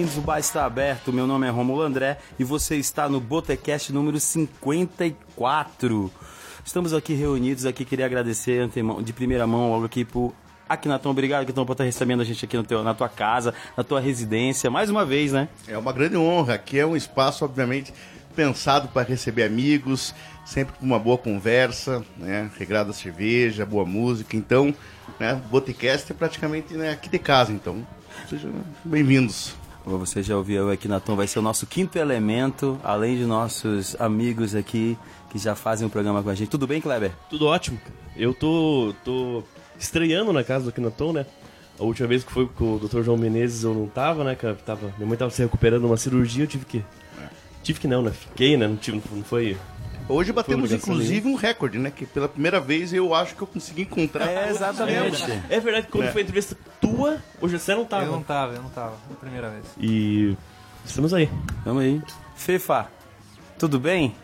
Bem-vindos, o bar está aberto. Meu nome é Romulo André e você está no Botecast número 54. Estamos aqui reunidos, aqui queria agradecer de primeira mão logo aqui por Akinaton, obrigado Akinaton por estar recebendo a gente aqui teu, na tua casa, na tua residência, mais uma vez, né? É uma grande honra, aqui é um espaço, obviamente, pensado para receber amigos, sempre com uma boa conversa, né? Regrada cerveja, boa música, então, né? Botecast é praticamente né, aqui de casa, então Sejam bem-vindos. Você já ouviu aqui na Tom, vai ser o nosso quinto elemento, além de nossos amigos aqui que já fazem o programa com a gente. Tudo bem, Kleber? Tudo ótimo. Eu tô, tô estreando na casa do Kinaton, né? A última vez que foi com o Dr. João Menezes eu não tava, né? Que tava, minha mãe tava se recuperando de uma cirurgia, eu tive que. Tive que não, né? Fiquei, né? Não, tive, não foi Hoje batemos inclusive um recorde, né? Que pela primeira vez eu acho que eu consegui encontrar. É, exatamente. É verdade que quando é. foi a entrevista tua, hoje você não tava. Eu não tava, eu não tava. Foi a primeira vez. E estamos aí. Estamos aí. Fefa, tudo bem?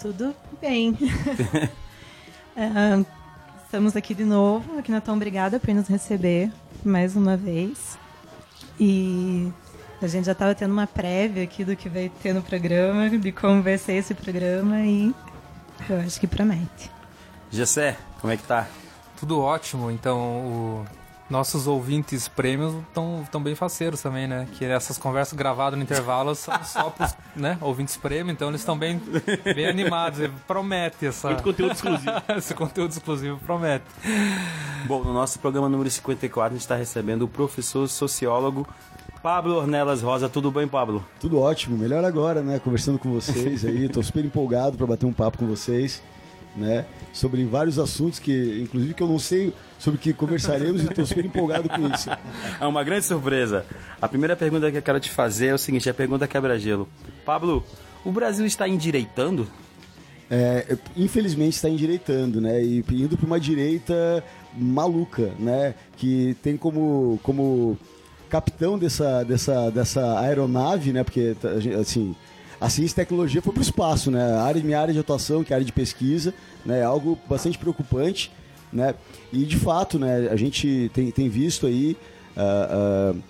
Tudo bem. é, estamos aqui de novo. Aqui na Tão Obrigada por nos receber mais uma vez. E a gente já estava tendo uma prévia aqui do que vai ter no programa, de como vai ser esse programa e eu acho que promete. Gessé, como é que tá? Tudo ótimo, então o... nossos ouvintes prêmios estão bem faceiros também, né? Que essas conversas gravadas no intervalo são só para os né, ouvintes prêmio, então eles estão bem, bem animados. Promete essa... Muito conteúdo exclusivo. Esse conteúdo exclusivo promete. Bom, no nosso programa número 54 a gente está recebendo o professor sociólogo Pablo Ornelas Rosa, tudo bem, Pablo? Tudo ótimo, melhor agora, né? Conversando com vocês aí, tô super empolgado para bater um papo com vocês, né? Sobre vários assuntos que, inclusive, que eu não sei sobre que conversaremos e tô super empolgado com isso. É uma grande surpresa. A primeira pergunta que eu quero te fazer é o seguinte, é a pergunta quebra-gelo. Pablo, o Brasil está endireitando? É, infelizmente está endireitando, né? E indo para uma direita maluca, né? Que tem como, como capitão dessa, dessa, dessa aeronave, né? Porque, assim, a ciência e tecnologia foi para o espaço, né? A área, minha área de atuação, que é a área de pesquisa, né? É algo bastante preocupante, né? E, de fato, né? A gente tem, tem visto aí... Uh, uh,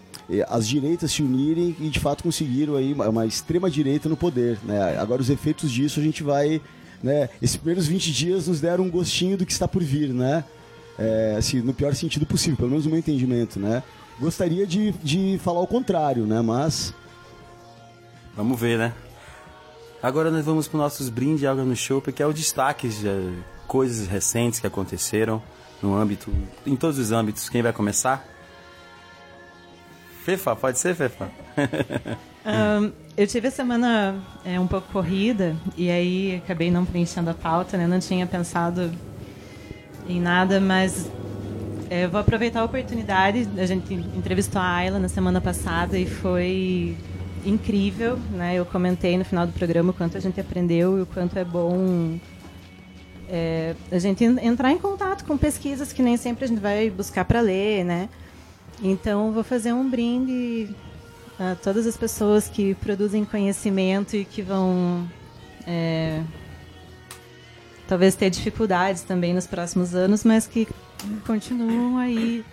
as direitas se unirem e de fato conseguiram aí uma, uma extrema direita no poder, né? Agora os efeitos disso a gente vai, né? Esses primeiros 20 dias nos deram um gostinho do que está por vir, né? É, assim, no pior sentido possível, pelo menos no meu entendimento, né? Gostaria de, de falar o contrário, né? Mas. Vamos ver, né? Agora nós vamos para os nossos brinde água no show, que é o destaque de coisas recentes que aconteceram no âmbito, em todos os âmbitos. Quem vai começar? Fefa, pode ser, Fefa? um, eu tive a semana é, um pouco corrida e aí acabei não preenchendo a pauta, né? Não tinha pensado em nada, mas é, vou aproveitar a oportunidade. A gente entrevistou a Ayla na semana passada e foi incrível. Né? Eu comentei no final do programa o quanto a gente aprendeu e o quanto é bom é, a gente entrar em contato com pesquisas que nem sempre a gente vai buscar para ler. Né? Então, vou fazer um brinde a todas as pessoas que produzem conhecimento e que vão. É, talvez ter dificuldades também nos próximos anos, mas que continuam aí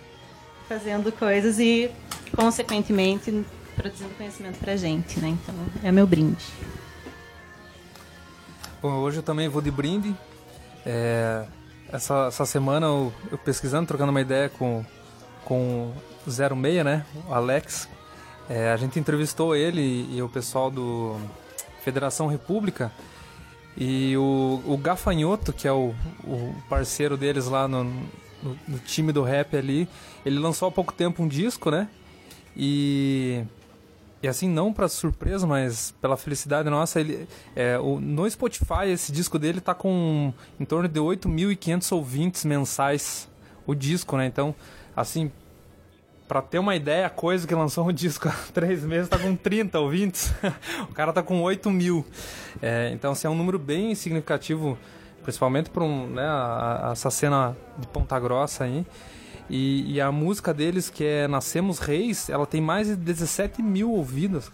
fazendo coisas e, consequentemente, produzindo conhecimento pra gente, né? Então, é meu brinde. Bom, hoje eu também vou de brinde. É, essa, essa semana eu, eu, pesquisando, trocando uma ideia com, com 06, né? O Alex. É, a gente entrevistou ele e, e o pessoal do Federação República e o, o Gafanhoto, que é o, o parceiro deles lá no, no, no, time do rap ali, ele lançou há pouco tempo um disco, né? E, e assim, não para surpresa, mas pela felicidade nossa, ele, é, o, no Spotify esse disco dele tá com em torno de 8.500 ouvintes mensais, o disco, né? Então, assim, Pra ter uma ideia, a coisa que lançou um disco há três meses tá com 30 ouvintes. o cara tá com 8 mil. É, então, assim, é um número bem significativo, principalmente para um, né, a- a- essa cena de Ponta Grossa aí. E, e a música deles, que é Nascemos Reis, ela tem mais de 17 mil ouvidas.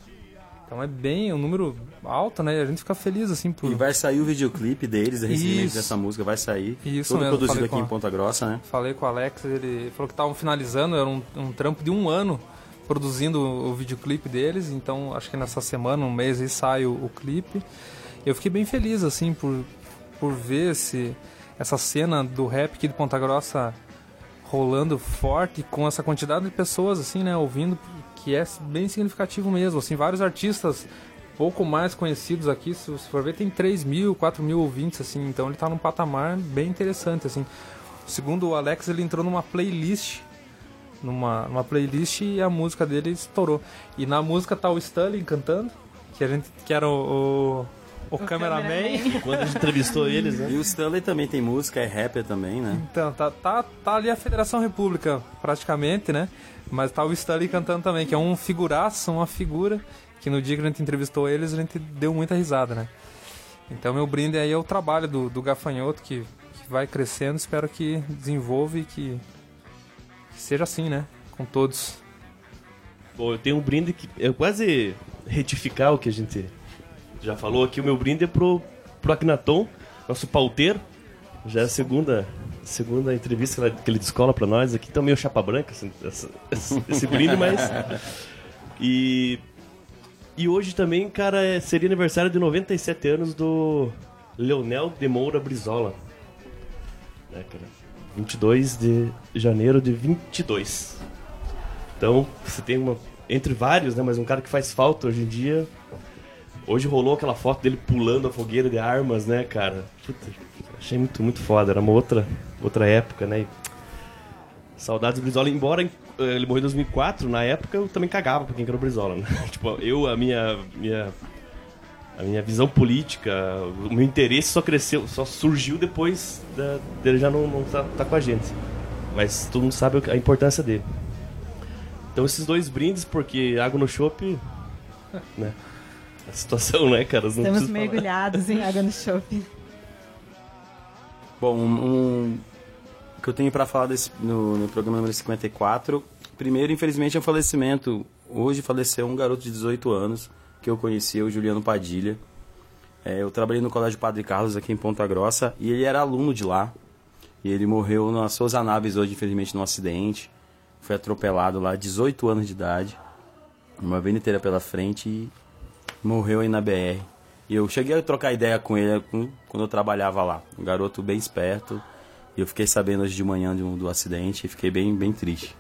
Então é bem um número alto, né? A gente fica feliz, assim, por... E vai sair o videoclipe deles recentemente dessa música, vai sair. Isso Todo mesmo, produzido aqui com em a- Ponta Grossa, né? Falei com o Alex, ele falou que estavam finalizando, era um, um trampo de um ano produzindo o videoclipe deles, então acho que nessa semana, um mês aí sai o, o clipe. Eu fiquei bem feliz, assim, por, por ver esse, essa cena do rap aqui de Ponta Grossa rolando forte, com essa quantidade de pessoas, assim, né, ouvindo, que é bem significativo mesmo, assim, vários artistas pouco mais conhecidos aqui, se você for ver, tem 3 mil, 4 mil ouvintes, assim, então ele tá num patamar bem interessante, assim. Segundo o Alex, ele entrou numa playlist. Numa, numa playlist e a música dele estourou. E na música tá o Stanley cantando, que a gente que era o, o, o, cameraman. Quando a gente entrevistou eles, né? E o Stanley também tem música, é rapper também, né? Então, tá, tá, tá ali a Federação República, praticamente, né? Mas tá o Stanley cantando também, que é um figuraço, uma figura, que no dia que a gente entrevistou eles, a gente deu muita risada, né? Então, meu brinde aí é o trabalho do, do Gafanhoto, que, que vai crescendo, espero que desenvolva e que, que seja assim, né? Com todos. Bom, eu tenho um brinde que. Eu quase retificar o que a gente já falou aqui. O meu brinde é pro, pro Akinaton, nosso pauteiro. Já é a segunda, segunda entrevista que ele- descola pra nós aqui. Então, meio chapa branca esse, essa- esse, esse brinde, mas. E. E hoje também, cara, é- seria aniversário de 97 anos do Leonel de Moura Brizola. Né, cara? 22 de janeiro de 22. Então, você tem uma. Entre vários, né? Mas um cara que faz falta hoje em dia. Hoje rolou aquela foto dele pulando a fogueira de armas, né, cara? Puta, achei muito, muito foda. Era uma outra, outra época, né? Saudades do Brizola, embora eh, ele morreu em 2004, na época eu também cagava pra quem que era o Brizola, né? tipo, eu, a minha, minha, a minha visão política, o meu interesse só cresceu, só surgiu depois da- dele já não, não tá, tá com a gente. Mas todo mundo sabe a importância dele. Então esses dois brindes, porque água no chopp, né? Situação, né, cara? Não Estamos preciso falar. mergulhados em água no shopping. Bom, um, um que eu tenho pra falar desse, no, no programa número 54. Primeiro, infelizmente, é um falecimento. Hoje faleceu um garoto de 18 anos que eu conheci, o Juliano Padilha. É, eu trabalhei no Colégio Padre Carlos aqui em Ponta Grossa e ele era aluno de lá. E ele morreu na Souza Naves hoje, infelizmente, num acidente. Foi atropelado lá, 18 anos de idade. Uma vida inteira pela frente e morreu aí na BR. E eu cheguei a trocar ideia com ele com- quando eu trabalhava lá. Um garoto bem esperto. E eu fiquei sabendo hoje de manhã de um- do acidente e fiquei bem, bem triste.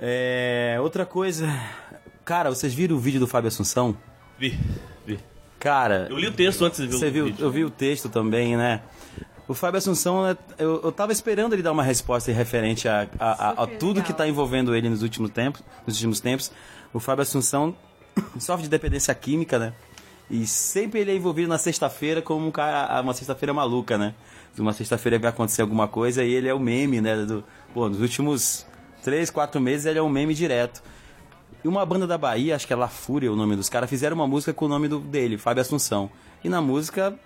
É, outra coisa. Cara, vocês viram o vídeo do Fábio Assunção? Vi, vi. Cara, Eu li o texto antes de ver você o viu, vídeo. eu vi o texto também, né? O Fábio Assunção, né, eu, eu tava esperando ele dar uma resposta referente a, a, a- a tudo legal. que tá envolvendo ele nos últimos tempos. Nos últimos tempos. O Fábio Assunção sofre de dependência química, né? E sempre ele é envolvido na sexta-feira como um cara, uma sexta-feira maluca, né? Uma sexta-feira vai acontecer alguma coisa e ele é o meme, né? Do, pô, nos últimos três, quatro meses ele é um meme direto. E uma banda da Bahia, acho que é La Fúria o nome dos caras, fizeram uma música com o nome do, dele, Fábio Assunção. E na música,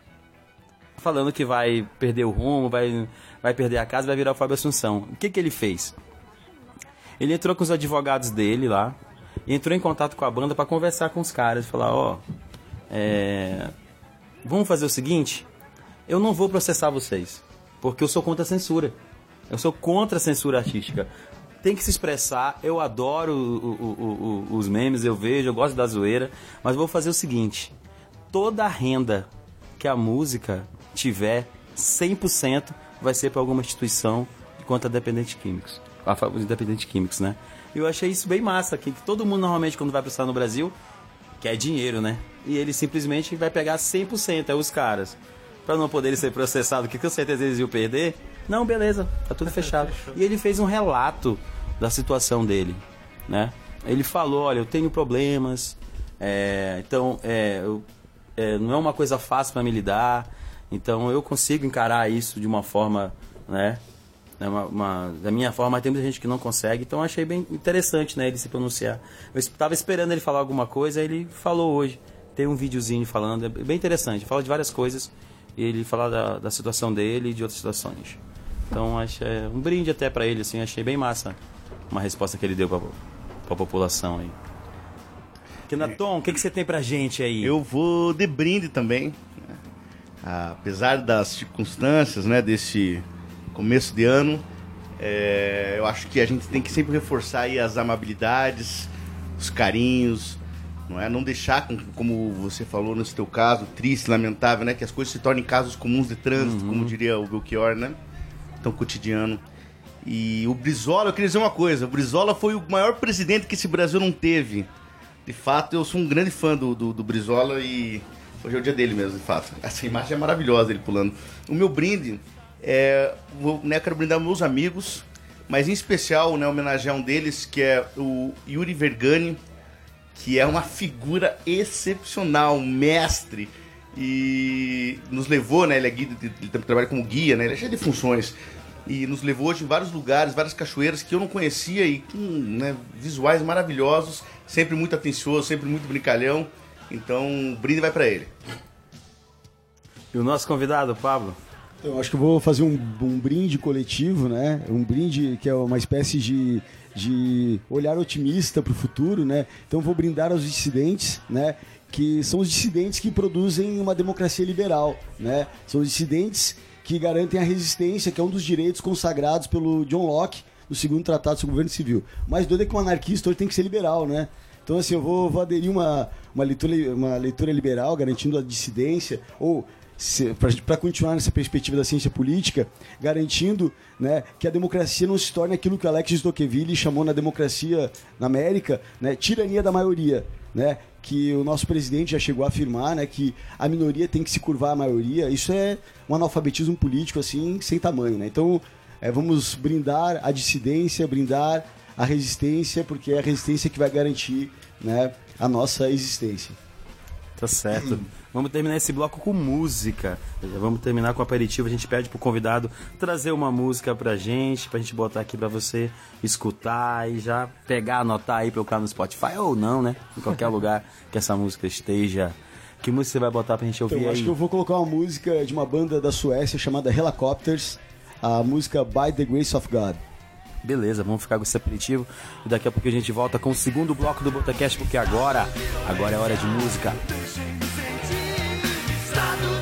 falando que vai perder o rumo, vai, vai perder a casa, vai virar o Fábio Assunção. O que, que ele fez? Ele entrou com os advogados dele lá, e entrou em contato com a banda para conversar com os caras, falar, ó, é, vamos fazer o seguinte, eu não vou processar vocês, porque eu sou contra a censura. Eu sou contra a censura artística. Tem que se expressar, eu adoro o- o- o- os memes, eu vejo, eu gosto da zoeira, mas vou fazer o seguinte, toda a renda que a música tiver, 100% vai ser para alguma instituição contra dependentes químicos. A favor dos dependentes químicos, né? E eu achei isso bem massa, que, que todo mundo normalmente quando vai processar no Brasil quer dinheiro, né? E ele simplesmente vai pegar 100%, é os caras. Pra não poderem ser processados, que com certeza eles iam perder. Não, beleza, tá tudo fechado. e ele fez um relato da situação dele, né? Ele falou, olha, eu tenho problemas, é, então é, eu- é, não é uma coisa fácil para me lidar, então eu consigo encarar isso de uma forma, né? Né, uma, uma- da minha forma, tem muita gente que não consegue, então achei bem interessante, né, ele se pronunciar. Eu estava esperando ele falar alguma coisa, ele falou hoje. Tem um videozinho falando, é bem interessante, fala de várias coisas, e ele fala da, da situação dele e de outras situações. Então, acho é um brinde até para ele, assim, achei bem massa uma resposta que ele deu para a população aí. Kenaton, o que, que você tem pra gente aí? Eu vou de brinde também. né? Apesar das circunstâncias, né, desse começo de ano, é, eu acho que a gente tem que sempre reforçar aí as amabilidades, os carinhos, não é? Não deixar, com- como você falou nesse teu caso, triste, lamentável, né, que as coisas se tornem casos comuns de trânsito, como diria o Belchior, né? Tão cotidiano. E o Brizola, eu queria dizer uma coisa, o Brizola foi o maior presidente que esse Brasil não teve. De fato, eu sou um grande fã do, do, do Brizola e hoje é o dia dele mesmo, de fato. Essa imagem é maravilhosa, ele pulando. O meu brinde é. Vou, né, quero brindar meus amigos, mas em especial, né, homenagear um deles, que é o Yuri Vergani, que é uma figura excepcional, um mestre. E nos levou, né? Ele, é guia, ele trabalha como guia, né? Ele é cheio de funções. E nos levou hoje em vários lugares, várias cachoeiras que eu não conhecia e com né, visuais maravilhosos, sempre muito atencioso, sempre muito brincalhão. Então, o brinde vai pra ele. E o nosso convidado, Pablo? Eu acho que eu vou fazer um, um brinde coletivo, né? Um brinde que é uma espécie de, de olhar otimista para o futuro, né? Então, vou brindar aos dissidentes, né? Que são os dissidentes que produzem uma democracia liberal, né? São os dissidentes que garantem a resistência, que é um dos direitos consagrados pelo John Locke no segundo tratado sobre o governo civil. Mas doido é que um anarquista hoje tem que ser liberal, né? Então, assim, eu vou, vou aderir uma, uma, leitura, uma leitura liberal, garantindo a dissidência, ou para continuar nessa perspectiva da ciência política, garantindo né, que a democracia não se torne aquilo que Alex Tocqueville chamou na democracia na América, né, tirania da maioria. Né, que o nosso presidente já chegou a afirmar né, que a minoria tem que se curvar à maioria. Isso é um analfabetismo político assim sem tamanho. Né? Então, é, vamos brindar a dissidência, brindar a resistência, porque é a resistência que vai garantir né, a nossa existência. Tá certo. Vamos terminar esse bloco com música. Vamos terminar com aperitivo. A gente pede pro convidado trazer uma música pra gente, pra gente botar aqui pra você escutar e já pegar, anotar aí colocar no Spotify ou não, né? Em qualquer lugar que essa música esteja. Que música você vai botar pra gente ouvir Então, eu acho aí? que eu vou colocar uma música de uma banda da Suécia chamada Helicopters, a música By the Grace of God. Beleza, vamos ficar com esse aperitivo e daqui a pouco a gente volta com o segundo bloco do Botacast, porque agora, agora é hora de música. Estado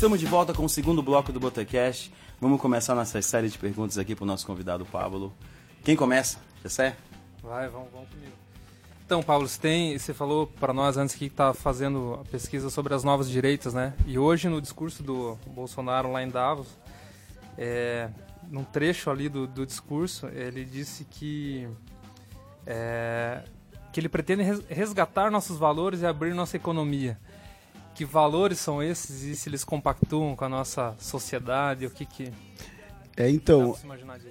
Estamos de volta com o segundo bloco do Botecast. Vamos começar nossa série de perguntas aqui pro nosso convidado Pablo. Quem começa? Jessé? Vai, vamos, vamos comigo. Então, Paulo, você, tem, você falou para nós antes que está fazendo a pesquisa sobre as novas direitas, né? E hoje, no discurso do Bolsonaro lá em Davos, é, num trecho ali do, do discurso, ele disse que, é, que ele pretende res- resgatar nossos valores e abrir nossa economia. Que valores são esses e se eles compactuam com a nossa sociedade? O que que É, então?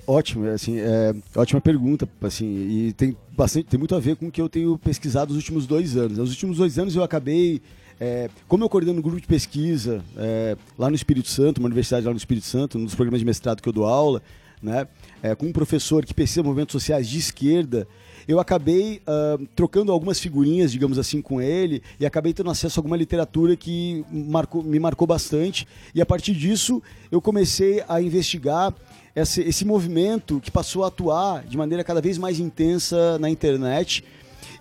Ótimo, é, assim, é, ótima pergunta, assim, e tem bastante, tem muito a ver com o que eu tenho pesquisado nos últimos dois anos. Nos últimos dois anos eu acabei, é, como eu coordeno um grupo de pesquisa é, lá no Espírito Santo, uma universidade lá no Espírito Santo, um dos programas de mestrado que eu dou aula, né, é, com um professor que pesquisa movimentos sociais de esquerda, eu acabei ah, trocando algumas figurinhas, digamos assim, com ele e acabei tendo acesso a alguma literatura que marcou- me marcou bastante. E a partir disso, eu comecei a investigar esse, esse movimento que passou a atuar de maneira cada vez mais intensa na internet.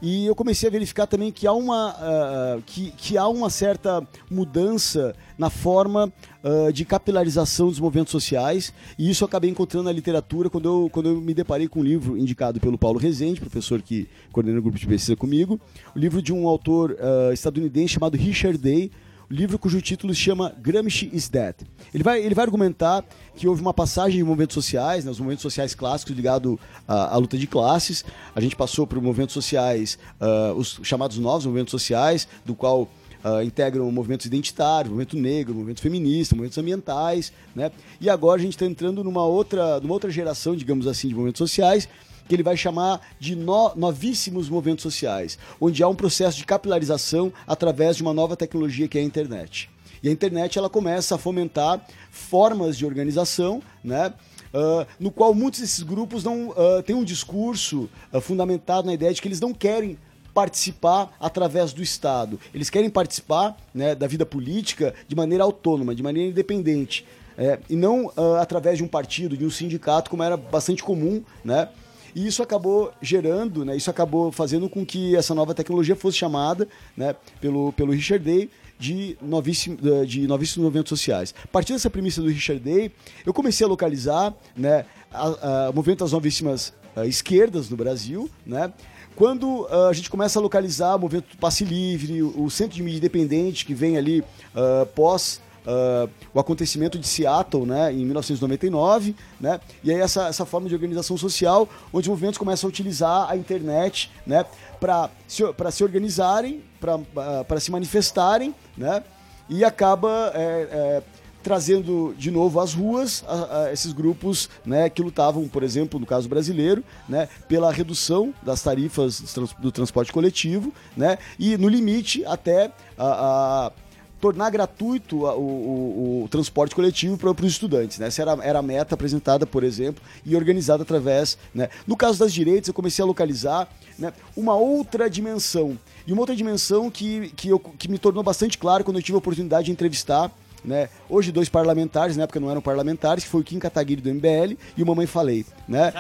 E eu comecei a verificar também que há uma, ah, que, que há uma certa mudança na forma ah, de capilarização dos movimentos sociais, e isso eu acabei encontrando na literatura quando eu, quando eu me deparei com um livro indicado pelo Paulo Rezende, professor que coordena o grupo de pesquisa comigo, o livro de um autor ah, estadunidense chamado Richard Day, o livro cujo título se chama Gramsci is Dead. Ele vai, ele vai argumentar que houve uma passagem de movimentos sociais, né, os movimentos sociais clássicos ligados à, à luta de classes. A gente passou por movimentos sociais, ah, os chamados novos movimentos sociais, do qual ah, integram movimentos identitários, movimento negro, movimento feminista, movimentos ambientais, né? E agora a gente está entrando numa outra, numa outra geração, digamos assim, de movimentos sociais, que ele vai chamar de no- novíssimos movimentos sociais, onde há um processo de capilarização através de uma nova tecnologia que é a internet. E a internet ela começa a fomentar formas de organização, né? ah, no qual muitos desses grupos não ah, têm um discurso ah, fundamentado na ideia de que eles não querem participar através do Estado. Eles querem participar né, da vida política de maneira autônoma, de maneira independente. É, e não ah, através de um partido, de um sindicato, como era bastante comum, né? E isso acabou gerando, né, isso acabou fazendo com que essa nova tecnologia fosse chamada né, pelo, pelo Richard Day de novíssimo, eh, de novíssimos movimentos sociais. A partir dessa premissa do Richard Day, eu comecei a localizar né, a, a, o movimento das novíssimas eh, esquerdas no Brasil, né, quando ah, a gente começa a localizar o movimento passe livre, o, o centro de mídia independente que vem ali ah, pós ah, o acontecimento de Seattle, né, em 1999, né, e aí essa, essa forma de organização social, onde os movimentos começam a utilizar a internet, né, para se, se organizarem, para se manifestarem, né, e acaba é, é, trazendo de novo às ruas a- a esses grupos né, que lutavam, por exemplo, no caso brasileiro, né, pela redução das tarifas do, trans- do transporte coletivo, né, e no limite até a- a tornar gratuito o, o- o transporte coletivo para os estudantes. Né? Essa era, era a meta apresentada, por exemplo, e organizada através. Né? No caso das direitas, eu comecei a localizar né, uma outra dimensão. E uma outra dimensão que, que, eu, que me tornou bastante claro quando eu tive a oportunidade de entrevistar. Né? Hoje, dois parlamentares, na época não eram parlamentares, que foi o Kim Kataguiri do MBL e o Mamãe Falei. Né?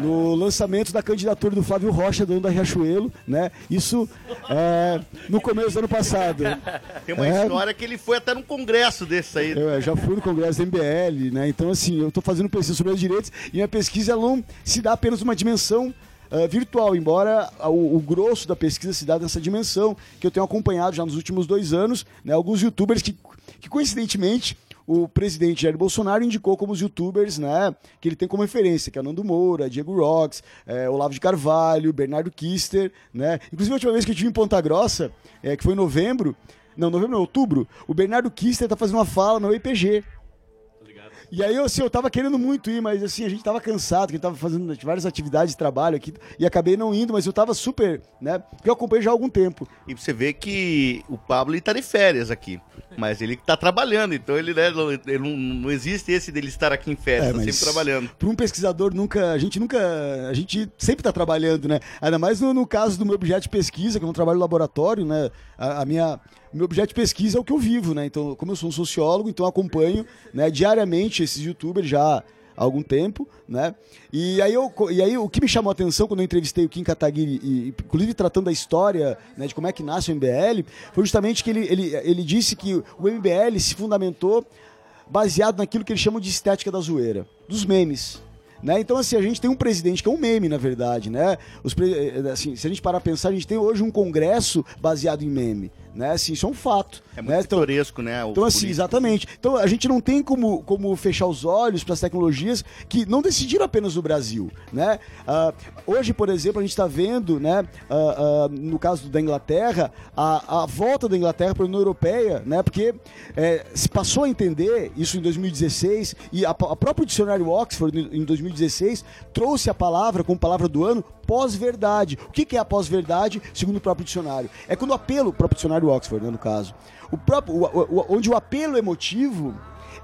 no lançamento da candidatura do Flávio Rocha, dono da Riachuelo, né? Isso é, no começo do ano passado. Tem uma É. história que ele foi até num congresso desse aí. Eu é, já fui no Congresso do MBL, né? Então, assim, eu estou fazendo pesquisa sobre os direitos e minha pesquisa não se dá apenas uma dimensão ah, virtual, embora o, o grosso da pesquisa se dá nessa dimensão, que eu tenho acompanhado já nos últimos dois anos, né? Alguns youtubers que, que coincidentemente, o presidente Jair Bolsonaro indicou como os youtubers, né, que ele tem como referência, que é Nando Moura, Diego Rocks, eh, Olavo de Carvalho, Bernardo Kister, né? Inclusive a última vez que eu estive em Ponta Grossa, eh, que foi em novembro, não, novembro outubro, o Bernardo Kister tá fazendo uma fala no IPG. E aí, assim, eu tava querendo muito ir, mas assim, a gente tava cansado, que a gente tava fazendo várias atividades de trabalho aqui, e acabei não indo, mas eu tava super, né? Porque eu acompanho já há algum tempo. E você vê que o Pablo ele tá de férias aqui. Mas ele tá trabalhando, então ele, né, não, ele não, não existe esse dele estar aqui em férias, É, tá mas- sempre trabalhando. Para um pesquisador, nunca. A gente nunca. A gente sempre está trabalhando, né? Ainda mais no, no caso do meu objeto de pesquisa, que é um trabalho laboratório, né? A, a minha. Meu objeto de pesquisa é o que eu vivo, né? Então, como eu sou um sociólogo, então acompanho né, diariamente esses youtubers já há algum tempo, né? E aí, eu, e aí o que me chamou a atenção quando eu entrevistei o Kim Kataguiri, e, inclusive tratando da história né, de como é que nasce o MBL, foi justamente que ele, ele, ele disse que o MBL se fundamentou baseado naquilo que eles chamam de estética da zoeira, dos memes. Né? Então, assim, a gente tem um presidente que é um meme, na verdade, né? Os eh, assim, se a gente parar a pensar, a gente tem hoje um congresso baseado em meme, né? Assim, isso é um fato. É né? muito Então, pitoresco, né? o então, assim, político. exatamente. Então, a gente não tem como, como fechar os olhos para as tecnologias que não decidiram apenas no Brasil, né? Ah, hoje, por exemplo, a gente está vendo, né, ah, ah, no caso da Inglaterra, a, a volta da Inglaterra para a União Europeia, né? Porque eh, se passou a entender isso em 2016 e a, a próprio dicionário Oxford em 2016 trouxe a palavra como palavra do ano pós-verdade. O que, que é a pós-verdade, segundo o próprio dicionário? É quando o apelo, o próprio dicionário Oxford, né, no caso, o próprio, o- o- onde o apelo emotivo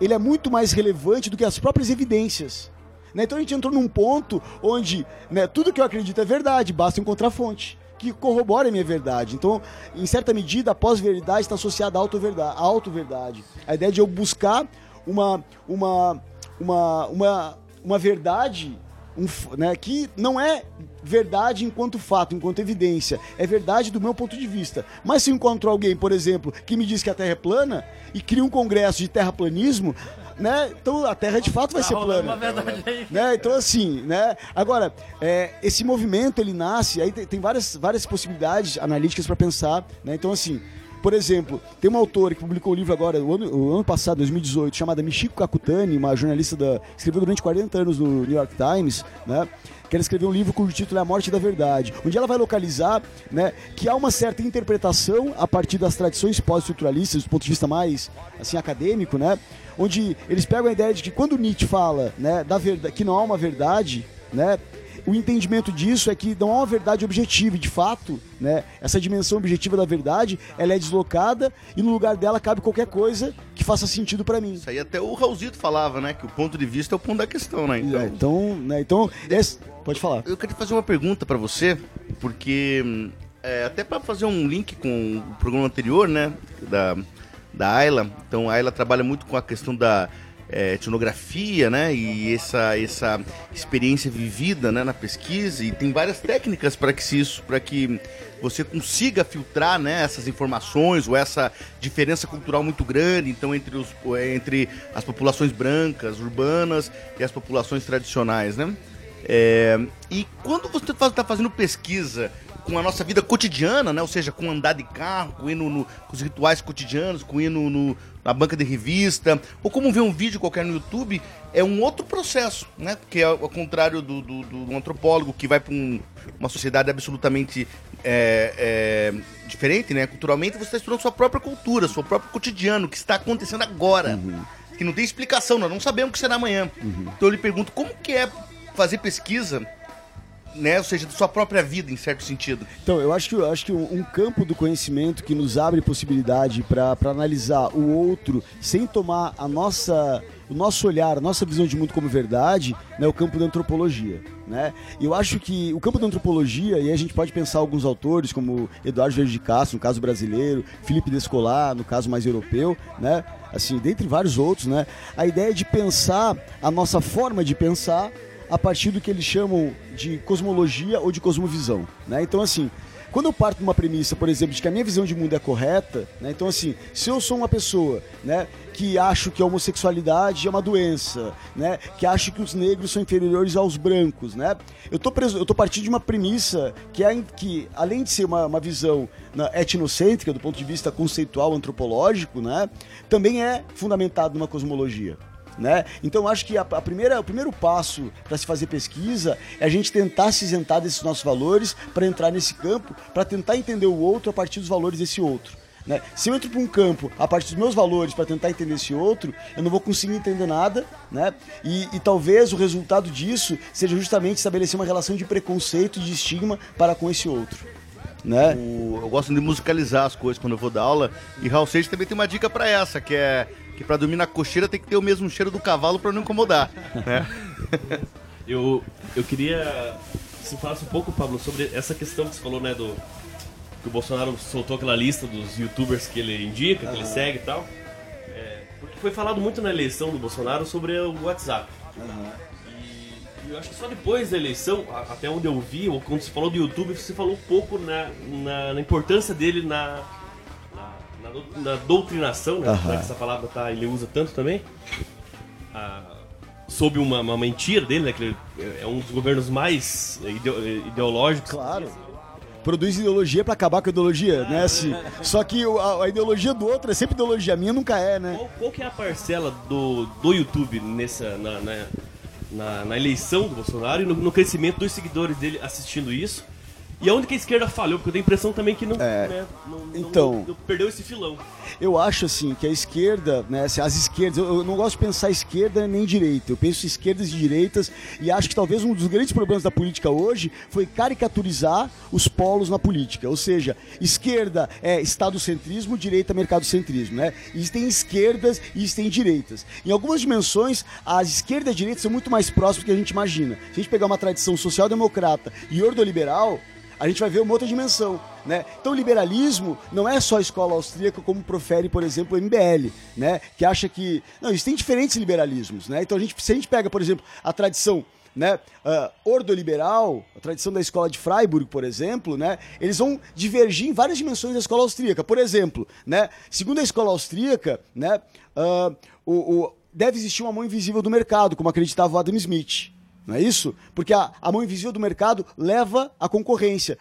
ele é muito mais relevante do que as próprias evidências. né? Então a gente entrou num ponto onde né, tudo que eu acredito é verdade, basta encontrar fonte que corrobore a minha verdade. Então, em certa medida, a pós-verdade está associada à auto-verdade. auto-verdade. A ideia de eu buscar uma, uma, uma, uma, uma verdade um né, que não é verdade enquanto fato, enquanto evidência. É verdade do meu ponto de vista. Mas se eu encontro alguém, por exemplo, que me diz que a Terra é plana e cria um congresso de terraplanismo, né? Então a Terra de fato vai ser plana. Né? Então assim, né? Agora, é, esse movimento ele nasce, aí tem, tem várias, várias possibilidades analíticas para pensar, né? Então assim, por exemplo, tem uma autora que publicou um livro agora, o ano, o ano passado, 2018, chamada Michiko Kakutani, uma jornalista da. escreveu durante 40 anos no New York Times, né? Que ela escreveu um livro cujo título é A Morte da Verdade, onde ela vai localizar né, que há uma certa interpretação a partir das tradições pós-estruturalistas, do ponto de vista mais assim, acadêmico, né? Onde eles pegam a ideia de que quando Nietzsche fala né, da verdade, que não há uma verdade, né? O entendimento disso é que não há uma verdade objetiva, e de fato, né, essa dimensão objetiva da verdade, ela é deslocada e no lugar dela cabe qualquer coisa que faça sentido para mim. Isso aí até o Raulzito falava, né? Que o ponto de vista é o ponto da questão, né? Então, É, Então, né, então esse- pode falar. eu queria fazer uma pergunta pra você, porque é, até pra fazer um link com o programa anterior, né? Da, da Ayla. Então, a Ayla trabalha muito com a questão da é, etnografia, né? E essa, essa experiência vivida né, na pesquisa. E tem várias técnicas para que isso, para que você consiga filtrar né, essas informações ou essa diferença cultural muito grande então entre, os, entre as populações brancas, urbanas e as populações tradicionais, né? É, e quando você está fazendo pesquisa com a nossa vida cotidiana, né? Ou seja, com andar de carro, com ir no, no- com os rituais cotidianos, com ir no, no- na banca de revista, ou como ver um vídeo qualquer no YouTube, é um outro processo, né? Porque ao, ao contrário do, do, do antropólogo que vai para uma sociedade absolutamente é, é, diferente, né? Culturalmente, você está estudando sua própria cultura, seu próprio cotidiano, o que está acontecendo agora. Que não tem explicação, nós não sabemos o que será amanhã. Então eu lhe pergunto, como que é fazer pesquisa, né? Ou seja, da sua própria vida, em certo sentido. Então, eu acho que, eu acho que um, campo do conhecimento que nos abre possibilidade para analisar o outro sem tomar a nossa, o nosso olhar, a nossa visão de mundo como verdade, né, é o campo da antropologia. Né? Eu acho que o campo da antropologia, e a gente pode pensar alguns autores, como Eduardo Verde de Castro, no caso brasileiro, Felipe Descolar, no caso mais europeu, né? assim, dentre vários outros, né? a ideia de pensar a nossa forma de pensar a partir do que eles chamam de cosmologia ou de cosmovisão, né? Então assim, quando eu parto de uma premissa, por exemplo, de que a minha visão de mundo é correta, né? Então assim, se eu sou uma pessoa, né, que acho que a homossexualidade é uma doença, né, que acho que os negros são inferiores aos brancos, né? Eu tô partindo de uma premissa que é que além de ser uma, uma visão né, etnocêntrica do ponto de vista conceitual antropológico, né, também é fundamentado numa cosmologia né? Então acho que a, a primeira, o primeiro passo para se fazer pesquisa é a gente tentar se isentar desses nossos valores para entrar nesse campo, para tentar entender o outro a partir dos valores desse outro. Né? Se eu entro para um campo a partir dos meus valores para tentar entender esse outro, eu não vou conseguir entender nada, né? E, e talvez o resultado disso seja justamente estabelecer uma relação de preconceito e de estigma para com esse outro. Né? O- eu gosto de musicalizar as coisas quando eu vou dar aula. E Raul Seixas também tem uma dica pra essa, que é que pra dormir na cocheira tem que ter o mesmo cheiro do cavalo pra não incomodar. né? Eu, eu queria que você falasse um pouco, Pablo, sobre essa questão que você falou, né, do que o Bolsonaro soltou aquela lista dos youtubers que ele indica, que ele segue e tal. É, Porque foi falado muito na eleição do Bolsonaro sobre o WhatsApp. E eu acho que só depois da eleição, até onde eu vi, ou quando você falou do YouTube, você falou um pouco na, na, na importância dele na, na, na dou- na doutrinação, né? Que essa palavra tá, ele usa tanto também. Ah, sob uma, uma mentira dele, né? Que ele é um dos governos mais ideo- ideológicos. Claro. Produz ideologia pra acabar com a ideologia, né? Assim, só que a, a ideologia do outro é sempre ideologia, minha nunca é, né? Qual, qual que é a parcela do, do YouTube nessa, na, na, na- na eleição do Bolsonaro e no, no crescimento dos seguidores dele assistindo isso? E aonde que a esquerda falhou? Porque eu tenho a impressão também que não, né, não- então- não- não perdeu esse filão. Eu acho assim que a esquerda, né, as esquerdas, eu, eu não gosto de pensar esquerda nem direita, eu penso esquerdas e direitas e acho que talvez um dos grandes problemas da política hoje foi caricaturizar os polos na política, ou seja, esquerda é estadocentrismo, direita é mercadocentrismo, né? Existem esquerdas e existem direitas. Em algumas dimensões, as esquerdas e a direita são muito mais próximas do que a gente imagina. Se a gente pegar uma tradição social-democrata e ordoliberal, a gente vai ver uma outra dimensão, né? Então o liberalismo não é só a escola austríaca como profere, por exemplo, o MBL, né? Que acha que não existem diferentes liberalismos, né? Então a gente, se a gente pega, por exemplo, a tradição né, ah, ordoliberal, a tradição da escola de Freiburg, por exemplo, né, eles vão divergir em várias dimensões da escola austríaca. Por exemplo, né, segundo a escola austríaca, né, ah, o, o- deve existir uma mão invisível do mercado, como acreditava o Adam Smith. Não é isso? Porque a, a mão invisível do mercado leva à concorrência.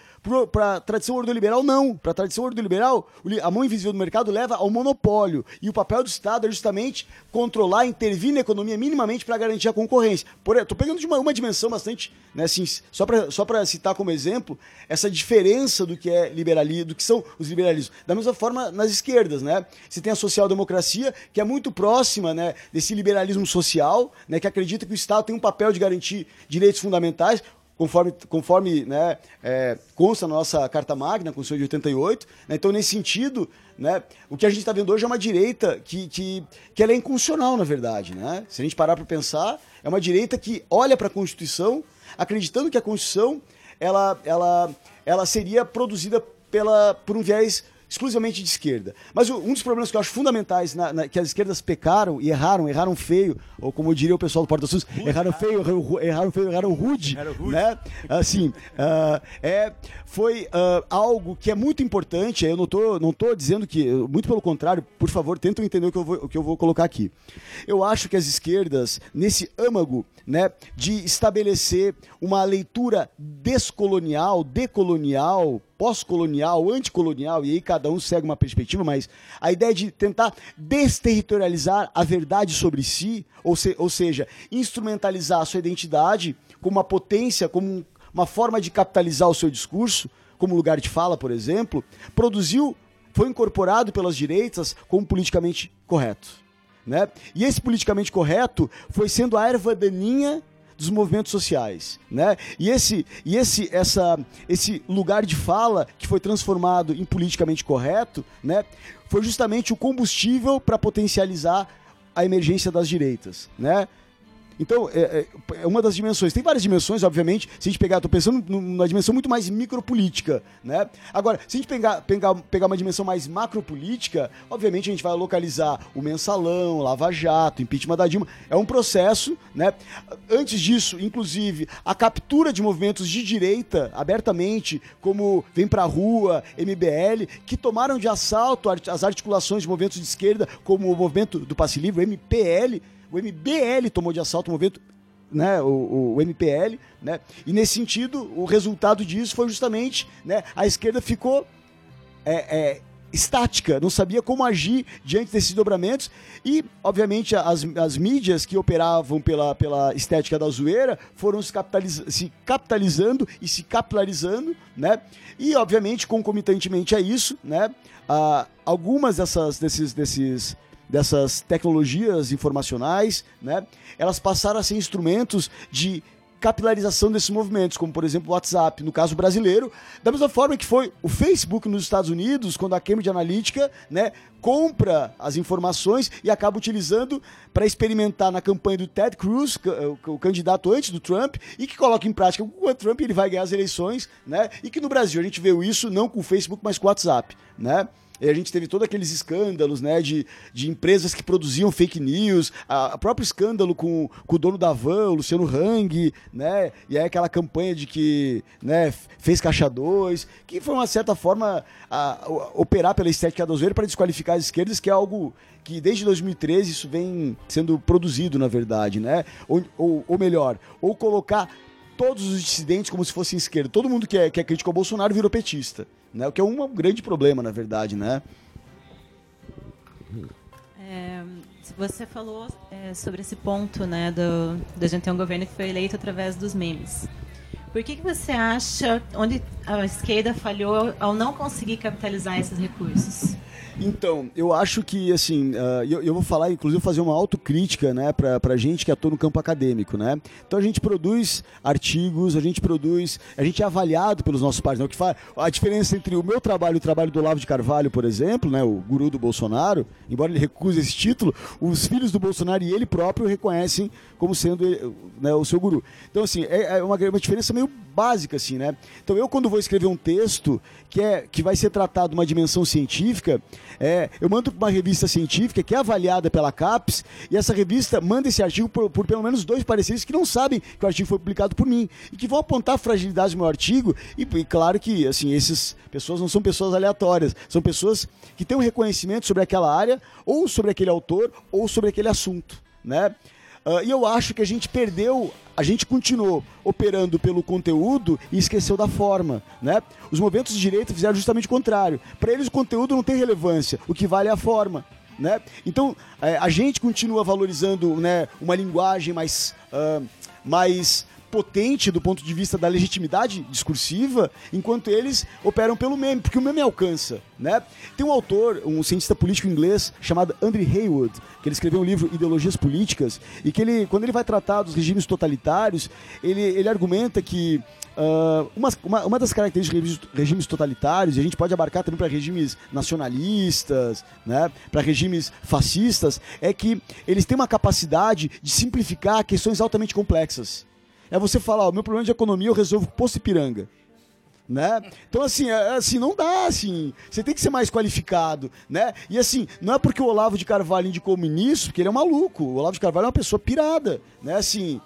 Para a tradição ordoliberal, não. Para a tradição ordoliberal, a mão invisível do mercado leva ao monopólio. E o papel do Estado é justamente controlar, intervir na economia minimamente para garantir a concorrência. Estou pegando de uma, uma dimensão bastante, né, assim, só para só citar como exemplo, essa diferença do que é liberalismo, do que são os liberalismos. Da mesma forma nas esquerdas, né? Você tem a social-democracia, que é muito próxima né, desse liberalismo social, né, que acredita que o Estado tem um papel de garantir direitos fundamentais, conforme, conforme né, é, consta na nossa Carta Magna, Constituição de 88. Né, então, nesse sentido, né, o que a gente está vendo hoje é uma direita que, que, que ela é inconstitucional, na verdade. Né? Se a gente parar para pensar, é uma direita que olha para a Constituição, acreditando que a Constituição ela, ela, ela seria produzida pela, por um viés exclusivamente de esquerda. Mas um dos problemas que eu acho fundamentais na, na- que as esquerdas pecaram e erraram, erraram feio, ou como diria o pessoal do Porta Sul, erraram feio, erraram, erraram feio, erraram rude, né? Assim, ah, é, foi ah, algo que é muito importante, eu não tô, não tô dizendo que, muito pelo contrário, por favor, tentem entender o que eu vou, o que eu vou colocar aqui. Eu acho que as esquerdas, nesse âmago, né, de estabelecer uma leitura descolonial, decolonial, pós-colonial, anticolonial, e aí cada um segue uma perspectiva, mas a ideia de tentar desterritorializar a verdade sobre si, ou, se- ou seja, instrumentalizar a sua identidade como uma potência, como um- uma forma de capitalizar o seu discurso, como lugar de fala, por exemplo, produziu, foi incorporado pelas direitas como politicamente correto. Né? E esse politicamente correto foi sendo a erva daninha dos movimentos sociais, né? E esse e esse essa esse lugar de fala que foi transformado em politicamente correto, né? Foi justamente o combustível para potencializar a emergência das direitas, né? Então, é, é- é uma das dimensões. Tem várias dimensões, obviamente. Se a gente pegar, estou pensando numa dimensão muito mais micropolítica, né? Agora, se a gente pegar, pegar, pegar uma dimensão mais macropolítica, obviamente a gente vai localizar o mensalão, Lava Jato, impeachment da Dilma. É um processo, né? Antes disso, inclusive, a captura de movimentos de direita, abertamente, como Vem Pra Rua, MBL, que tomaram de assalto as articulações de movimentos de esquerda, como o movimento do Passe Livre, MPL, o MBL tomou de assalto o movimento, né, o, o- MPL, né, e nesse sentido, o resultado disso foi justamente, né, a esquerda ficou é, é, estática, não sabia como agir diante desses dobramentos e, obviamente, as, as mídias que operavam pela, pela estética da zoeira foram se, capitaliza- se capitalizando e se capilarizando, né? E, obviamente, concomitantemente a isso, né? ah, algumas dessas, desses, desses, dessas tecnologias informacionais, né? Elas passaram a ser instrumentos de capilarização desses movimentos, como por exemplo o WhatsApp, no caso brasileiro, da mesma forma que foi o Facebook nos Estados Unidos, quando a Cambridge Analytica né, compra as informações e acaba utilizando para experimentar na campanha do Ted Cruz, o, o candidato antes do Trump, e que coloca em prática com o Trump ele vai ganhar as eleições, né? E que no Brasil a gente vê isso não com o Facebook, mas com o WhatsApp, né? A gente teve todos aqueles escândalos, né, de, de empresas que produziam fake news, a, a próprio escândalo com, com o dono da van, o Luciano Hang, né, e aí aquela campanha de que, né, fez caixa 2, que foi uma certa forma a, o- operar pela estética zoeira para desqualificar as esquerdas, que é algo que desde 2013 isso vem sendo produzido, na verdade, né, ou, ou, ou melhor, ou colocar todos os dissidentes como se fossem esquerda. Todo mundo que é, que é crítico ao Bolsonaro virou petista. Né? O que é um grande problema, na verdade, né? É, você falou é, sobre esse ponto, né, do, da gente ter um governo que foi eleito através dos memes. Por que, que você acha onde a esquerda falhou ao não conseguir capitalizar esses recursos? Então, eu acho que, assim, ah, eu, eu vou falar, inclusive, fazer uma autocrítica, né, pra, pra gente que atua no campo acadêmico, né? Então a gente produz artigos, a gente produz, a gente é avaliado pelos nossos pares, né? O que faz, a diferença entre o meu trabalho e o trabalho do Olavo de Carvalho, por exemplo, né, o guru do Bolsonaro, embora ele recuse esse título, os filhos do Bolsonaro e ele próprio reconhecem como sendo eh, né, o seu guru. Então, assim, é, é uma, uma diferença meio básica, assim, né? Então, eu, quando vou escrever um texto que, é, que vai ser tratado uma dimensão científica, é, eu mando para uma revista científica que é avaliada pela CAPES e essa revista manda esse artigo por, por pelo menos dois pareceres que não sabem que o artigo foi publicado por mim e que vão apontar fragilidades do meu artigo e, e claro que, assim, essas pessoas não são pessoas aleatórias, são pessoas que têm um reconhecimento sobre aquela área ou sobre aquele autor ou sobre aquele assunto, né? Ah, e eu acho que a gente perdeu, a gente continuou operando pelo conteúdo e esqueceu da forma, né? Os movimentos de direita fizeram justamente o contrário. Para eles o conteúdo não tem relevância, o que vale é a forma. Né? Então, eh, a gente continua valorizando né, uma linguagem mais, ah, mais potente do ponto de vista da legitimidade discursiva, enquanto eles operam pelo meme, porque o meme alcança, né? Tem um autor, um cientista político inglês chamado Andrew Haywood, que ele escreveu um livro Ideologias Políticas, e que ele, quando ele vai tratar dos regimes totalitários, ele, ele argumenta que ah, uma, uma, uma das características de regimes, regimes totalitários, e a gente pode abarcar também para regimes nacionalistas, né, para regimes fascistas, é que eles têm uma capacidade de simplificar questões altamente complexas. É você falar, o meu problema de economia eu resolvo com Poço Ipiranga. Né? Então, assim, é- assim, não dá, assim. Você tem que ser mais qualificado, né? E assim, não é porque o Olavo de Carvalho indicou o ministro, porque ele é um maluco. O Olavo de Carvalho é uma pessoa pirada, né? Assim,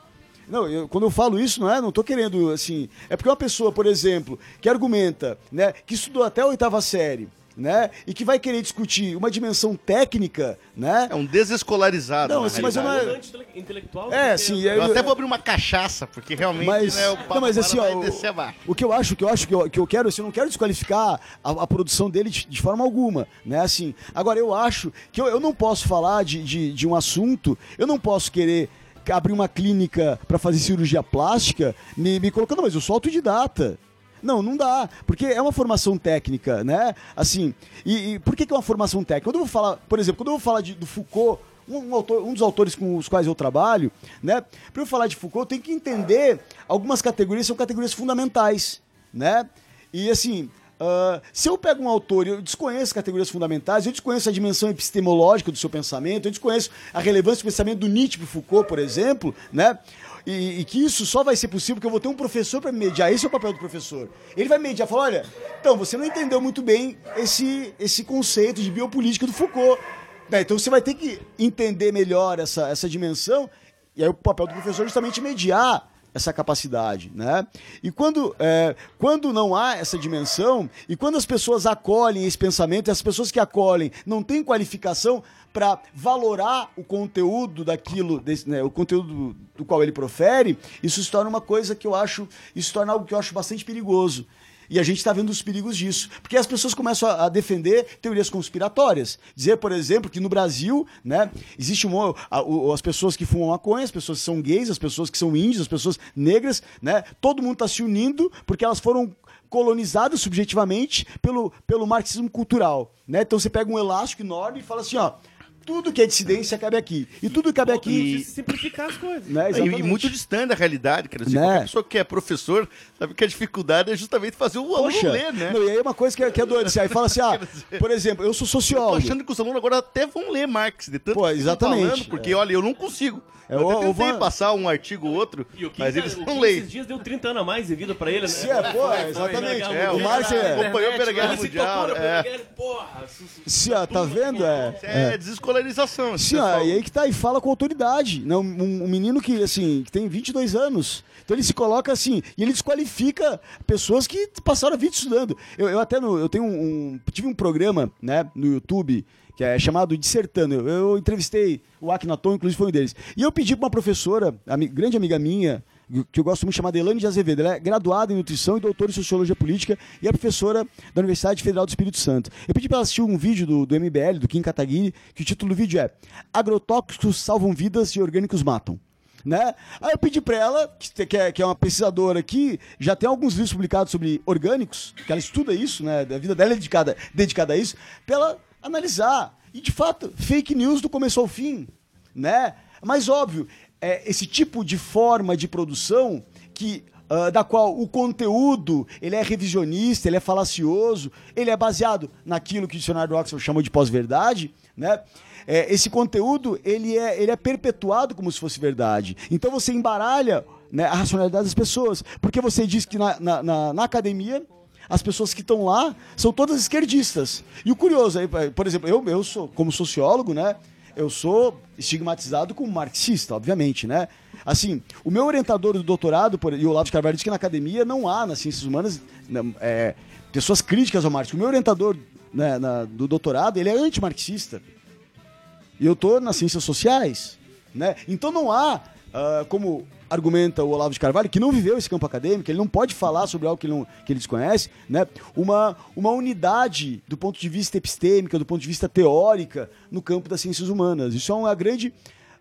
não, eu- quando eu falo isso, não é, não tô querendo, assim, é porque uma pessoa, por exemplo, que argumenta, né, que estudou até a oitava série, né, e que vai querer discutir uma dimensão técnica, né? É um desescolarizado. Não, assim, mas eu não realidade. é- intelectual. É, assim, Eu até vou abrir uma cachaça, porque realmente Mas, né, o papo não, mas assim, ó, vai o-. O que eu acho, o que eu acho que eu, que eu quero, assim, eu não quero desqualificar a, a produção dele de, de forma alguma, né? Assim, agora eu acho que eu, eu não posso falar de, de, de um assunto, eu não posso querer abrir uma clínica para fazer cirurgia plástica me, me colocando, mas eu sou autodidata. Não, não dá, porque é uma formação técnica, né? Assim, e, e por que, que é uma formação técnica? Quando eu vou falar, por exemplo, quando eu vou falar de, do Foucault, um, um autor- um dos autores com os quais eu trabalho, né? Para eu falar de Foucault, eu tenho que entender algumas categorias, são categorias fundamentais, né? E assim, ah, se eu pego um autor e eu desconheço categorias fundamentais, eu desconheço a dimensão epistemológica do seu pensamento, eu desconheço a relevância do pensamento do Nietzsche para Foucault, por exemplo, né? E, e que isso só vai ser possível porque eu vou ter um professor para me mediar. Esse é o papel do professor. Ele vai mediar, falar, olha, então você não entendeu muito bem esse, esse conceito de biopolítica do Foucault. Né, Então você vai ter que entender melhor essa, essa dimensão. E aí o papel do professor é justamente mediar essa capacidade, né? E quando, é, quando não há essa dimensão, e quando as pessoas acolhem esse pensamento, as pessoas que acolhem não têm qualificação para valorar o conteúdo daquilo, desse, né, o conteúdo do, qual ele profere, isso se torna uma coisa que eu acho, isso torna algo que eu acho bastante perigoso. E a gente está vendo os perigos disso. Porque as pessoas começam a, a defender teorias conspiratórias. Dizer, por exemplo, que no Brasil, né, existe um, a- o- as pessoas que fumam maconha, as pessoas que são gays, as pessoas que são índios, as pessoas negras, né? Todo mundo está se unindo porque elas foram colonizadas subjetivamente pelo, pelo marxismo cultural. Né? Então você pega um elástico enorme e fala assim, ó. Tudo que é dissidência cabe aqui. E tudo que cabe aqui. E simplificar as coisas. Né, E, e muito distante da realidade, cara. Assim, Né? Qualquer pessoa que é professor sabe que a dificuldade é justamente fazer o aluno Poxa, ler, né? não, e aí é uma coisa que é, que é doida. Assim, aí fala assim, ah, por exemplo, eu sou Eu tô sociólogo. achando que os alunos agora até vão ler Marx, de tanto Pô, que exatamente. falando, porque, olha, eu não consigo. É, eu ou tentei passar um artigo ou outro, E o mas eles o não leem. esses dias deu 30 anos a mais de vida pra ele, né? Se é, pô, exatamente. É, o Marx é. acompanhou a Primeira Guerra Ele se Mundial. tocou na É, porra. Se, ó, tá vendo? É. é desescolarização. esse Sim, ó, e aí que tá, e fala com autoridade. Né? Um, um menino que, assim, que tem 22 anos. Então ele se coloca assim, e ele desqualifica pessoas que passaram a vida estudando. Eu, eu até no, eu tenho um, um- tive um programa, né, no YouTube, que é chamado Dissertando. Eu, eu entrevistei o Akhenaton, inclusive foi um deles. E eu pedi para uma professora, ami- grande amiga minha, que eu gosto muito, chamada Elane de Azevedo. Ela é graduada em nutrição e doutora em sociologia política e é professora da Universidade Federal do Espírito Santo. Eu pedi para ela assistir um vídeo do, do MBL, do Kim Kataguiri, que o título do vídeo é Agrotóxicos salvam vidas e orgânicos matam. Né? Aí eu pedi para ela, que, que é, que é uma pesquisadora que já tem alguns livros publicados sobre orgânicos, que ela estuda isso, né? A vida dela é dedicada, dedicada a isso, para ela analisar. E de fato, fake news do começo ao fim. Né? Mas óbvio, é, esse tipo de forma de produção que ah, da qual o conteúdo ele é revisionista, ele é falacioso, ele é baseado naquilo que o dicionário Oxford chamou de pós-verdade, né? É, esse conteúdo ele é, ele é perpetuado como se fosse verdade. Então você embaralha né, a racionalidade das pessoas, porque você diz que na, na, na- na academia as pessoas que estão lá são todas esquerdistas. E o curioso, aí, por exemplo, eu, eu sou, como sociólogo, né? Eu sou estigmatizado como marxista, obviamente, né? Assim, o meu orientador do doutorado, por, e o Olavo de Carvalho, diz que na academia não há, nas ciências humanas, é, pessoas críticas ao Marx. O meu orientador né, na- do doutorado, ele é antimarxista. E eu tô nas ciências sociais, né? Então não há, ah, como argumenta o Olavo de Carvalho, que não viveu esse campo acadêmico, ele não pode falar sobre algo que ele, não, que ele desconhece, né? Uma, uma unidade do ponto de vista epistêmica, do ponto de vista teórica, no campo das ciências humanas. Isso é uma grande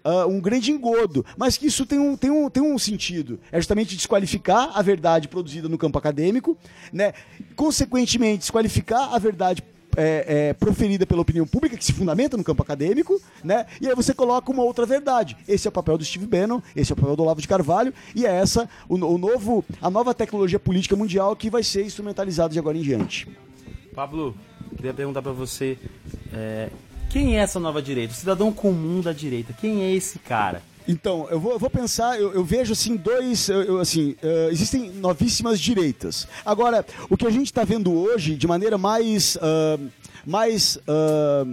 ah, um grande engodo, mas que isso tem um, tem, um, tem um sentido. É justamente desqualificar a verdade produzida no campo acadêmico, né? consequentemente, desqualificar a verdade é, é, proferida pela opinião pública, que se fundamenta no campo acadêmico, né? e aí você coloca uma outra verdade. Esse é o papel do Steve Bannon, esse é o papel do Olavo de Carvalho, e é essa o, o novo, a nova tecnologia política mundial que vai ser instrumentalizada de agora em diante. Pablo, queria perguntar pra você, é, quem é essa nova direita? O cidadão comum da direita, quem é esse cara? Então, eu vou, eu vou pensar, eu, eu vejo assim, dois. eu- assim, eh, existem novíssimas direitas. Agora, o que a gente está vendo hoje, de maneira mais. ah, mais. ah,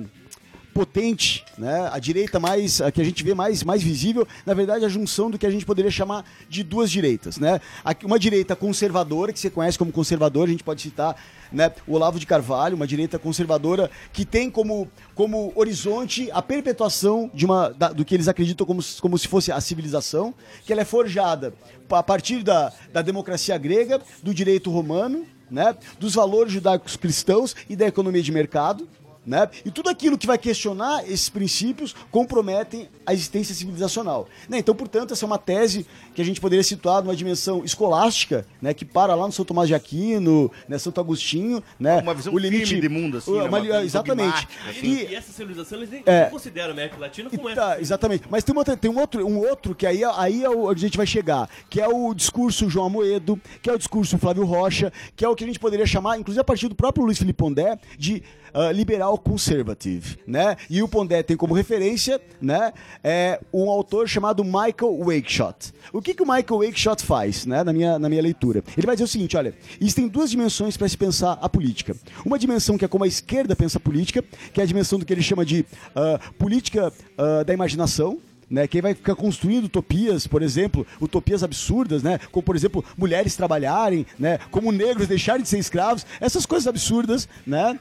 potente, né? A direita mais a que a gente vê mais mais visível, na verdade, a junção do que a gente poderia chamar de duas direitas, né? Uma direita conservadora que você conhece como conservador, a gente pode citar, né, o Olavo de Carvalho, uma direita conservadora que tem como como horizonte a perpetuação de uma da- do que eles acreditam como, como se fosse a civilização, que ela é forjada a partir da, da democracia grega, do direito romano, né, dos valores judaicos cristãos e da economia de mercado, né? E tudo aquilo que vai questionar esses princípios comprometem a existência civilizacional. Né? Então, portanto, essa é uma tese que a gente poderia situar numa dimensão escolástica, né? que para lá no São Tomás de Aquino, né? Santo Agostinho, né? Uma visão firme de mundo, assim, né? uma Uma exatamente. assim. E, E essa civilização eles nem É. consideram a América Latina como Tá, essa. exatamente. Mas tem, uma tem um, outro, um outro que aí, é- aí é o- onde a gente vai chegar, que é o discurso João Amoedo, que é o discurso Flávio Rocha, que é o que a gente poderia chamar, inclusive a partir do próprio Luiz Felipe Pondé, de ah, liberal conservative, né? E o Pondé tem como referência, né, é um autor chamado Michael Wakeshott. O que, que o Michael Wakeshott faz, né, na minha, na minha leitura? Ele vai dizer o seguinte, olha, existem duas dimensões para se pensar a política. Uma dimensão que é como a esquerda pensa a política, que é a dimensão do que ele chama de ah, política ah, da imaginação, né, quem vai ficar construindo utopias, por exemplo, utopias absurdas, né, como por exemplo mulheres trabalharem, né, como negros deixarem de ser escravos, essas coisas absurdas, né?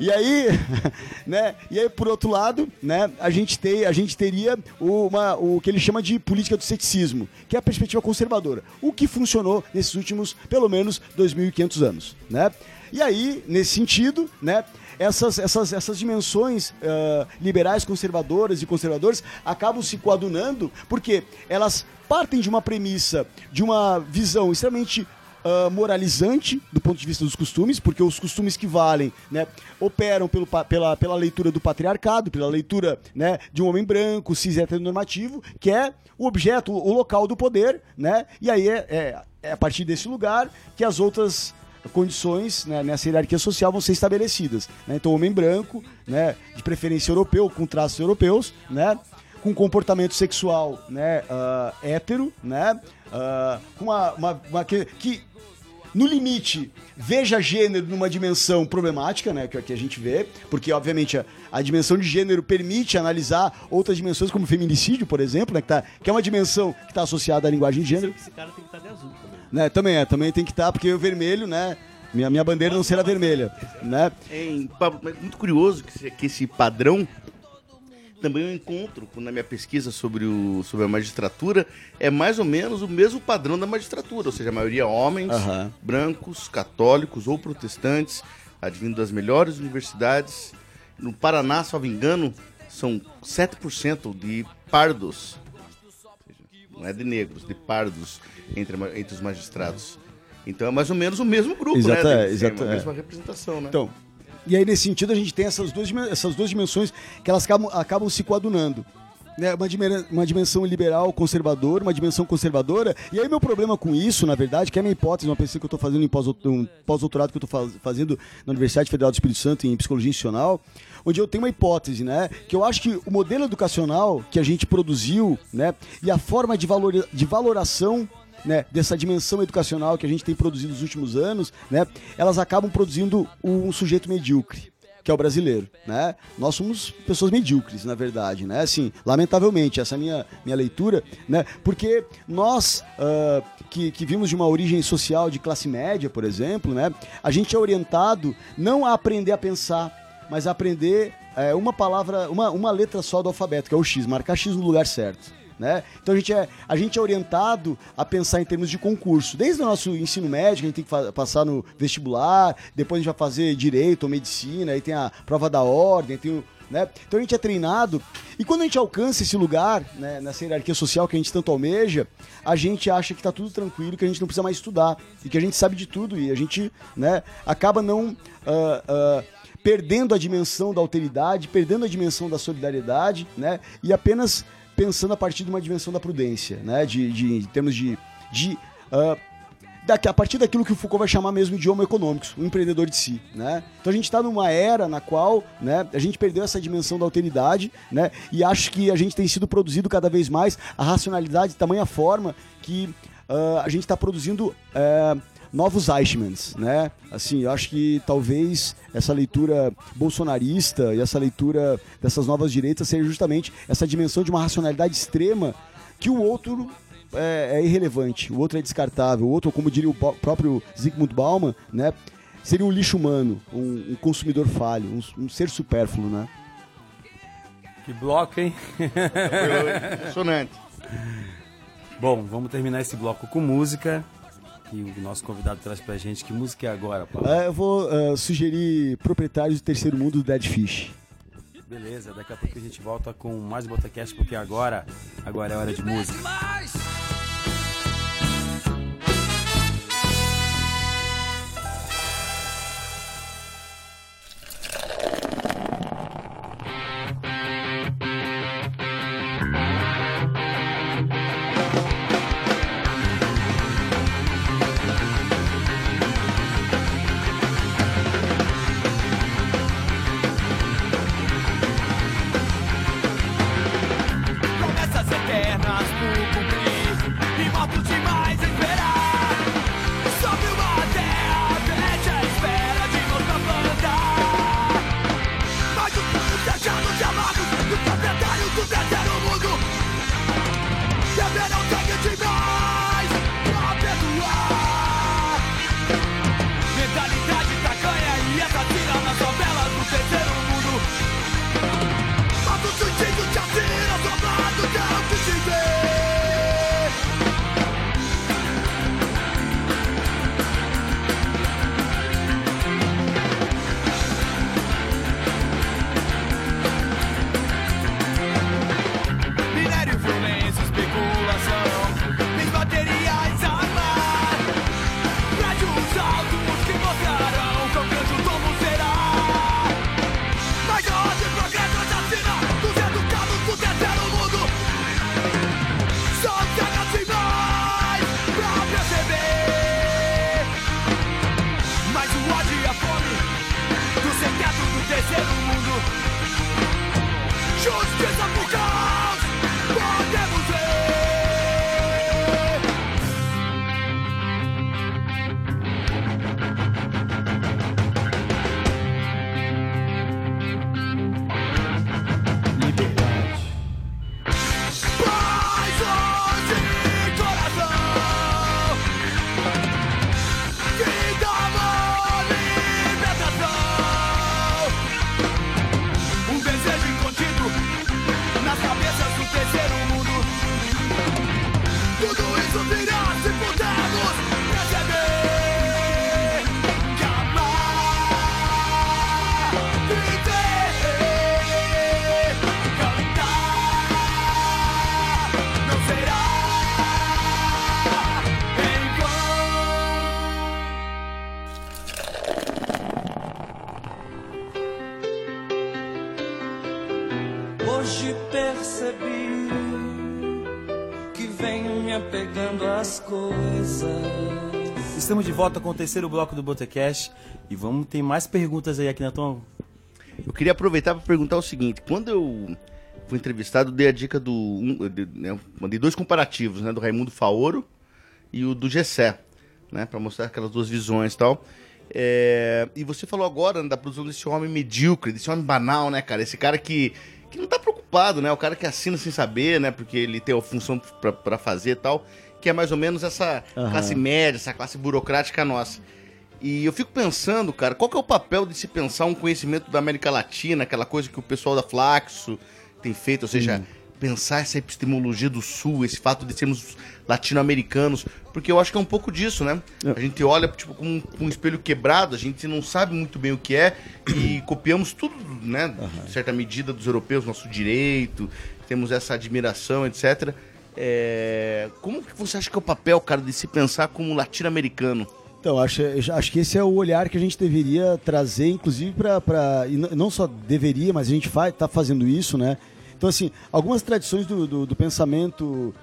E aí, né? E aí por outro lado, né, a gente tem, a gente teria uma, o que ele chama de política do ceticismo, que é a perspectiva conservadora, o que funcionou nesses últimos pelo menos 2.500 anos, né? E aí, nesse sentido, né, essas, essas, essas dimensões ah, liberais, conservadoras e conservadores acabam se coadunando porque elas partem de uma premissa, de uma visão extremamente ah, moralizante do ponto de vista dos costumes, porque os costumes que valem, né, operam pelo, pela, pela leitura do patriarcado, pela leitura, né, de um homem branco, cis heteronormativo, que é o objeto, o local do poder, né, e aí é, é, é a partir desse lugar que as outras condições né, nessa hierarquia social vão ser estabelecidas. né? Então, homem branco, né, de preferência europeu, com traços europeus, né, com comportamento sexual né, ah, hétero, né, ah, com uma, uma- uma que, que, no limite, veja gênero numa dimensão problemática, né, que é que a gente vê, porque, obviamente, a, a dimensão de gênero permite analisar outras dimensões, como feminicídio, por exemplo, né, que, tá, que é uma dimensão que está associada à linguagem de gênero. Esse cara tem que estar de azul também. Né, também é, também tem que estar, porque o vermelho, né? Minha, minha bandeira não será vermelha, né? É mas muito curioso que, esse- que esse padrão também eu encontro na minha pesquisa sobre, o, sobre a magistratura é mais ou menos o mesmo padrão da magistratura, ou seja, a maioria homens, Aham. brancos, católicos ou protestantes, advindo das melhores universidades. No Paraná, salvo engano, são 7% de pardos, não é de negros, de pardos entre, entre os magistrados. Então é mais ou menos o mesmo grupo, Exata- né? Exata- tem a é. mesma representação, né? Então, e aí nesse sentido a gente tem essas duas, essas duas dimensões que elas acabam, acabam se coadunando. Né, uma, uma dimensão liberal conservadora, uma dimensão conservadora. E aí meu problema com isso, na verdade, que é minha hipótese, uma pesquisa que eu estou fazendo em pós- um pós-doutorado que eu estou fazendo na Universidade Federal do Espírito Santo em Psicologia Institucional, onde eu tenho uma hipótese, né? Que eu acho que o modelo educacional que a gente produziu, né? E a forma de, valor, de valoração né, dessa dimensão educacional que a gente tem produzido nos últimos anos, né, elas acabam produzindo um sujeito medíocre, que é o brasileiro, né? Nós somos pessoas medíocres, na verdade, né? Assim, lamentavelmente, essa é a minha, minha leitura, né? Porque nós, ah, que, que vimos de uma origem social de classe média, por exemplo, né? A gente é orientado não a aprender a pensar, mas aprender é, uma palavra, uma, uma letra só do alfabeto, que é o X, marcar X no lugar certo. Né? Então a gente, é, a gente é orientado a pensar em termos de concurso. Desde o nosso ensino médio, a gente tem que passar no vestibular, depois a gente vai fazer direito ou medicina, aí tem a prova da ordem, tem o, né? Então a gente é treinado e quando a gente alcança esse lugar, né, nessa hierarquia social que a gente tanto almeja, a gente acha que tá tudo tranquilo, que a gente não precisa mais estudar e que a gente sabe de tudo e a gente né, acaba não ah, ah, perdendo a dimensão da alteridade, perdendo a dimensão da solidariedade, né? E apenas pensando a partir de uma dimensão da prudência, né? De, de em termos de, de ah, daqui- a partir daquilo que o Foucault vai chamar mesmo de homo econômicos, o empreendedor de si, né? Então a gente está numa era na qual, né, a gente perdeu essa dimensão da alteridade, né? E acho que a gente tem sido produzido cada vez mais a racionalidade de tamanha forma que ah, a gente está produzindo eh, novos Eichmanns, né? Assim, eu acho que talvez essa leitura bolsonarista e essa leitura dessas novas direitas seja justamente essa dimensão de uma racionalidade extrema que o outro é, é irrelevante, o outro é descartável, o outro, como diria o próprio Zygmunt Bauman, né? Seria um lixo humano, um, um consumidor falho, um, um ser supérfluo, né? Que bloco, hein? Impressionante. Bom, vamos terminar esse bloco com música. E o nosso convidado traz pra gente que música é agora, Paulo. É, eu vou ah, sugerir Proprietários do Terceiro Mundo do Dead Fish. Beleza, daqui a pouco a gente volta com mais Botacast, porque agora, agora é hora de música. Estamos de volta com o terceiro bloco do Botecast e vamos ter mais perguntas aí aqui na Tom. Eu queria aproveitar para perguntar o seguinte: quando eu fui entrevistado, dei a dica do. Um, de, né, mandei dois comparativos, né? Do Raimundo Faoro e o do Gessé, né? Para mostrar aquelas duas visões e tal. É, e você falou agora né, da produção desse homem medíocre, desse homem banal, né, cara? Esse cara que, que não tá preocupado, né? O cara que assina sem saber, né? Porque ele tem a função pra fazer e tal. Que é mais ou menos essa Aham. classe média, essa classe burocrática nossa. E eu fico pensando, cara, qual que é o papel de se pensar um conhecimento da América Latina, aquela coisa que o pessoal da Flaxo tem feito, ou seja, pensar essa epistemologia do Sul, esse fato de sermos latino-americanos, porque eu acho que é um pouco disso, né? A gente olha tipo com um, um espelho quebrado, a gente não sabe muito bem o que é e copiamos tudo, né? Em certa medida dos europeus, nosso direito, temos essa admiração, etc. É, Como que você acha que é o papel, cara, de se pensar como latino-americano? Então, acho, acho que esse é o olhar que a gente deveria trazer, inclusive, para. Não só deveria, mas a gente está fazendo isso, né? Então, assim, algumas tradições do, do, do pensamento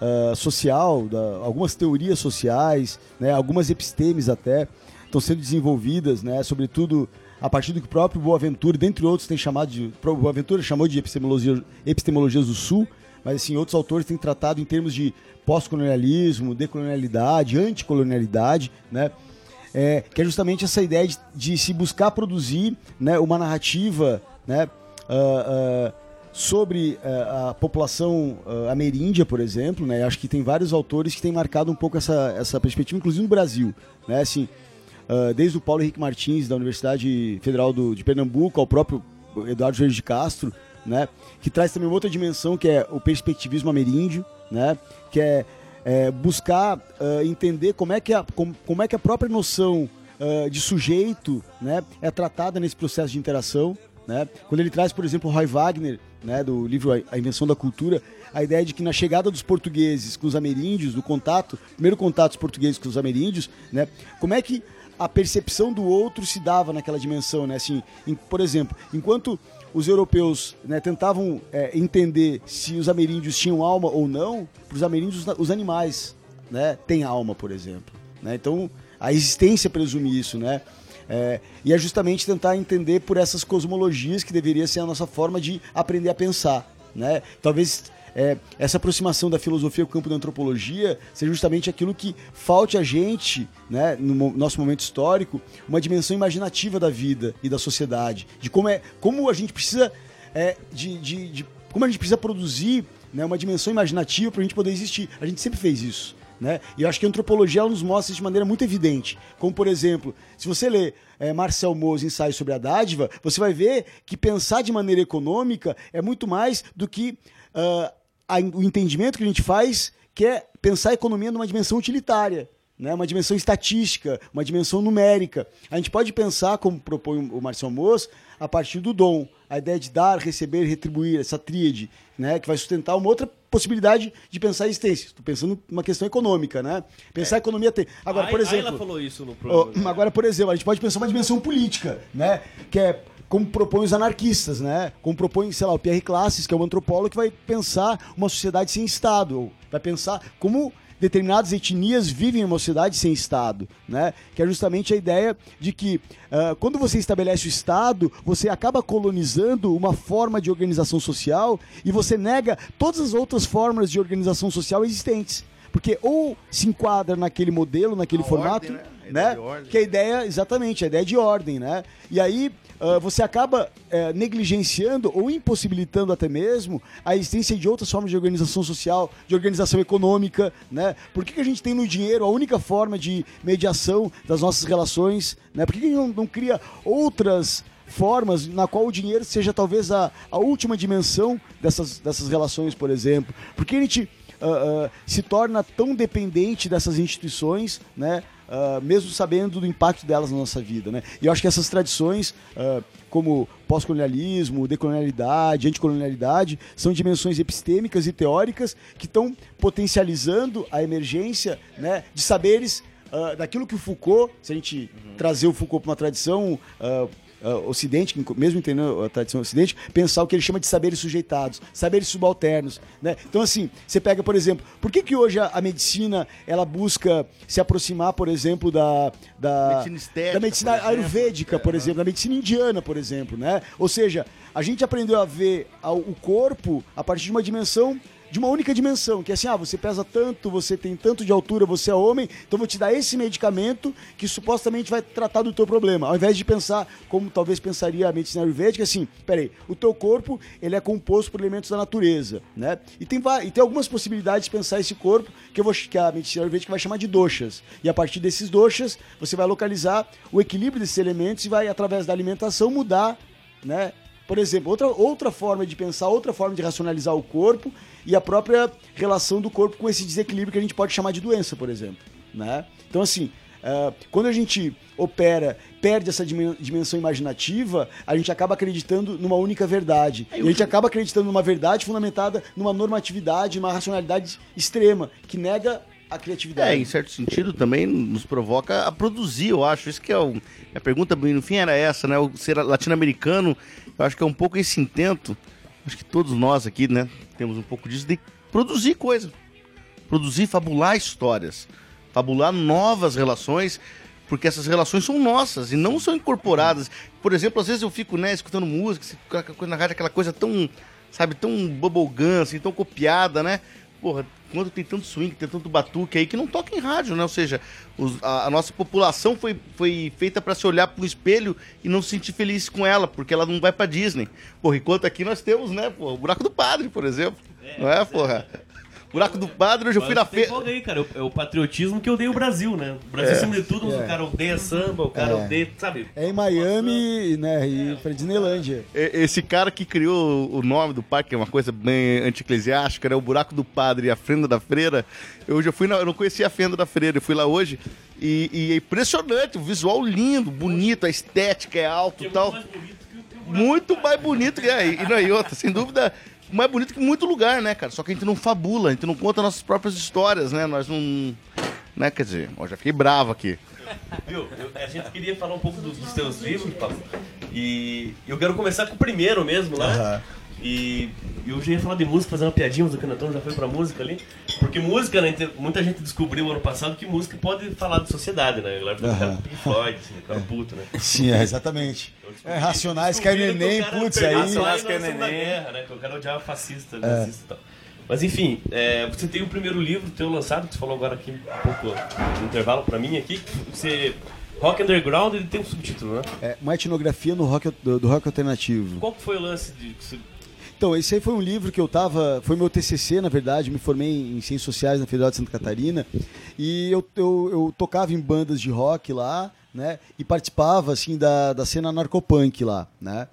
ah, social, da- algumas teorias sociais, né, algumas epistemes até, estão sendo desenvolvidas, né? Sobretudo a partir do que o próprio Boaventura, dentre outros, tem chamado de. Boaventura chamou de epistemologia, epistemologias do Sul, mas assim, outros autores têm tratado em termos de pós-colonialismo, decolonialidade, anticolonialidade, né? É, que é justamente essa ideia de, de se buscar produzir né, uma narrativa né, ah, ah, sobre ah, a população ameríndia, por exemplo. Né? Acho que tem vários autores que têm marcado um pouco essa, essa perspectiva, inclusive no Brasil. Né? Assim, desde o Paulo Henrique Martins, da Universidade Federal do- de Pernambuco, ao próprio Eduardo Jorge de Castro, né? que traz também outra dimensão, que é o perspectivismo ameríndio, né? que é, é, buscar ah, entender como é, que a, como, é que a própria noção ah, de sujeito né, é tratada nesse processo de interação. Né? Quando ele traz, por exemplo, o Roy Wagner, né, do livro A Invenção da Cultura, a ideia de que na chegada dos portugueses com os ameríndios, do contato, primeiro contato dos portugueses com os ameríndios, né, como é que a percepção do outro se dava naquela dimensão, né? Assim, em- por exemplo, enquanto os europeus né, tentavam é, entender se os ameríndios tinham alma ou não, para os ameríndios os animais né, têm alma, por exemplo. Né? Então, a existência presume isso, né? É, e é justamente tentar entender por essas cosmologias que deveria ser a nossa forma de aprender a pensar, né? Talvez é, essa aproximação da filosofia com o campo da antropologia seja justamente aquilo que falte a gente, né, no nosso momento histórico, uma dimensão imaginativa da vida e da sociedade, de como é, como a gente precisa é, de, de- de- como a gente precisa produzir né, uma dimensão imaginativa para a gente poder existir. A gente sempre fez isso. Né? E eu acho que a antropologia nos mostra isso de maneira muito evidente. Como, por exemplo, se você lê é, Marcel Mauss, Ensaio sobre a Dádiva, você vai ver que pensar de maneira econômica é muito mais do que ah, a- o entendimento que a gente faz, que é pensar a economia numa dimensão utilitária. Né, uma dimensão estatística, uma dimensão numérica. A gente pode pensar, como propõe o Marcel Mauss, a partir do dom, a ideia de dar, receber, retribuir, essa tríade, né, que vai sustentar uma outra possibilidade de pensar a existência. Estou pensando numa questão econômica, né? Pensar a economia tem. Agora, A- por exemplo, Ayla falou isso no programa. agora, por exemplo, a gente pode pensar uma dimensão política, né? Que é como propõem os anarquistas, né? Como propõe, sei lá, o Pierre Classes, que é um antropólogo que vai pensar uma sociedade sem Estado, vai pensar como determinadas etnias vivem em uma sociedade sem Estado, né? Que é justamente a ideia de que ah, quando você estabelece o Estado, você acaba colonizando uma forma de organização social e você nega todas as outras formas de organização social existentes. Porque ou se enquadra naquele modelo, naquele A formato, ordem, né? A ideia né? Que a ideia, exatamente, a ideia de ordem, né? E aí ah, você acaba eh, negligenciando ou impossibilitando até mesmo a existência de outras formas de organização social, de organização econômica, né? Por que, que a gente tem no dinheiro a única forma de mediação das nossas relações, né? Por que, que a gente não, não cria outras formas na qual o dinheiro seja talvez a, a última dimensão dessas, dessas relações, por exemplo? Por que a gente ah, ah, se torna tão dependente dessas instituições, né? Ah, mesmo sabendo do impacto delas na nossa vida, né? E eu acho que essas tradições, ah, como pós-colonialismo, decolonialidade, anticolonialidade, são dimensões epistêmicas e teóricas que estão potencializando a emergência, né, de saberes ah, daquilo que o Foucault, se a gente trazer o Foucault para uma tradição ah, ah, ocidente, que mesmo entendendo a tradição ocidente, pensar o que ele chama de saberes sujeitados, saberes subalternos, né? Então assim, você pega, por exemplo, por que que hoje a, a medicina ela busca se aproximar, por exemplo, da da Medicina estética, da medicina por exemplo. ayurvédica, por exemplo, da medicina indiana, por exemplo, né? Ou seja, a gente aprendeu a ver o corpo a partir de uma dimensão de uma única dimensão, que é assim, ah, você pesa tanto, você tem tanto de altura, você é homem, então vou te dar esse medicamento que supostamente vai tratar do teu problema. Ao invés de pensar como talvez pensaria a medicina ayurvédica, assim, peraí, o teu corpo, ele é composto por elementos da natureza, né? E tem, e tem algumas possibilidades de pensar esse corpo que, eu vou, que a medicina ayurvédica vai chamar de doshas. E a partir desses doshas, você vai localizar o equilíbrio desses elementos e vai, através da alimentação, mudar, né? Por exemplo, outra, outra forma de pensar, outra forma de racionalizar o corpo e a própria relação do corpo com esse desequilíbrio que a gente pode chamar de doença, por exemplo. Né? Então, assim, ah, quando a gente opera, perde essa dimen- dimensão imaginativa, a gente acaba acreditando numa única verdade. E a gente acaba acreditando numa verdade fundamentada numa normatividade, numa racionalidade extrema, que nega a criatividade. É, em certo sentido também nos provoca a produzir, eu acho. Isso que é o, a pergunta, no fim, era essa, né? O ser latino-americano, eu acho que é um pouco esse intento. Acho que todos nós aqui, né, temos um pouco disso de produzir coisa. Produzir, fabular histórias. Fabular novas relações, porque essas relações são nossas e não são incorporadas. Por exemplo, às vezes eu fico, né, escutando música, na rádio, aquela coisa tão, sabe, tão bubblegum, assim, tão copiada, né? Porra, quando tem tanto swing, tem tanto batuque aí que não toca em rádio, né? Ou seja, os- a, a nossa população foi, foi feita para se olhar pro espelho e não se sentir feliz com ela, porque ela não vai pra Disney. Porra, enquanto aqui nós temos, né, pô, o Buraco do Padre, por exemplo. não é, porra? Buraco do Padre, hoje eu fui na feira. aí, cara. É o patriotismo que odeia o Brasil, né? O Brasil, acima de tudo, o cara odeia samba, o cara É. odeia, sabe? É em Miami, né, e pra Disneylândia. Esse cara que criou o nome do parque, que é uma coisa bem anti-eclesiástica, né? O Buraco do Padre e a Fenda da Freira. Eu já fui, na, eu não conhecia a Fenda da Freira, eu fui lá hoje. E, e é impressionante, o visual lindo, bonito, a estética é alto e tal. Muito mais bonito que é. E, não, e outra, sem dúvida, mais bonito que muito lugar, né, cara? Só que a gente não fabula, a gente não conta nossas próprias histórias, né? Nós não. Né, quer dizer, ó, já fiquei bravo aqui. Viu? Eu- a gente queria falar um pouco dos, dos teus livros, Paulo. E eu quero começar com o primeiro mesmo lá. E eu já ia falar de música, fazer uma piadinha, mas o Canatão já foi pra música ali. Porque música, né? Muita gente descobriu ano passado que música pode falar de sociedade, né? A galera fica Aham. Pink Floyd, assim, fica puto, né? Sim, é, exatamente. É, Racionais, cai neném, putz, aí. Racionais, cai neném. Guerra, né? Que o cara odiava fascista, nazista e tal. Mas enfim, é, você tem o primeiro livro teu lançado, que você falou agora aqui um pouco no intervalo pra mim aqui. que Você. Rock Underground, ele tem um subtítulo, né? É, uma etnografia no rock, do, do rock alternativo. Qual que foi o lance de. Então, esse aí foi um livro que eu tava. Foi meu TCC, na verdade. Me formei em Ciências Sociais na Federal de Santa Catarina. E eu, eu, eu tocava em bandas de rock lá, né? E participava, assim, da, da cena narcopunk lá, né?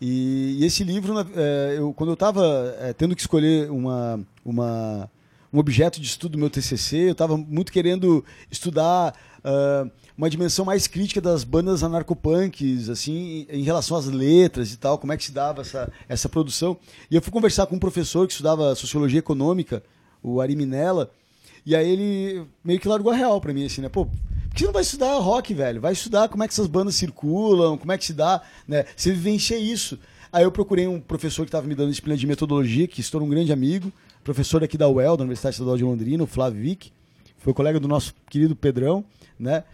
E, e esse livro, é, eu, quando eu estava tendo que escolher uma, uma, um objeto de estudo do meu TCC, eu estava muito querendo estudar ah, uma dimensão mais crítica das bandas anarcopunks, assim, em, relação às letras e tal, como é que se dava essa, essa produção. E eu fui conversar com um professor que estudava Sociologia Econômica, o Ari Minella, e aí ele meio que largou a real pra mim, assim, né? Pô, por que você não vai estudar rock, velho? Vai estudar como é que essas bandas circulam, como é que se dá, né? Você vivencia isso. Aí eu procurei um professor que estava me dando disciplina de metodologia, que tornou um grande amigo, professor aqui da UEL, da Universidade Estadual de Londrina, o Flávio Vick, foi colega do nosso querido Pedrão, né?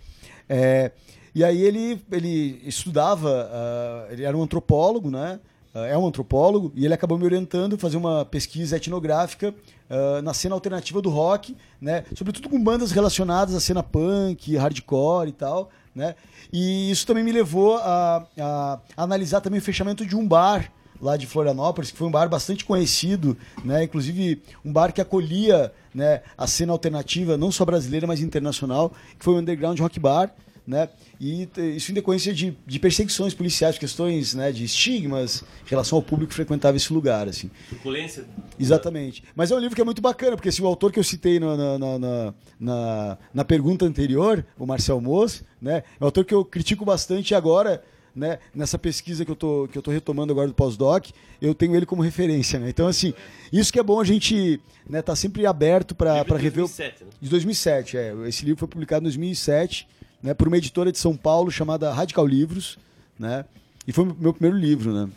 É, e aí ele, ele estudava, ah, ele era um antropólogo, né? Ah, é um antropólogo, e ele acabou me orientando a fazer uma pesquisa etnográfica ah, na cena alternativa do rock, né? Sobretudo com bandas relacionadas à cena punk, hardcore e tal, né? E isso também me levou a, a analisar também o fechamento de um bar lá de Florianópolis, que foi um bar bastante conhecido, né? Inclusive um bar que acolhia, né, a cena alternativa, não só brasileira, mas internacional, que foi o Underground Rock Bar, né? E isso em decorrência de, de perseguições policiais, questões, né, de estigmas em relação ao público que frequentava esse lugar, assim. Suculência. Exatamente. Mas é um livro que é muito bacana, porque assim, o autor que eu citei na, na, na, na, na- pergunta anterior, o Marcel Moss, né, é um autor que eu critico bastante agora, né, nessa pesquisa que eu tô, que eu tô retomando agora do pós-doc, eu tenho ele como referência. Né? Então, assim, isso que é bom a gente né, tá sempre aberto para rever. o- 2007, né? De 2007, é. Esse livro foi publicado em 2007, né, por uma editora de São Paulo chamada Radical Livros, né? E foi o meu primeiro livro, né?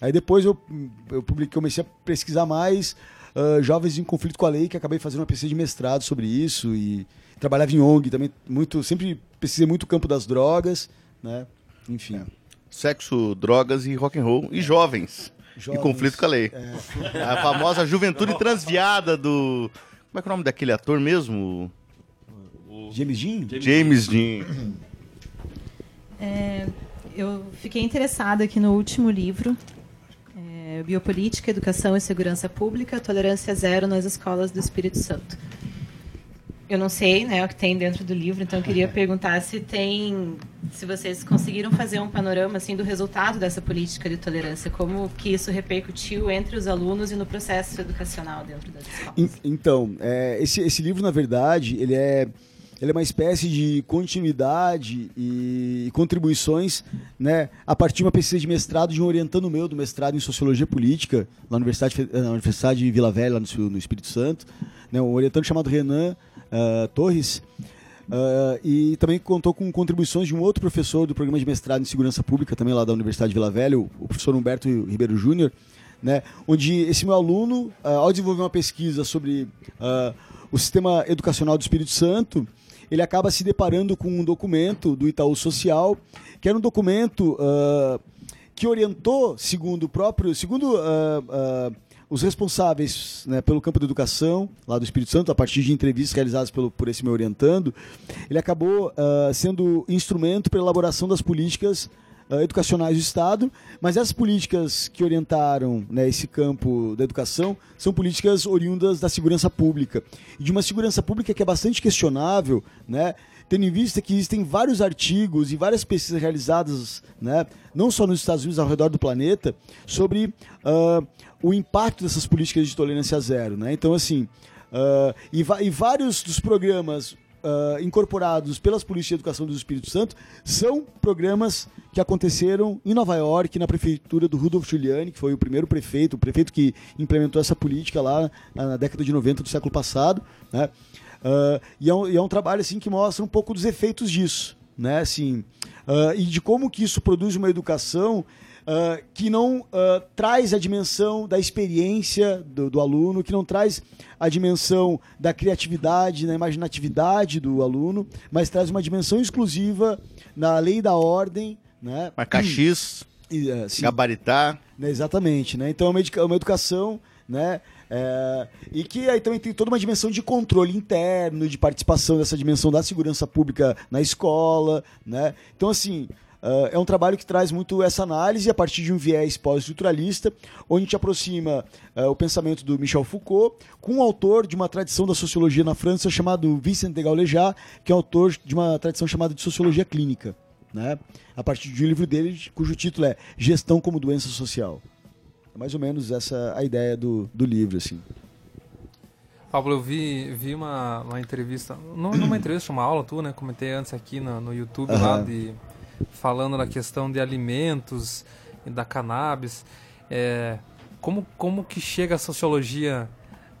Aí depois eu, eu publiquei, comecei a pesquisar mais ah, jovens em conflito com a lei, que acabei fazendo uma pesquisa de mestrado sobre isso e trabalhava em ONG também, muito, sempre pesquisei muito o campo das drogas, né? Enfim. Sexo, drogas e rock and roll e jovens, Jovens, em conflito com a lei. A famosa juventude transviada do como é que é o nome daquele ator mesmo? James Dean? James Dean. É, eu fiquei interessada aqui no último livro, é, Biopolítica, Educação e Segurança Pública, Tolerância Zero nas Escolas do Espírito Santo. Eu não sei né, o que tem dentro do livro, então eu queria perguntar se tem, se vocês conseguiram fazer um panorama assim do resultado dessa política de tolerância, como que isso repercutiu entre os alunos e no processo educacional dentro das escolas. En- Então, é, esse, esse livro, na verdade, ele é, ele é uma espécie de continuidade e, contribuições né, a partir de uma pesquisa de mestrado de um orientando meu do mestrado em Sociologia Política, na Universidade, na Universidade de Vila Velha, no, no Espírito Santo. Né, um orientando chamado Renan ah, Torres. ah, e também contou com contribuições de um outro professor do programa de mestrado em Segurança Pública, também lá da Universidade de Vila Velha, o, professor Humberto Ribeiro Júnior, né, onde esse meu aluno, ah, ao desenvolver uma pesquisa sobre ah, o sistema educacional do Espírito Santo, ele acaba se deparando com um documento do Itaú Social, que era um documento que orientou, segundo o próprio, segundo ah, ah, os responsáveis né, pelo campo da educação lá do Espírito Santo, a partir de entrevistas realizadas pelo, por esse meu orientando, ele acabou ah, sendo instrumento para a elaboração das políticas ah, educacionais do Estado, mas essas políticas que orientaram né, esse campo da educação são políticas oriundas da segurança pública. E de uma segurança pública que é bastante questionável, né, tendo em vista que existem vários artigos e várias pesquisas realizadas, né, não só nos Estados Unidos, ao redor do planeta, sobre ah, o impacto dessas políticas de tolerância zero. Né? Então, assim, ah, e, e vários dos programas ah, incorporados pelas polícias de educação do Espírito Santo são programas que aconteceram em Nova York, na prefeitura do Rudolf Giuliani, que foi o primeiro prefeito, o prefeito que implementou essa política lá na, na década de 90 do século passado, né? Ah, e, é um, e é um trabalho assim que mostra um pouco dos efeitos disso, né? Assim, ah, e de como que isso produz uma educação ah, que não ah, traz a dimensão da experiência do, do aluno, que não traz a dimensão da criatividade, na imaginatividade do aluno, mas traz uma dimensão exclusiva na lei da ordem, né? Marcar X, E, sim. gabaritar. Né, exatamente, né? Então é uma, uma educação, né? É, e que aí também tem toda uma dimensão de controle interno, de participação dessa dimensão da segurança pública na escola, né? Então assim ah, é um trabalho que traz muito essa análise a partir de um viés pós-estruturalista, onde a gente aproxima ah, o pensamento do Michel Foucault com um autor de uma tradição da sociologia na França chamado Vincent de Gaulejar, que é autor de uma tradição chamada de sociologia clínica, né? A partir de um livro dele cujo título é Gestão como Doença Social. É mais ou menos essa a ideia do, do livro, assim. Pablo, eu vi, vi uma, uma entrevista, não numa entrevista, uma aula tua, né? Comentei antes aqui no, no YouTube lá, Aham. de, falando da questão de alimentos e da cannabis. É, como, como que chega a sociologia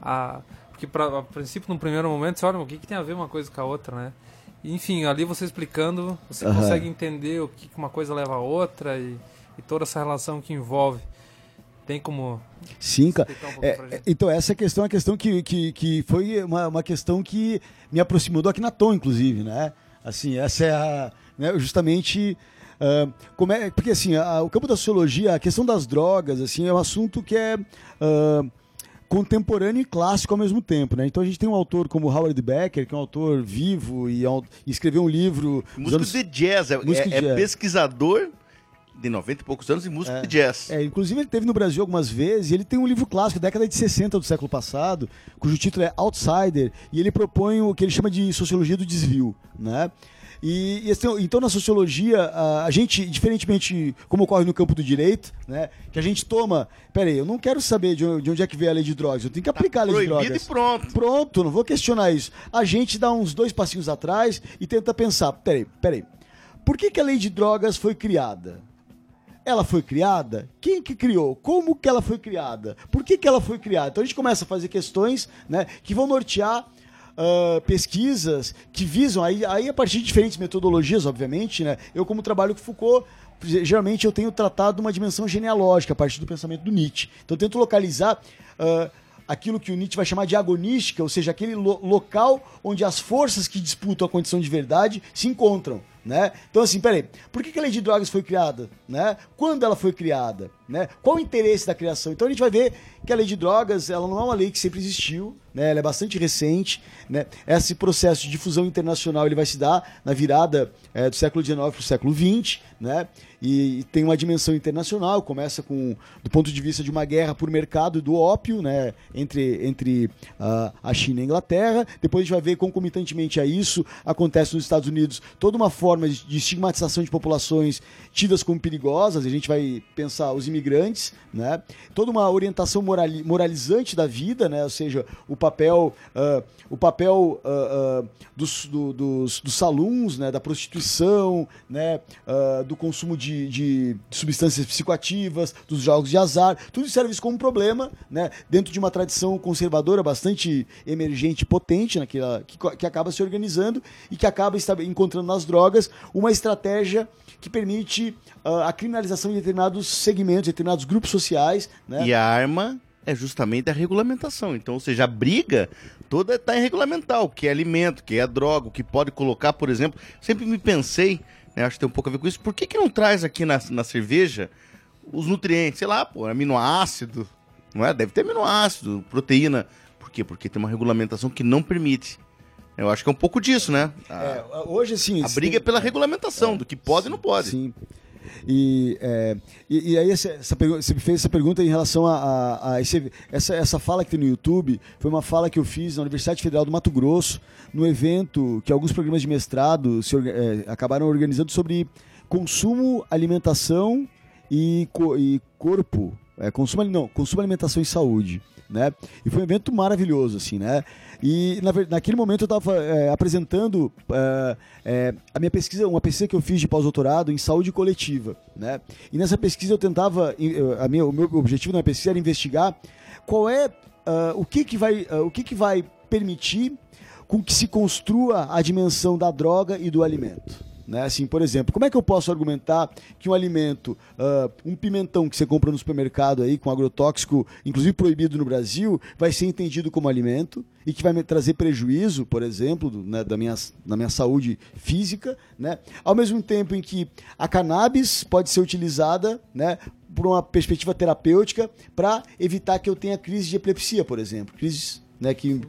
a... Porque, pra, a princípio, no primeiro momento, você olha, o que, que tem a ver uma coisa com a outra, né? Enfim, ali você explicando, você Aham. consegue entender o que que uma coisa leva a outra e, e toda essa relação que envolve. Tem como Sim, cara. um É, é, então, essa questão é uma questão que, que, que foi uma, uma questão que me aproximou do Akhenaton, inclusive, né? Assim, essa é a. Né, justamente. ah, como é, porque assim, a- o campo da sociologia, a questão das drogas, assim, é um assunto que é ah, contemporâneo e clássico ao mesmo tempo, né? Então a gente tem um autor como Howard Becker, que é um autor vivo e, e escreveu um livro Músico anos- de jazz, é, é- é jazz. pesquisador de 90 e poucos anos e músico de jazz. É, inclusive ele teve no Brasil algumas vezes, e ele tem um livro clássico, década de 60 do século passado, cujo título é Outsider, e ele propõe o que ele chama de sociologia do desvio, né? E, então na sociologia, a, gente, diferentemente como ocorre no campo do direito, né, que a gente toma, peraí, eu não quero saber de onde, de onde é que veio a lei de drogas, eu tenho que aplicar a lei de Tá drogas. e pronto. Pronto, não vou questionar isso. A gente dá uns dois passinhos atrás e tenta pensar, peraí, peraí, por que, que a lei de drogas foi criada? Ela foi criada? Quem que criou? Como que ela foi criada? Por que, que ela foi criada? Então a gente começa a fazer questões né, que vão nortear ah, pesquisas que visam, aí, aí a partir de diferentes metodologias, obviamente, né? Eu, como trabalho com Foucault, geralmente eu tenho tratado uma dimensão genealógica a partir do pensamento do Nietzsche. Então eu tento localizar ah, aquilo que o Nietzsche vai chamar de agonística, ou seja, aquele lo- local onde as forças que disputam a condição de verdade se encontram. Né? Então, assim, peraí, por que, que a lei de drogas foi criada? Né? Quando ela foi criada? Né? Qual o interesse da criação? Então a gente vai ver que a lei de drogas ela não é uma lei que sempre existiu, né? ela é bastante recente. Né? Esse processo de difusão internacional ele vai se dar na virada eh, do século XIX para o século XX, né? E, e tem uma dimensão internacional, começa com do ponto de vista de uma guerra por mercado do ópio né? entre, entre ah, a China e a Inglaterra. Depois a gente vai ver concomitantemente a isso, acontece nos Estados Unidos toda uma forma de, de estigmatização de populações tidas como perigosas, a gente vai pensar os imigrantes, né? toda uma orientação morali- moralizante da vida, né? ou seja, o papel, ah, o papel ah, dos, do- dos, dos saluns, né? da prostituição, né? do consumo de, de substâncias psicoativas, dos jogos de azar, tudo serve isso como problema, né? dentro de uma tradição conservadora bastante emergente potente, né? que, que, acaba se organizando e que acaba encontrando nas drogas uma estratégia que permite ah, a criminalização de determinados segmentos, determinados grupos sociais, né? E a arma é justamente a regulamentação. Então, ou seja, a briga toda está em regulamentar o que é alimento, o que é droga, o que pode colocar, por exemplo. Sempre me pensei, né, acho que tem um pouco a ver com isso, por que, que não traz aqui na, na cerveja os nutrientes? Sei lá, pô, aminoácido, não é? Deve ter aminoácido, proteína. Por quê? Porque tem uma regulamentação que não permite. Eu acho que é um pouco disso, né? A, É, hoje, assim... a briga é tem- pela regulamentação, do que pode e não pode. Sim. E, é, e, e aí essa, essa você me fez essa pergunta em relação a, a- a esse- essa, essa fala que tem no YouTube, foi uma fala que eu fiz na Universidade Federal do Mato Grosso, no evento que alguns programas de mestrado se é, acabaram organizando sobre consumo, alimentação e, e corpo. É, consumo, não, consumo, alimentação e saúde. Né? E foi um evento maravilhoso, assim, né? E na naquele momento eu estava apresentando é, é, a minha pesquisa, uma pesquisa que eu fiz de pós-doutorado em saúde coletiva, né? E nessa pesquisa eu tentava, a minha, o meu objetivo na pesquisa era investigar qual é ah, o que que vai, ah, o que que vai permitir com que se construa a dimensão da droga e do alimento. Né? Assim, por exemplo, como é que eu posso argumentar que um alimento, ah, um pimentão que você compra no supermercado aí com agrotóxico, inclusive proibido no Brasil, vai ser entendido como alimento e que vai me trazer prejuízo, por exemplo, do- né, da, minha, da minha saúde física, né? Ao mesmo tempo em que a cannabis pode ser utilizada, né, por uma perspectiva terapêutica para evitar que eu tenha crise de epilepsia, por exemplo, crises né, que,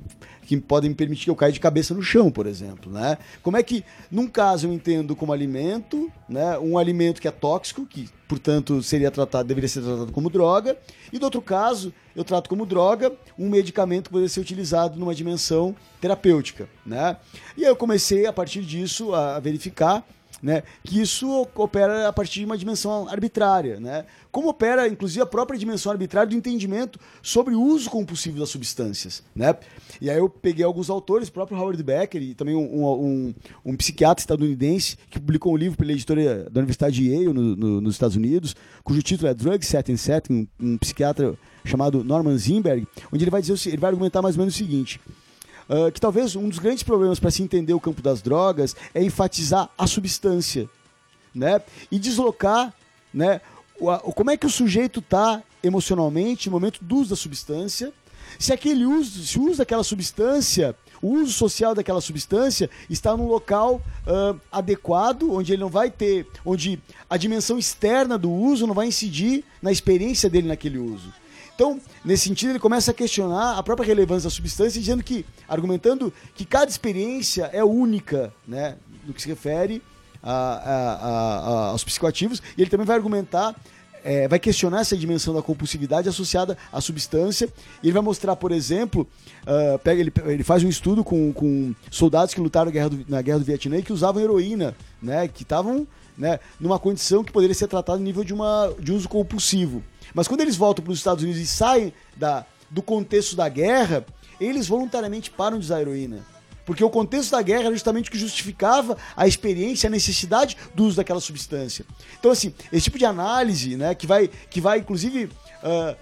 que podem me permitir que eu caia de cabeça no chão, por exemplo. Né? Como é que, num caso, eu entendo como alimento, né, um alimento que é tóxico, que, portanto, seria tratado, deveria ser tratado como droga, e do outro caso, eu trato como droga um medicamento que poderia ser utilizado numa dimensão terapêutica. Né? E aí eu comecei, a partir disso, a verificar né, que isso opera a partir de uma dimensão arbitrária, né? Como opera, inclusive, a própria dimensão arbitrária do entendimento sobre o uso compulsivo das substâncias, né? E aí eu peguei alguns autores, o próprio Howard Becker e também um, um, um psiquiatra estadunidense que publicou um livro pela editora da Universidade de Yale, no- no- nos Estados Unidos, cujo título é Drug Setting Setting, um, psiquiatra chamado Norman Zinberg, onde ele vai dizer, ele vai argumentar mais ou menos o seguinte, Uh, que talvez um dos grandes problemas para se entender o campo das drogas é enfatizar a substância, né? E deslocar, né? O, a- como é que o sujeito está emocionalmente no momento do uso da substância, se aquele uso, se o uso daquela substância, o uso social daquela substância está num local ah, adequado, onde ele não vai ter, onde a dimensão externa do uso não vai incidir na experiência dele naquele uso. Então, nesse sentido, ele começa a questionar a própria relevância da substância, dizendo que, argumentando que cada experiência é única, né, no que se refere a- a- a- aos psicoativos, e ele também vai argumentar, é, vai questionar essa dimensão da compulsividade associada à substância, e ele vai mostrar, por exemplo, ah, pega, ele, ele faz um estudo com, com soldados que lutaram na guerra, do, na guerra do Vietnã e que usavam heroína, né, que estavam né, numa condição que poderia ser tratada no nível de, uma, de uso compulsivo. Mas quando eles voltam para os Estados Unidos e saem da, do contexto da guerra, eles voluntariamente param de usar heroína. Porque o contexto da guerra era justamente o que justificava a experiência, a necessidade do uso daquela substância. Então, assim, esse tipo de análise, né, que vai, que vai inclusive, ah,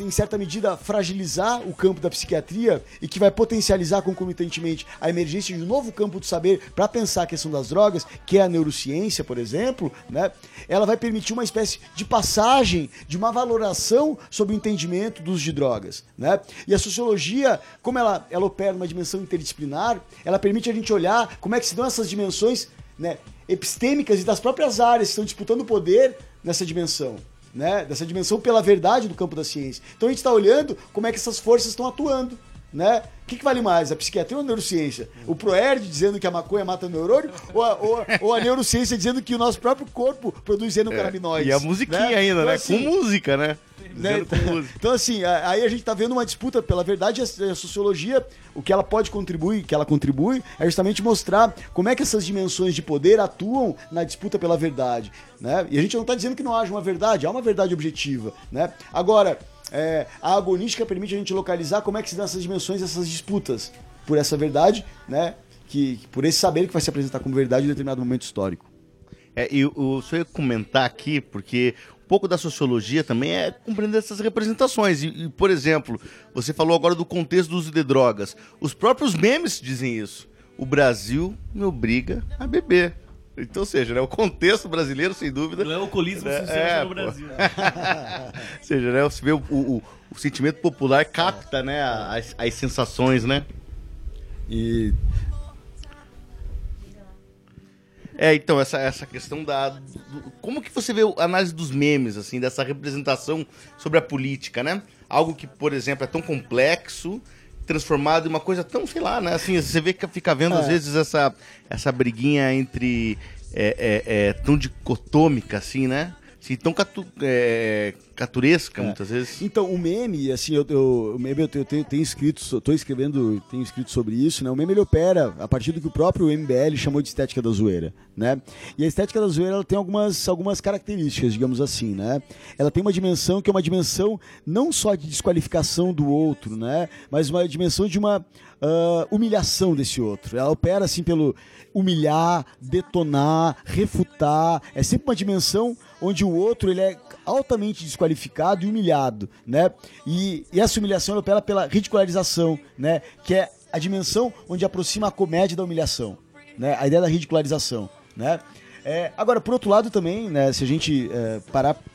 em certa medida, fragilizar o campo da psiquiatria e que vai potencializar concomitantemente a emergência de um novo campo do saber para pensar a questão das drogas, que é a neurociência, por exemplo, né, ela vai permitir uma espécie de passagem, de uma valoração sobre o entendimento do uso de drogas. Né? E a sociologia, como ela, ela opera numa dimensão interdisciplinar, ela permite a gente olhar como é que se dão essas dimensões né, epistêmicas e das próprias áreas que estão disputando poder nessa dimensão. Né, dessa dimensão pela verdade do campo da ciência. Então a gente está olhando como é que essas forças estão atuando. Né? O que, que vale mais, a psiquiatria ou a neurociência? O Proerd dizendo que a maconha mata o neurônio ou a, ou ou a neurociência dizendo que o nosso próprio corpo produz endocannabinoides? E a musiquinha né? ainda, Então, né? assim, Com música, né? né? Com música. Então, assim, aí a gente tá vendo uma disputa pela verdade. e A a sociologia, o que ela pode contribuir, que ela contribui, é justamente mostrar como é que essas dimensões de poder atuam na disputa pela verdade. Né? E a gente não tá dizendo que não haja uma verdade, há uma verdade objetiva. Né? Agora, é, a agonística permite a gente localizar como é que se dão essas dimensões, essas disputas por essa verdade, né? Que, por esse saber que vai se apresentar como verdade em determinado momento histórico. É, e o senhor ia comentar aqui, porque um pouco da sociologia também é compreender essas representações. E, e, por exemplo, você falou agora do contexto do uso de drogas. Os próprios memes dizem isso. O Brasil me obriga a beber. Então, ou seja, né, o contexto brasileiro, sem dúvida. Não é o alcoolismo É, funciona é, no. Brasil. Ou seja, né, você vê o, o- o sentimento popular capta né, as, as sensações, né? E É, então, essa, essa questão da. do- como que você vê a análise dos memes, assim, dessa representação sobre a política, né? Algo que, por exemplo, é tão complexo, transformado em uma coisa tão, sei lá, né? Assim, você vê que fica vendo, às É. vezes, essa, essa briguinha entre. É, é, é, tão dicotômica, assim, né? Assim, tão catu, é, caturesca, muitas vezes. Então, o meme, assim, eu, eu, o meme eu tenho, tenho, tenho escrito, tô escrevendo, tenho escrito sobre isso, né? O meme ele opera a partir do que o próprio MBL chamou de estética da zoeira, né? E a estética da zoeira ela tem algumas, algumas características, digamos assim, né? Ela tem uma dimensão que é uma dimensão não só de desqualificação do outro, né? Mas uma dimensão de uma ah, humilhação desse outro. Ela opera assim pelo humilhar, detonar, refutar. É sempre uma dimensão onde o outro ele é altamente desqualificado e humilhado, né? E, e essa humilhação ela opera pela ridicularização, né? Que é a dimensão onde aproxima a comédia da humilhação, né? A ideia da ridicularização, né? É, agora, por outro lado também, né, se a gente é,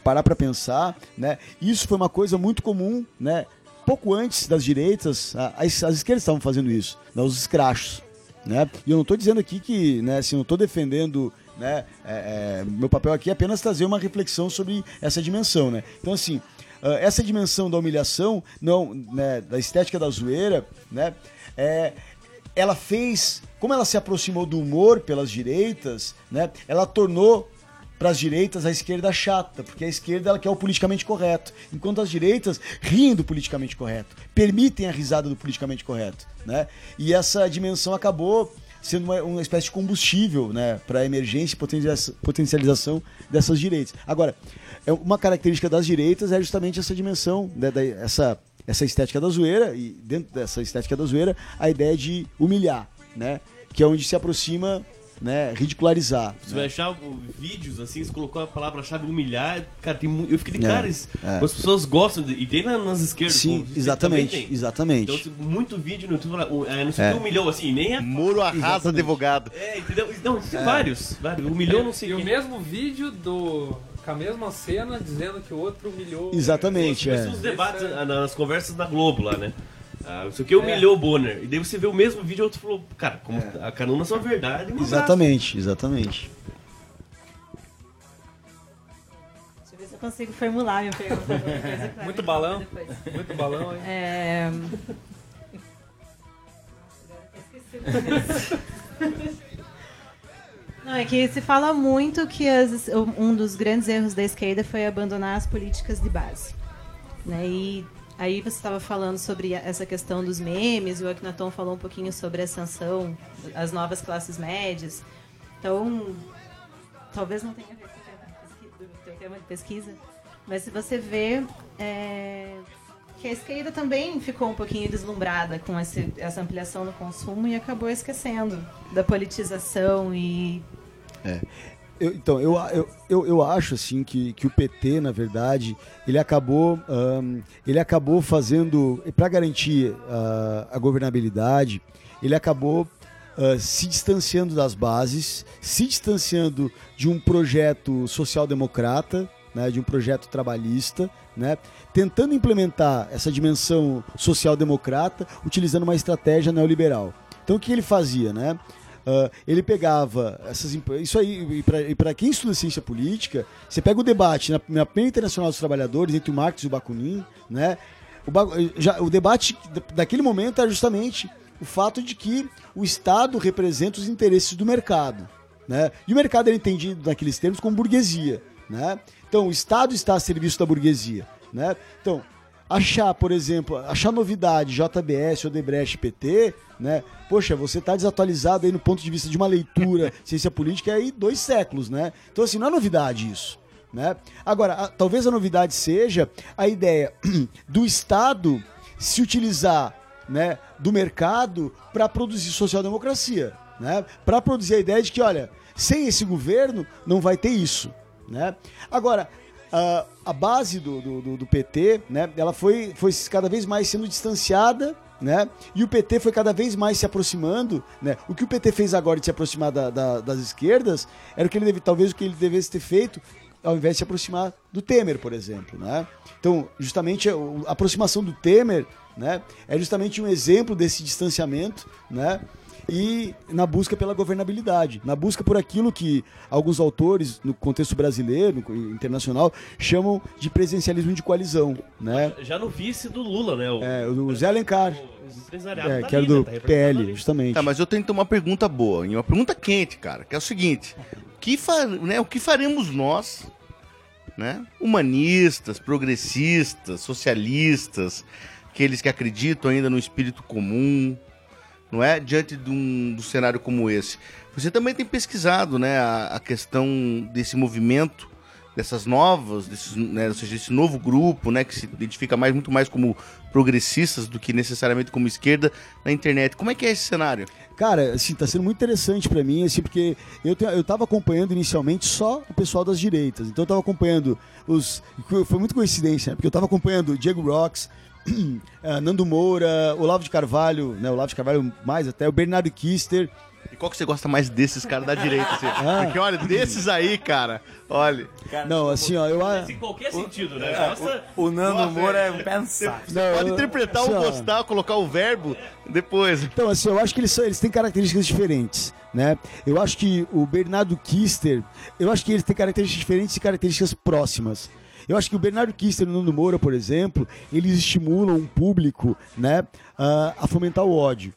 parar para pensar, né, isso foi uma coisa muito comum, né, pouco antes das direitas, as, as esquerdas estavam fazendo isso, né, os escrachos, né? E eu não estou dizendo aqui que, né, assim, não estou defendendo, né, é, é, meu papel aqui é apenas trazer uma reflexão sobre essa dimensão, né? Então, assim, ah, essa dimensão da humilhação, não, né, da estética da zoeira, né, é, ela fez, como ela se aproximou do humor pelas direitas, né, ela tornou para as direitas a esquerda chata, porque a esquerda ela quer o politicamente correto, enquanto as direitas riem do politicamente correto, permitem a risada do politicamente correto, né? E essa dimensão acabou sendo uma, uma espécie de combustível, né, para a emergência e potencializa- potencialização dessas direitas. Agora, é uma característica das direitas é justamente essa dimensão, né, da, essa essa estética da zoeira e dentro dessa estética da zoeira a ideia de humilhar, né, que é onde se aproxima né, ridicularizar. Você né? vai achar o- vídeos assim, você colocou a palavra-chave humilhar, cara, tem eu fiquei de É, cara, é. as pessoas gostam, de, e tem na- nas esquerdas. Sim, como exatamente, exatamente. Então, se- muito vídeo no YouTube, fala, o- é, não sei o É. que humilhou, assim, nem é... Moro arrasa advogado. É, entendeu? Não, tem vários, vários. Humilhou, não sei E o o que. mesmo vídeo do com a mesma cena dizendo que o outro humilhou. Exatamente, Esses é. os debates ah, nas conversas da Globo lá, né? Ah, isso aqui humilhou o Bonner. E daí você vê o mesmo vídeo e o outro falou, cara, como a canuna são verdade. Exatamente, exatamente. Deixa eu ver se eu consigo formular minha pergunta. Muito balão. depois. Muito balão, hein? É... Não, é que se fala muito que as- um dos grandes erros da esquerda foi abandonar as políticas de base. Né? E aí você estava falando sobre essa questão dos memes, o Akhenaton falou um pouquinho sobre a ascensão, as novas classes médias. Então, talvez não tenha a ver com o do teu tema de pesquisa, mas se você vê é, que a esquerda também ficou um pouquinho deslumbrada com esse- essa ampliação no consumo e acabou esquecendo da politização e Eu- então, eu, eu, eu, eu acho assim que, que o PT, na verdade, ele acabou, ahn, ele acabou fazendo, para garantir ah, a governabilidade, ele acabou ah, se distanciando das bases, se distanciando de um projeto social-democrata, né, de um projeto trabalhista, né, tentando implementar essa dimensão social-democrata utilizando uma estratégia neoliberal. Então, o que ele fazia? Né? Ah, ele pegava essas isso aí e para quem estuda ciência política você pega o debate na, na primeira internacional dos trabalhadores entre o Marx e o Bakunin né? O, já, o debate da- daquele momento era justamente o fato de que o Estado representa os interesses do mercado né? E o mercado era entendido naqueles termos como burguesia né? Então o Estado está a serviço da burguesia né? Então achar, por exemplo, achar novidade JBS, Odebrecht, PT, né? Poxa, você tá desatualizado aí no ponto de vista de uma leitura, ciência política, é aí dois séculos, né? Então, assim, não é novidade isso. Né? Agora, a- talvez a novidade seja a ideia do Estado se utilizar né, do mercado para produzir social-democracia, né? para produzir a ideia de que, olha, sem esse governo não vai ter isso. Né? Agora, a, a base do, do, do- PT, né, ela foi, foi cada vez mais sendo distanciada, né, e o PT foi cada vez mais se aproximando, né, o que o PT fez agora de se aproximar da- da- das esquerdas, era o que ele deve, talvez o que ele devesse ter feito ao invés de se aproximar do Temer, por exemplo, né? Então, justamente a a aproximação do Temer, né, é justamente um exemplo desse distanciamento, né? E na busca pela governabilidade, na busca por aquilo que alguns autores no contexto brasileiro, internacional, chamam de presencialismo de coalizão, né? Já no vice do Lula, né? O, É, o Zé Alencar, o empresariado é, tá que era ali, né? do Tá PL, justamente. Tá, mas eu tenho uma pergunta boa, e uma pergunta quente, cara, que é o seguinte: que fa- né, o que faremos nós, né, humanistas, progressistas, socialistas, aqueles que acreditam ainda no espírito comum, não é, diante de um, de um cenário como esse? Você também tem pesquisado, né, a, a questão desse movimento dessas novas, desses, né, ou seja, esse novo grupo, né, que se identifica mais muito mais como progressistas do que necessariamente como esquerda na internet. Como é que é esse cenário? Cara, assim, tá sendo muito interessante pra mim, assim, porque eu, te- eu tava acompanhando inicialmente só o pessoal das direitas. Então eu tava acompanhando os. Foi muito coincidência, né? Porque eu tava acompanhando o Diego Rocks, eh, Nando Moura, Olavo de Carvalho, né? Olavo de Carvalho mais até, o Bernardo Kister. E qual que você gosta mais desses caras da direita? assim? Ah. Porque olha, desses aí, cara, olha. Não, assim, ó, eu. a- Em qualquer sentido, né? Nossa, O Nando Nossa, Moura é- é um pé no saco. não, Pode eu- interpretar assim, o ó, gostar, colocar o verbo depois. Então, assim, eu acho que eles, são- eles têm características diferentes, né? Eu acho que o Bernardo Kister, eu acho que eles têm características diferentes e características próximas. Eu acho que o Bernardo Kister e o Nando Moura, por exemplo, eles estimulam um público, né, a, fomentar o ódio.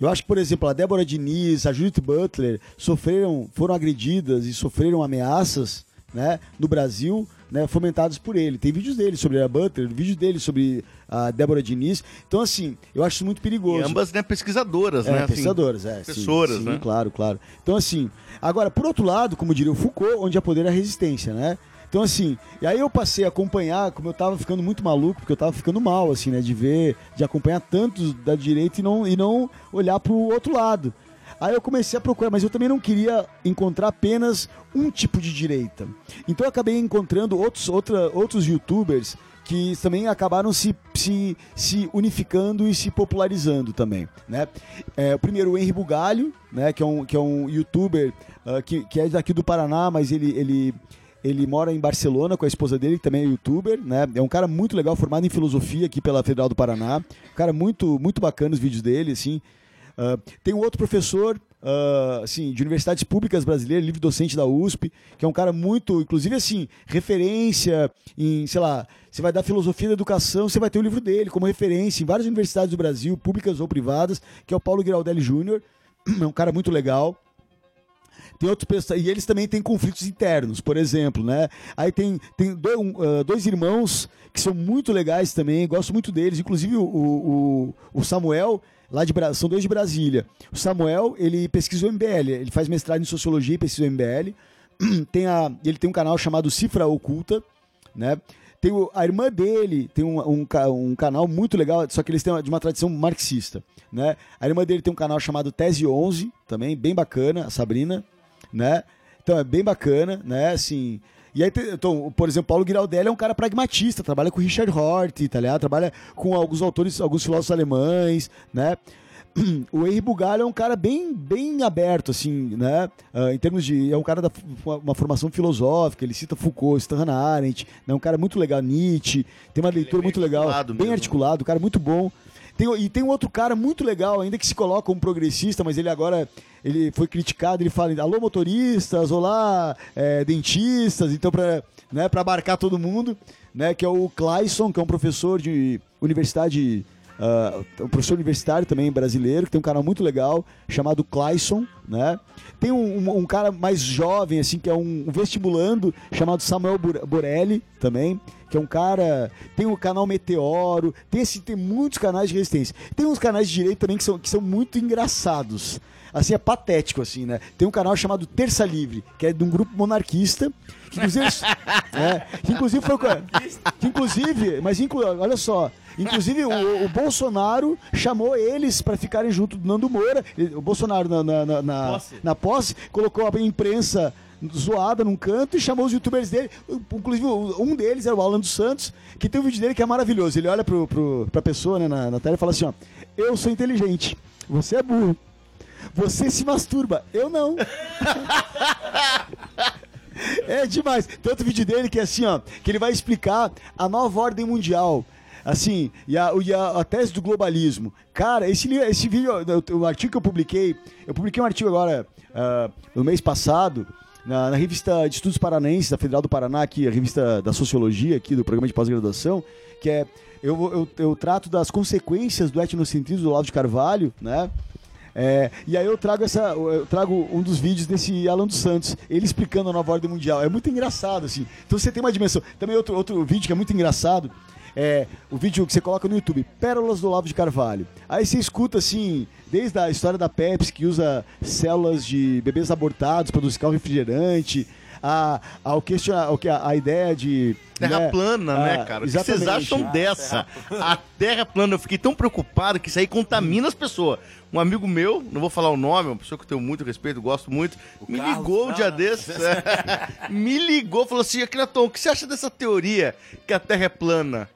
Eu acho que, por exemplo, a Débora Diniz, a Judith Butler sofreram, foram agredidas e sofreram ameaças, né, no Brasil, né, fomentados por ele. Tem vídeos dele sobre a Butler, vídeo dele sobre a Débora Diniz. Então, assim, eu acho isso muito E perigoso. ambas, né, pesquisadoras, É, né? assim. pesquisadoras, é. sim, professoras, sim, né? Claro, claro. Então, assim, agora, por outro lado, como diria o Foucault, onde há poder a resistência, né? Então, assim, e aí eu passei a acompanhar, como eu tava ficando muito maluco, porque eu tava ficando mal, assim, né? De ver, de acompanhar tantos da direita e não, e não olhar pro outro lado. Aí eu comecei a procurar, mas eu também não queria encontrar apenas um tipo de direita. Então eu acabei encontrando outros, outra, outros youtubers que também acabaram se, se, se unificando e se popularizando também, né? É, o primeiro, o Henri Bugalho, né? Que é um, que é um youtuber ah, que, que é daqui do Paraná, mas ele, ele, ele mora em Barcelona com a esposa dele, que também é youtuber, né? É um cara muito legal, formado em filosofia aqui pela Federal do Paraná. Um cara muito, muito bacana os vídeos dele, assim. Ah, tem um outro professor, ah, assim, de universidades públicas brasileiras, livre docente da USP, que é um cara muito, inclusive, assim, referência em, sei lá, você vai dar filosofia da educação, você vai ter o livro dele como referência em várias universidades do Brasil, públicas ou privadas, que é o Paulo Giraldelli Júnior. É um cara muito legal. Tem outros e eles também têm conflitos internos, por exemplo, né? Aí tem, tem dois, ah, dois irmãos que são muito legais também, gosto muito deles, inclusive o, o, o Samuel, lá de são dois de Brasília. O Samuel, ele pesquisou MBL, ele faz mestrado em sociologia e pesquisou MBL. Tem a, ele tem um canal chamado Cifra Oculta, né? Tem o- a irmã dele tem um, um, um canal muito legal, só que eles têm uma- de uma tradição marxista, né? A irmã dele tem um canal chamado Tese 11, também bem bacana, a Sabrina, né? Então é bem bacana, né? Assim, e aí, então, por exemplo, Paulo Giraldelli é um cara pragmatista, trabalha com Richard Hort, tá ligado? Trabalha com alguns autores, alguns filósofos alemães, né? O Henri Bugalho é um cara bem, bem aberto, assim, né? Ah, em termos de. É um cara da uma formação filosófica, ele cita Foucault, cita Hannah Arendt, né? um cara muito legal, Nietzsche, tem uma leitura bem muito legal, bem mesmo. articulado, um cara muito bom. Tem, e tem um outro cara muito legal, ainda que se coloca como progressista, mas ele agora ele foi criticado, ele fala, alô motoristas, olá é, dentistas, então para né, abarcar todo mundo, né, que é o Clayson, que é um professor de universidade, ah, um professor universitário também brasileiro, que tem um canal muito legal, chamado Clayson, né, tem um, um- um cara mais jovem, assim, que é um vestibulando, chamado Samuel Borelli, também, que é um cara. Tem o canal Meteoro, tem, esse, tem muitos canais de resistência. Tem uns canais de direito também que são, que são muito engraçados. Assim, é patético, assim, né? Tem um canal chamado Terça Livre, que é de um grupo monarquista. Que inclusive, é, que inclusive foi. Que inclusive, mas inclu, olha só. Inclusive, o, o Bolsonaro chamou eles para ficarem junto do Nando Moura. O Bolsonaro, na, na, na, na- Posse. na posse, colocou a imprensa zoada num canto e chamou os youtubers dele. Inclusive, um deles era o Alan dos Santos, que tem um vídeo dele que é maravilhoso. Ele olha pro, pro, pra pessoa né, na, na tela e fala assim: ó, eu sou inteligente, você é burro. Você se masturba, eu não. É demais. Tem outro vídeo dele que é assim, ó, que ele vai explicar a nova ordem mundial. Assim, e a, e a, a tese do globalismo. Cara, esse, esse vídeo, o, o artigo que eu publiquei, eu publiquei um artigo agora, ah, no mês passado, na, na revista de Estudos Paranaenses, da Federal do Paraná, aqui, a revista da Sociologia, aqui do programa de pós-graduação, que é. Eu, eu, eu trato das consequências do etnocentrismo do Olavo de Carvalho, né? É, e aí eu trago essa, eu trago um dos vídeos desse Alan dos Santos, ele explicando a nova ordem mundial. É muito engraçado, assim. Então você tem uma dimensão. Também outro, outro vídeo que é muito engraçado. É o vídeo que você coloca no YouTube, Pérolas do Olavo de Carvalho. Aí você escuta assim, desde a história da Pepsi, que usa células de bebês abortados para o refrigerante, a, ao questionar, ao que- a, a ideia de. Terra né, plana, né, cara? O que vocês exatamente. acham dessa? A terra plana, eu fiquei tão preocupado que isso aí contamina as pessoas. Um amigo meu, não vou falar o nome, uma pessoa que eu tenho muito respeito, gosto muito, me Carlos, ligou um não, dia não. desses. me ligou, falou assim: Akinaton, o que você acha dessa teoria que a terra é plana?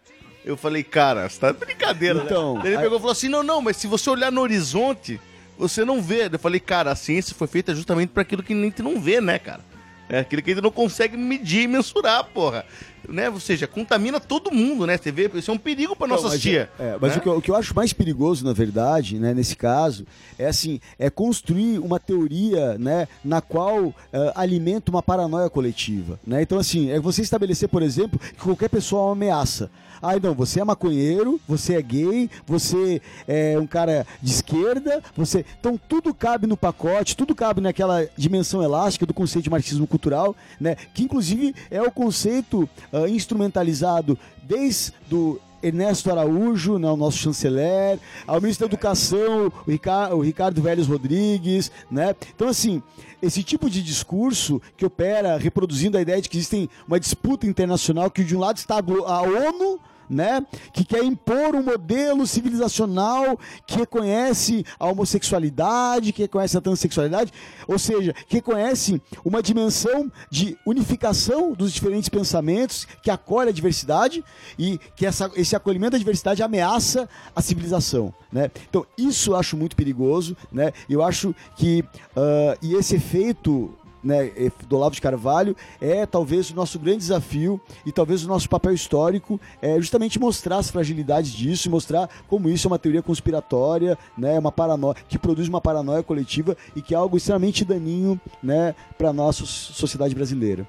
Eu falei, cara, você tá de brincadeira, Então, né? Ele aí- pegou e falou assim: não, não, mas se você olhar no horizonte, você não vê. Eu falei, cara, a ciência foi feita justamente para aquilo que a gente não vê, né, cara? É aquilo que a gente não consegue medir e mensurar, porra. Né? Ou seja, contamina todo mundo, né? Você vê, isso é um perigo para Não, nossas mas, tia. é, mas né? o, que eu, o que eu acho mais perigoso, na verdade, né, nesse caso, é assim, é construir uma teoria, né, na qual eh, alimenta uma paranoia coletiva, né? Então, assim, é você estabelecer, por exemplo, que qualquer pessoa é uma ameaça. Ah, não, você é maconheiro, você é gay, você é um cara de esquerda, você. Então tudo cabe no pacote, tudo cabe naquela dimensão elástica do conceito de marxismo cultural, né? Que inclusive é o conceito ah, instrumentalizado desde do Ernesto Araújo, né, o nosso chanceler, ao ministro da Educação, o Ricardo, o Ricardo Vélez Rodrigues, né? Então, assim, esse tipo de discurso que opera reproduzindo a ideia de que existe uma disputa internacional, que de um lado está a ONU, né, que quer impor um modelo civilizacional que reconhece a homossexualidade, que reconhece a transexualidade, ou seja, que reconhece uma dimensão de unificação dos diferentes pensamentos, que acolhe a diversidade e que essa, esse acolhimento da diversidade ameaça a civilização, né? Então isso eu acho muito perigoso, né? Eu acho que ah, e esse efeito né, eh, do Olavo de Carvalho, é talvez o nosso grande desafio e talvez o nosso papel histórico é justamente mostrar as fragilidades disso, e mostrar como isso é uma teoria conspiratória, né, uma paranoia que produz uma paranoia coletiva e que é algo extremamente daninho, né, para nossa sociedade brasileira.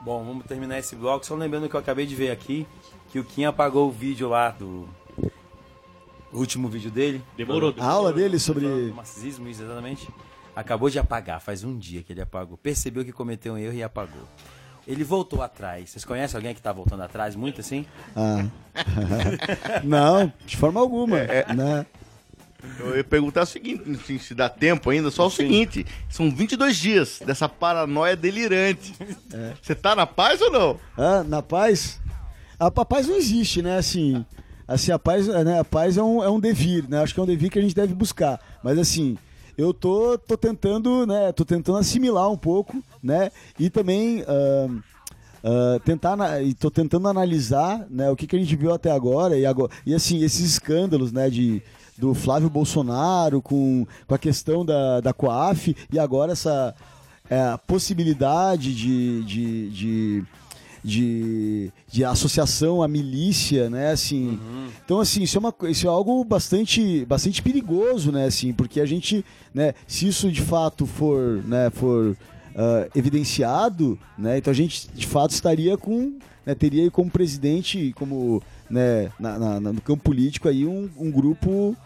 Bom, vamos terminar esse bloco. Só lembrando que eu acabei de ver aqui que o Kim apagou o vídeo lá do. O último vídeo dele. Demorou. A aula dele sobre marxismo, isso, exatamente. Acabou de apagar, faz um dia que ele apagou. Percebeu que cometeu um erro e apagou. Ele voltou atrás. Vocês conhecem alguém que tá voltando atrás muito assim? Ah. Não, de forma alguma. né? Eu ia perguntar o seguinte, se, se dá tempo ainda, só o seguinte, são 22 dias dessa paranoia delirante. Você tá na paz ou não? Ah, na paz? A, a paz não existe, né? Assim, assim a paz, né? a paz é, um, é um devir, né? Acho que é um devir que a gente deve buscar. Mas assim, eu tô, tô tentando, né? Tô tentando assimilar um pouco, né? E também ah, ah, tentar, e tô tentando analisar, né? O que, que a gente viu até agora e agora e assim esses escândalos, né? De do Flávio Bolsonaro com, com a questão da, da Coaf e agora essa é, possibilidade de, de, de, de, de associação à milícia, né, assim, então assim, isso é, uma, isso é algo bastante, bastante perigoso, né, assim, porque a gente, né, se isso de fato for, né, for ah, evidenciado, né, então a gente de fato estaria com, né, teria aí como presidente, como, né, na, na- no campo político aí um, um grupo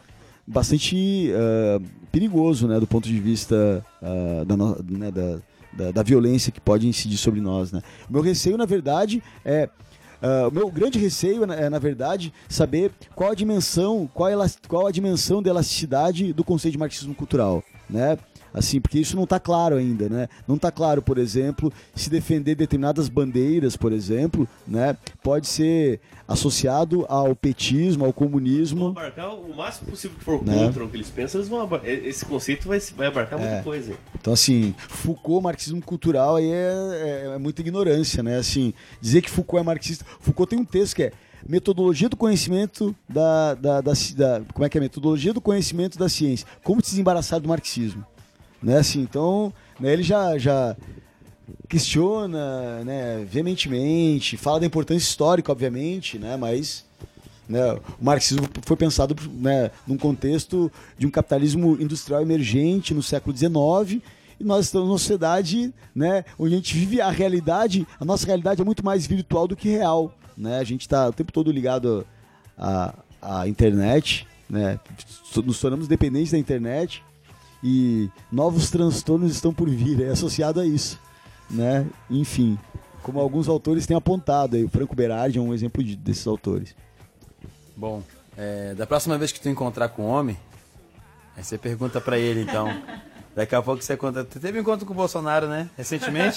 bastante ah, perigoso, né, do ponto de vista ah, da, né, da, da, da violência que pode incidir sobre nós, né. O meu receio, na verdade, é ah, o meu grande receio é, na verdade, saber qual a dimensão, qual, a qual a dimensão da elasticidade do conceito de marxismo cultural, né? Assim, porque isso não está claro ainda, né? Não está claro, por exemplo, se defender determinadas bandeiras, por exemplo, né, pode ser associado ao petismo, ao Vão comunismo. abarcar o máximo possível que for Né? contra o que eles pensam, eles vão Esse conceito vai, vai abarcar muita É. coisa. Então, assim, Foucault, marxismo cultural, aí é, é- é muita ignorância, né? Assim, dizer que Foucault é marxista. Foucault tem um texto que é Metodologia do conhecimento da, da, da, da- Como é que é? Metodologia do conhecimento da ciência. Como se desembaraçar do marxismo. Né? Assim, então, né, ele já, já questiona né, veementemente, fala da importância histórica, obviamente, né? Mas né, o marxismo foi pensado né, num contexto de um capitalismo industrial emergente no século XIX e nós estamos numa sociedade né, onde a gente vive a realidade, a nossa realidade é muito mais virtual do que real. Né? A gente está o tempo todo ligado à, à internet, né? nos tornamos dependentes da internet e novos transtornos estão por vir, é associado a isso. Né? Enfim, como alguns autores têm apontado, aí, o Franco Berardi é um exemplo de- desses autores. Bom, é, da próxima vez que tu encontrar com o homem, aí você pergunta pra ele então. Daqui a pouco você conta. Tu teve um encontro com o Bolsonaro, né? Recentemente?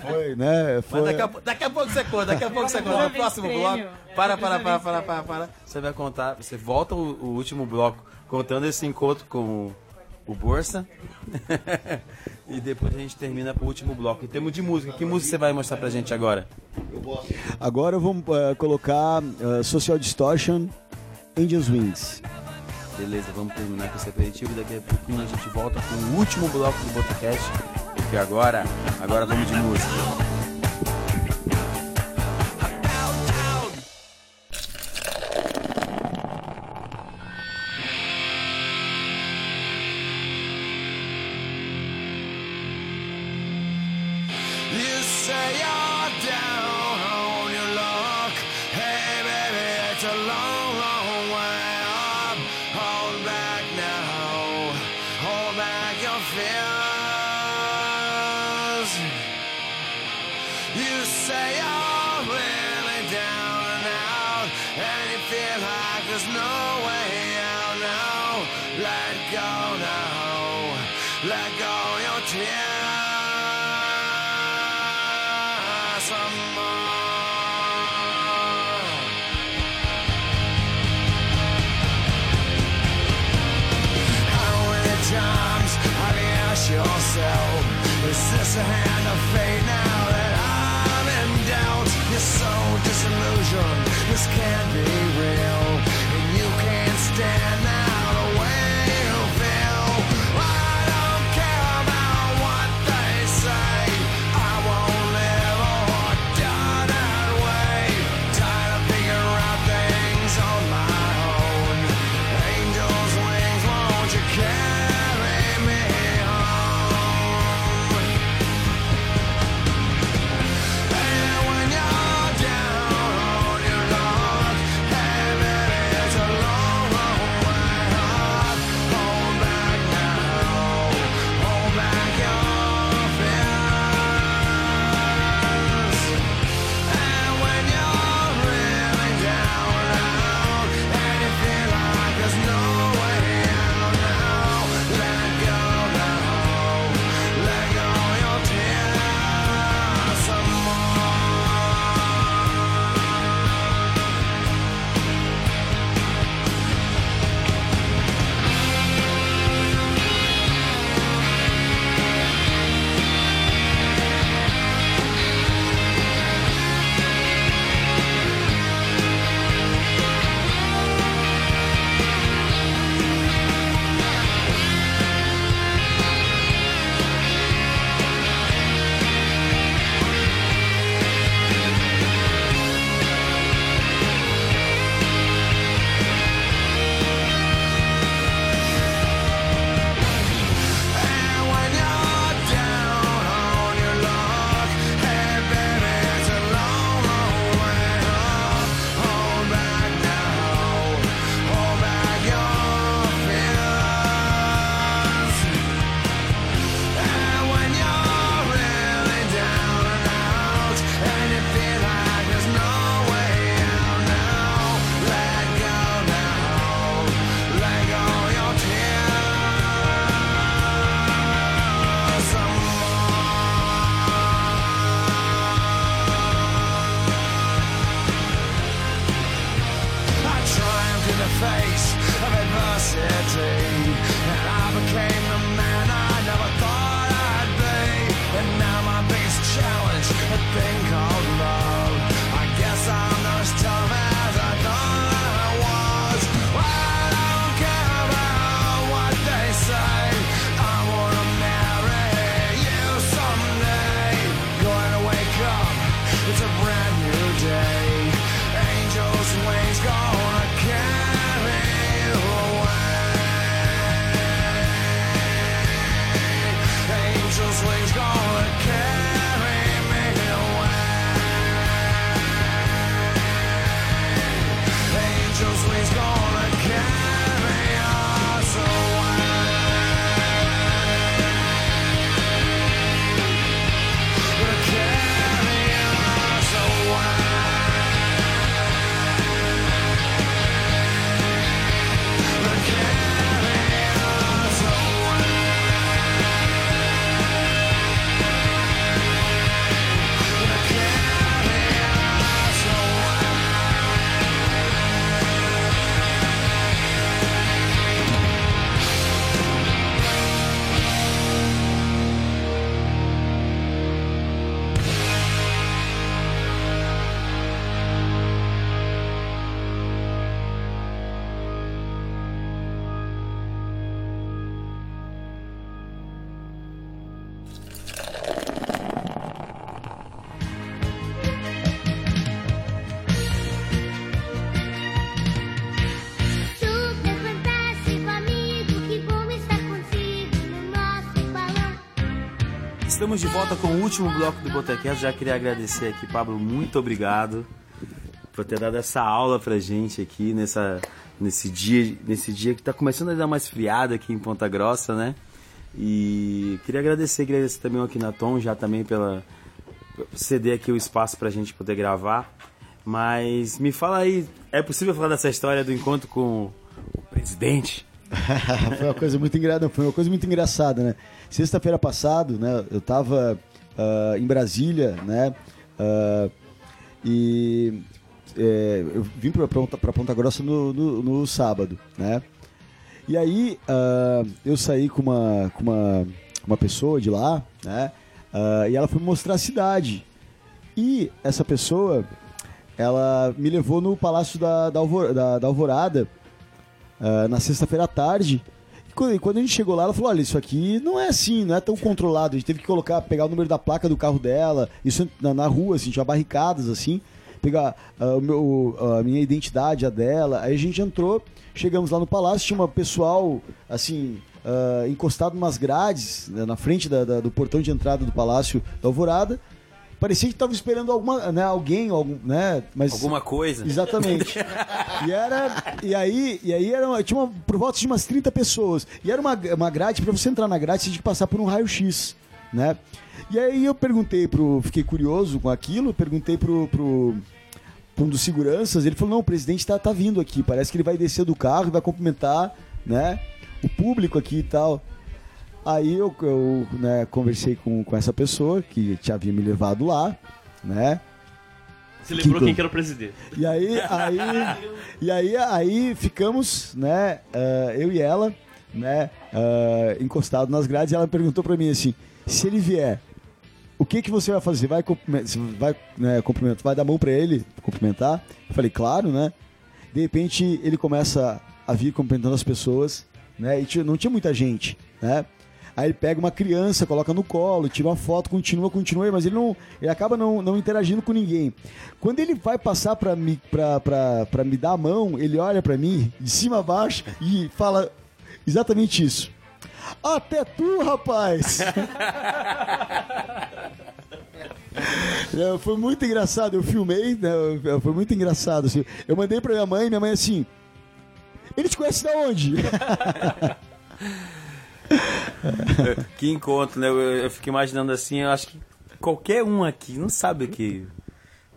Foi, né? Foi... Mas daqui a, daqui a pouco você conta, daqui a pouco você conta. No próximo bloco. Para, para, para, para, para, para. Você vai contar. Você volta o, o último bloco contando esse encontro com o, o Borsa. e depois a gente termina pro último bloco. Em termos de música, que música você vai mostrar pra gente agora? Agora eu vou eh, colocar eh, Social Distortion, Angels Wings. Beleza, vamos terminar com esse aperitivo. Daqui a pouquinho a gente volta com o último bloco do Botacast. Porque agora, agora vamos de música. Estamos de volta com o último bloco do Botecast. Já queria agradecer aqui, Pablo, muito obrigado por ter dado essa aula pra gente aqui nessa, nesse, dia, nesse dia que tá começando a dar mais friado aqui em Ponta Grossa, né? E queria agradecer, agradecer também ao Akinaton já também pela ceder aqui o espaço pra gente poder gravar. Mas me fala aí, é possível falar dessa história do encontro com o presidente? foi uma coisa muito engraçada, foi uma coisa muito engraçada, né? Sexta-feira passado, né, eu tava ah, em Brasília, né? ah, e é, eu vim para Ponta, Ponta Grossa no, no, no sábado, né? E aí ah, eu saí com uma, com uma, uma pessoa de lá, né? E ela foi me mostrar a cidade. E essa pessoa, ela me levou no Palácio da, da, Alvor- da- da Alvorada, na sexta-feira à tarde. E quando, a gente chegou lá, ela falou: olha, isso aqui não é assim, não é tão controlado. A gente teve que colocar, pegar o número da placa do carro dela, isso na, na rua, assim, tinha barricadas assim, pegar ah, o meu, a minha identidade, a dela. Aí a gente entrou, chegamos lá no palácio, tinha um pessoal assim. ah, encostado umas grades né, na frente da- da- do portão de entrada do Palácio da Alvorada. Parecia que tava esperando alguma, né, alguém, algum, né, mas Alguma coisa? Exatamente. e era e aí e aí era tinha uma, por volta de umas 30 pessoas. E era uma, uma grade para você entrar na grade, você tinha que passar por um raio-x, né? E aí eu perguntei pro fiquei curioso com aquilo, perguntei pro, pro um dos seguranças, ele falou: "Não, o presidente tá, tá vindo aqui, parece que ele vai descer do carro e vai cumprimentar, né, o público aqui e tal". Aí eu, eu né, conversei com, com essa pessoa que tinha havia me levado lá, né? Você lembrou Que quem que era o presidente? E aí, aí, e aí, aí ficamos, né, ah, eu e ela, né, ah, encostado nas grades, e ela perguntou pra mim assim, se ele vier, o que que você vai fazer? Vai vai, né, cumprimentar, vai dar mão pra ele, cumprimentar? Eu falei, claro, né? De repente, ele começa a vir cumprimentando as pessoas, né, e não tinha muita gente, né? Aí ele pega uma criança, coloca no colo, tira uma foto, continua, continua, mas ele não. Ele acaba não, não interagindo com ninguém. Quando ele vai passar pra me, pra, pra, pra me dar a mão, ele olha pra mim, de cima a baixo, e fala exatamente isso. Até tu, rapaz! É, foi muito engraçado, eu filmei, né, foi muito engraçado. assim. Eu mandei pra minha mãe, minha mãe assim. Ele te conhece da onde? que encontro, né? Eu, eu fico imaginando assim, eu acho que qualquer um aqui não sabe o que,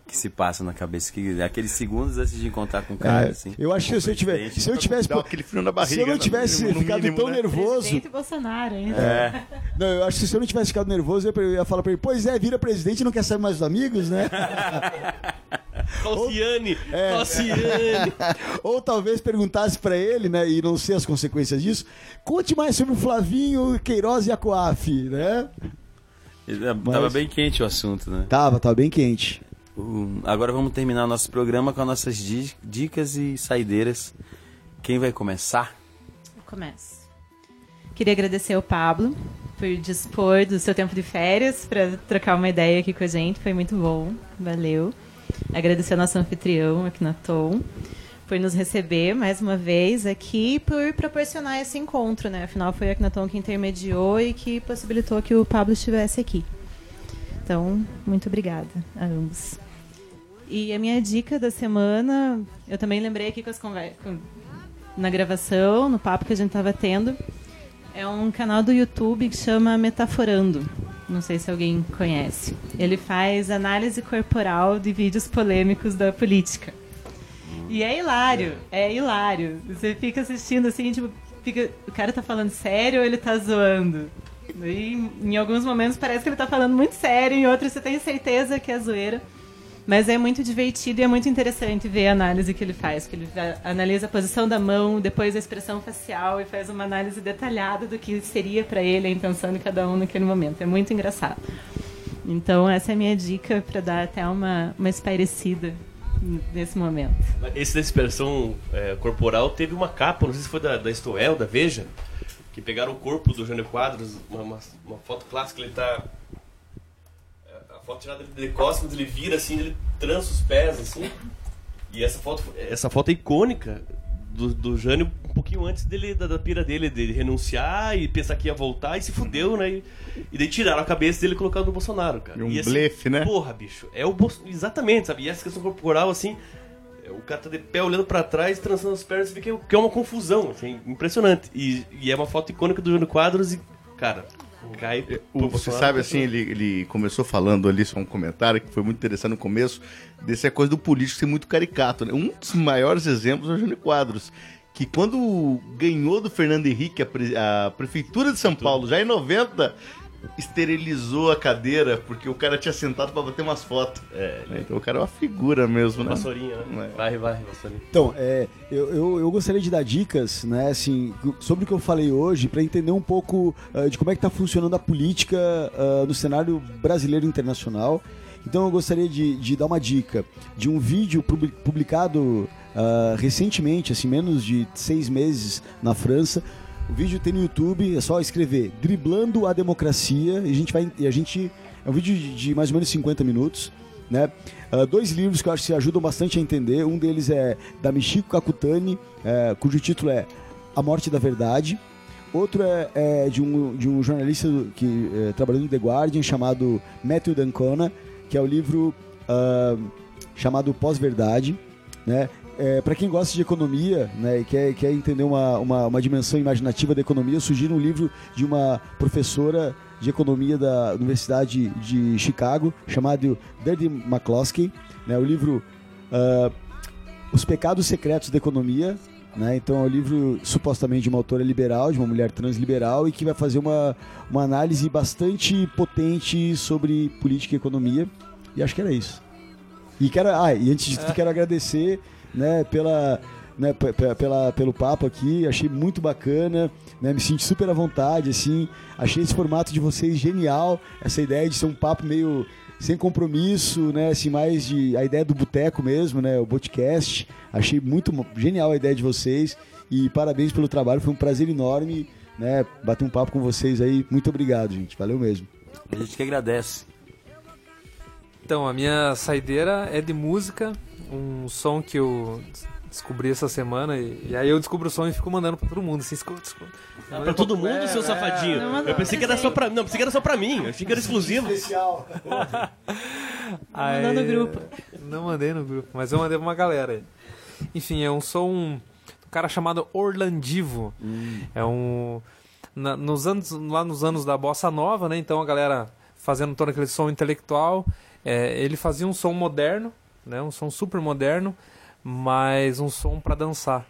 que se passa na cabeça. Que, aqueles segundos antes de encontrar com o cara, É, assim. eu acho que se eu tivesse. Se eu tivesse. Dá aquele frio na se barriga, eu não no tivesse mínimo, no ficado mínimo, tão né? nervoso. Presidente Bolsonaro, hein? É. Não, eu acho que se eu não tivesse ficado nervoso, eu ia- eu ia falar pra ele, pois é, vira presidente e não quer saber mais dos amigos, né? Falciane, É. Falciane. Ou talvez perguntasse pra ele, né, e não sei as consequências disso, conte mais sobre o Flavinho Queiroz e a Coaf, né? Tava bem quente o assunto, né? Tava, tava bem quente. O- Agora vamos terminar nosso programa com as nossas di- dicas e saideiras. Quem vai começar? Começo. Queria agradecer ao Pablo por dispor do seu tempo de férias para trocar uma ideia aqui com a gente. Foi muito bom. Valeu. Agradecer ao nosso anfitrião, aqui na Tom, por nos receber mais uma vez aqui por proporcionar esse encontro, né? Afinal, foi a Aknaton que intermediou e que possibilitou que o Pablo estivesse aqui. Então, muito obrigada a ambos. E a minha dica da semana, eu também lembrei aqui com as conversas na gravação, no papo que a gente estava tendo, é um canal do YouTube que chama Metaforando. Não sei se alguém conhece. Ele faz análise corporal de vídeos polêmicos da política. E é hilário, é hilário. Você fica assistindo assim, tipo, fica, o cara tá falando sério ou ele tá zoando? E em alguns momentos parece que ele tá falando muito sério, em outros você tem certeza que é zoeira. Mas é muito divertido e é muito interessante ver a análise que ele faz. Que ele analisa a posição da mão, depois a expressão facial e faz uma análise detalhada do que seria para ele a intenção de cada um naquele momento. É muito engraçado. Então essa é a minha dica para dar até uma, uma espairecida nesse momento. Esse da expressão é, corporal teve uma capa, não sei se foi da, da Estoel, da Veja, que pegaram o corpo do Jânio Quadros, uma, uma, uma foto clássica, ele tá. Foto tirada de costas, ele vira assim, ele trança os pés assim. E essa foto, essa foto é icônica do, do Jânio um pouquinho antes dele, da, da pira dele, de renunciar e pensar que ia voltar e se fudeu, né? E, e daí tiraram a cabeça dele e colocaram no Bolsonaro, cara. E um E, assim, blefe, né? Porra, bicho. É o Bolso- Exatamente, sabe? E essa questão corporal, assim. é, O cara tá de pé olhando pra trás, trançando as pernas, você vê que é, que é uma confusão, assim, impressionante. E, e é uma foto icônica do Jânio Quadros e, cara, cai. pro O, você sabe, assim, ele, ele começou falando ali, só um comentário que foi muito interessante no começo, dessa coisa do político ser muito caricato. Né? Um dos maiores exemplos é o Jânio Quadros, que quando ganhou do Fernando Henrique a, pre- a prefeitura de São Paulo, já em 90, esterilizou a cadeira, porque o cara tinha sentado pra bater umas fotos. É, Então o cara é uma figura mesmo, né? Vassourinha, né? É. Vai, vai, vassourinha. Então, é, eu, eu, eu gostaria de dar dicas, né, assim, sobre o que eu falei hoje, para entender um pouco ah, de como é que está funcionando a política ah, no cenário brasileiro e internacional. Então, eu gostaria de, de dar uma dica de um vídeo publi- publicado ah, recentemente, assim, menos de seis meses na França. O vídeo tem no YouTube, é só escrever Driblando a Democracia e a gente vai. E a gente, é um vídeo de, de mais ou menos 50 minutos né? Ah, dois livros que eu acho que ajudam bastante a entender. Um deles é da Michiko Kakutani, eh, cujo título é A Morte da Verdade. Outro é, é de, um, de um jornalista que eh, trabalhou no The Guardian chamado Matthew Dancona, que é o livro ah, chamado Pós-Verdade, né? Para quem gosta de economia né, e quer, quer entender uma, uma, uma dimensão imaginativa da economia, eu sugiro um livro de uma professora de economia da Universidade de Chicago, chamado Deirdre McCloskey. Né, o livro ah, Os Pecados Secretos da Economia. Né, então é um livro supostamente de uma autora liberal, de uma mulher transliberal, e que vai fazer uma, uma análise bastante potente sobre política e economia. E acho que era isso. E quero, ah, e antes de tudo, quero agradecer, né, pela, né, pe- pe- pela, pelo papo aqui, achei muito bacana, né, me senti super à vontade, assim, achei esse formato de vocês genial, essa ideia de ser um papo meio sem compromisso, né, assim, mais de a ideia do boteco mesmo, né, o podcast, achei muito genial a ideia de vocês e parabéns pelo trabalho, foi um prazer enorme, né, bater um papo com vocês aí, muito obrigado, gente, valeu mesmo. A gente que agradece. Então, a minha saideira é de música, um som que eu des- descobri essa semana, e, e aí eu descubro o som e fico mandando pra todo mundo, assim, escuta, escuta. Ah, pra todo mundo, É, seu é. safadinho. Eu pensei que era só pra. Não, pensei que era só pra mim. Eu achei que era exclusivo. Aí- Mandou no grupo. Não mandei no grupo, mas eu mandei pra uma galera aí. Enfim, é um som um cara chamado Orlandivo. É um na- nos anos lá nos anos da bossa nova, né? Então a galera fazendo todo aquele som intelectual, é, ele fazia um som moderno, né? Um som super moderno, mas um som pra dançar.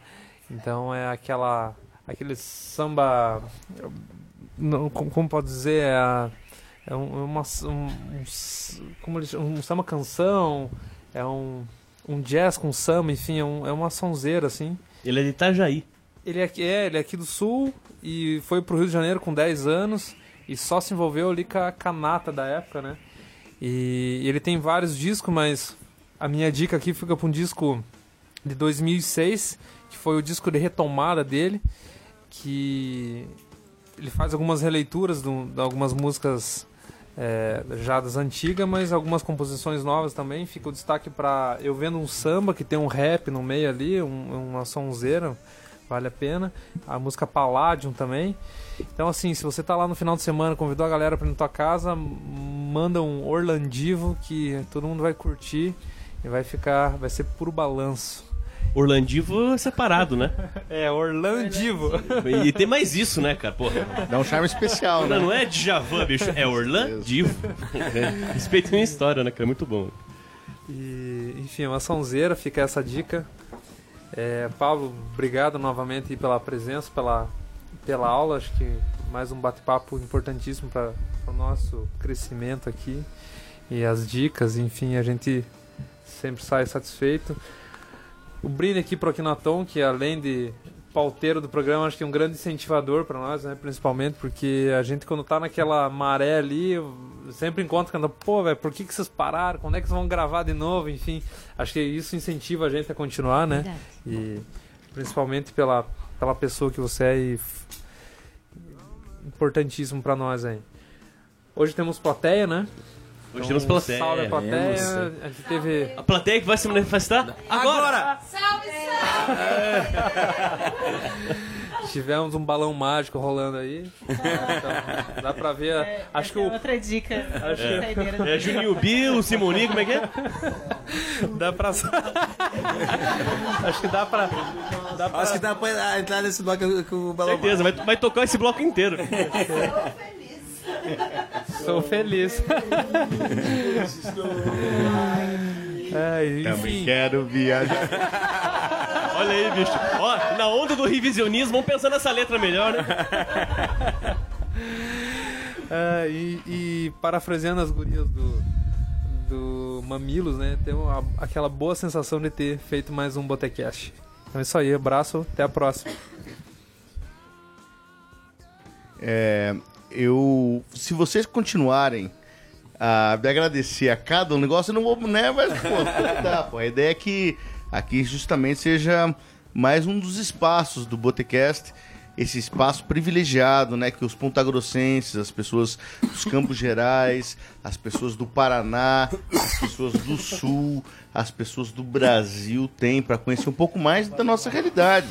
Então é aquela aquele samba não, como, como pode dizer é, a- é é uma um, um como eles, um samba canção é um um jazz com samba, enfim, é, um- é uma sonzeira, assim. Ele é de Itajaí. Ele é, é, ele é aqui do Sul e foi pro Rio de Janeiro com 10 anos e só se envolveu ali com a canata da época, né? E ele tem vários discos, mas a minha dica aqui fica pra um disco de 2006, que foi o disco de retomada dele, que ele faz algumas releituras de algumas músicas é, já das antigas, mas algumas composições novas também. Fica o destaque para Eu Vendo um Samba, que tem um rap no meio ali, um- uma sonzeira, vale a pena. A música Palladium também. Então, assim, se você tá lá no final de semana, convidou a galera para ir na tua casa, manda um Orlandivo que todo mundo vai curtir e vai ficar, vai ser puro balanço. Orlandivo é separado, né? É, Orlandivo. E tem mais isso, né, cara? Porra. Dá um charme especial, né? Não, não é Djavan, bicho. É Orlandivo. Respeita a minha história, né, cara? Muito bom. E, enfim, é uma sonzeira, fica essa dica. É, Pablo, obrigado novamente pela presença, pela, pela aula. Acho que mais um bate-papo importantíssimo para o nosso crescimento aqui. E as dicas, enfim, a gente sempre sai satisfeito. O Brine aqui pro Aquinaton, que além de pauteiro do programa, acho que é um grande incentivador para nós, né? Principalmente porque a gente, quando tá naquela maré ali, sempre encontra cantando, pô, velho, por que, que vocês pararam? Quando é que vocês vão gravar de novo? Enfim, acho que isso incentiva a gente a continuar, né? Verdade. E principalmente pela, pela pessoa que você é e importantíssimo para nós aí. Hoje temos plateia, né? Hoje Então, temos plateia. Salve a plateia. Temos. A gente teve A plateia que vai se manifestar agora! Tivemos um balão mágico rolando aí. Então, dá pra ver. a- acho que é o. outra dica. Acho que- Saideira. É Juninho Bill, Simoni, como é que é? Dá pra. acho que dá pra. Dá pra... Acho que dá pra entrar nesse bloco com o balão. Certeza, vai, vai tocar esse bloco inteiro. Sou feliz. é, Também quero viajar. Olha aí, bicho. Ó, na onda do revisionismo, vamos pensar nessa letra melhor, né? é, e, e parafraseando as gurias do, do Mamilos, né? Tem uma- aquela boa sensação de ter feito mais um Botecast. Então é isso aí, abraço, até a próxima. É, eu, se vocês continuarem a me agradecer a cada um negócio, eu não vou, né? Mas, pô, dá, pô. A ideia é que aqui justamente seja mais um dos espaços do Botecast, esse espaço privilegiado, né? Que os pontagrossenses, as pessoas dos Campos Gerais, as pessoas do Paraná, as pessoas do Sul, as pessoas do Brasil têm para conhecer um pouco mais da nossa realidade,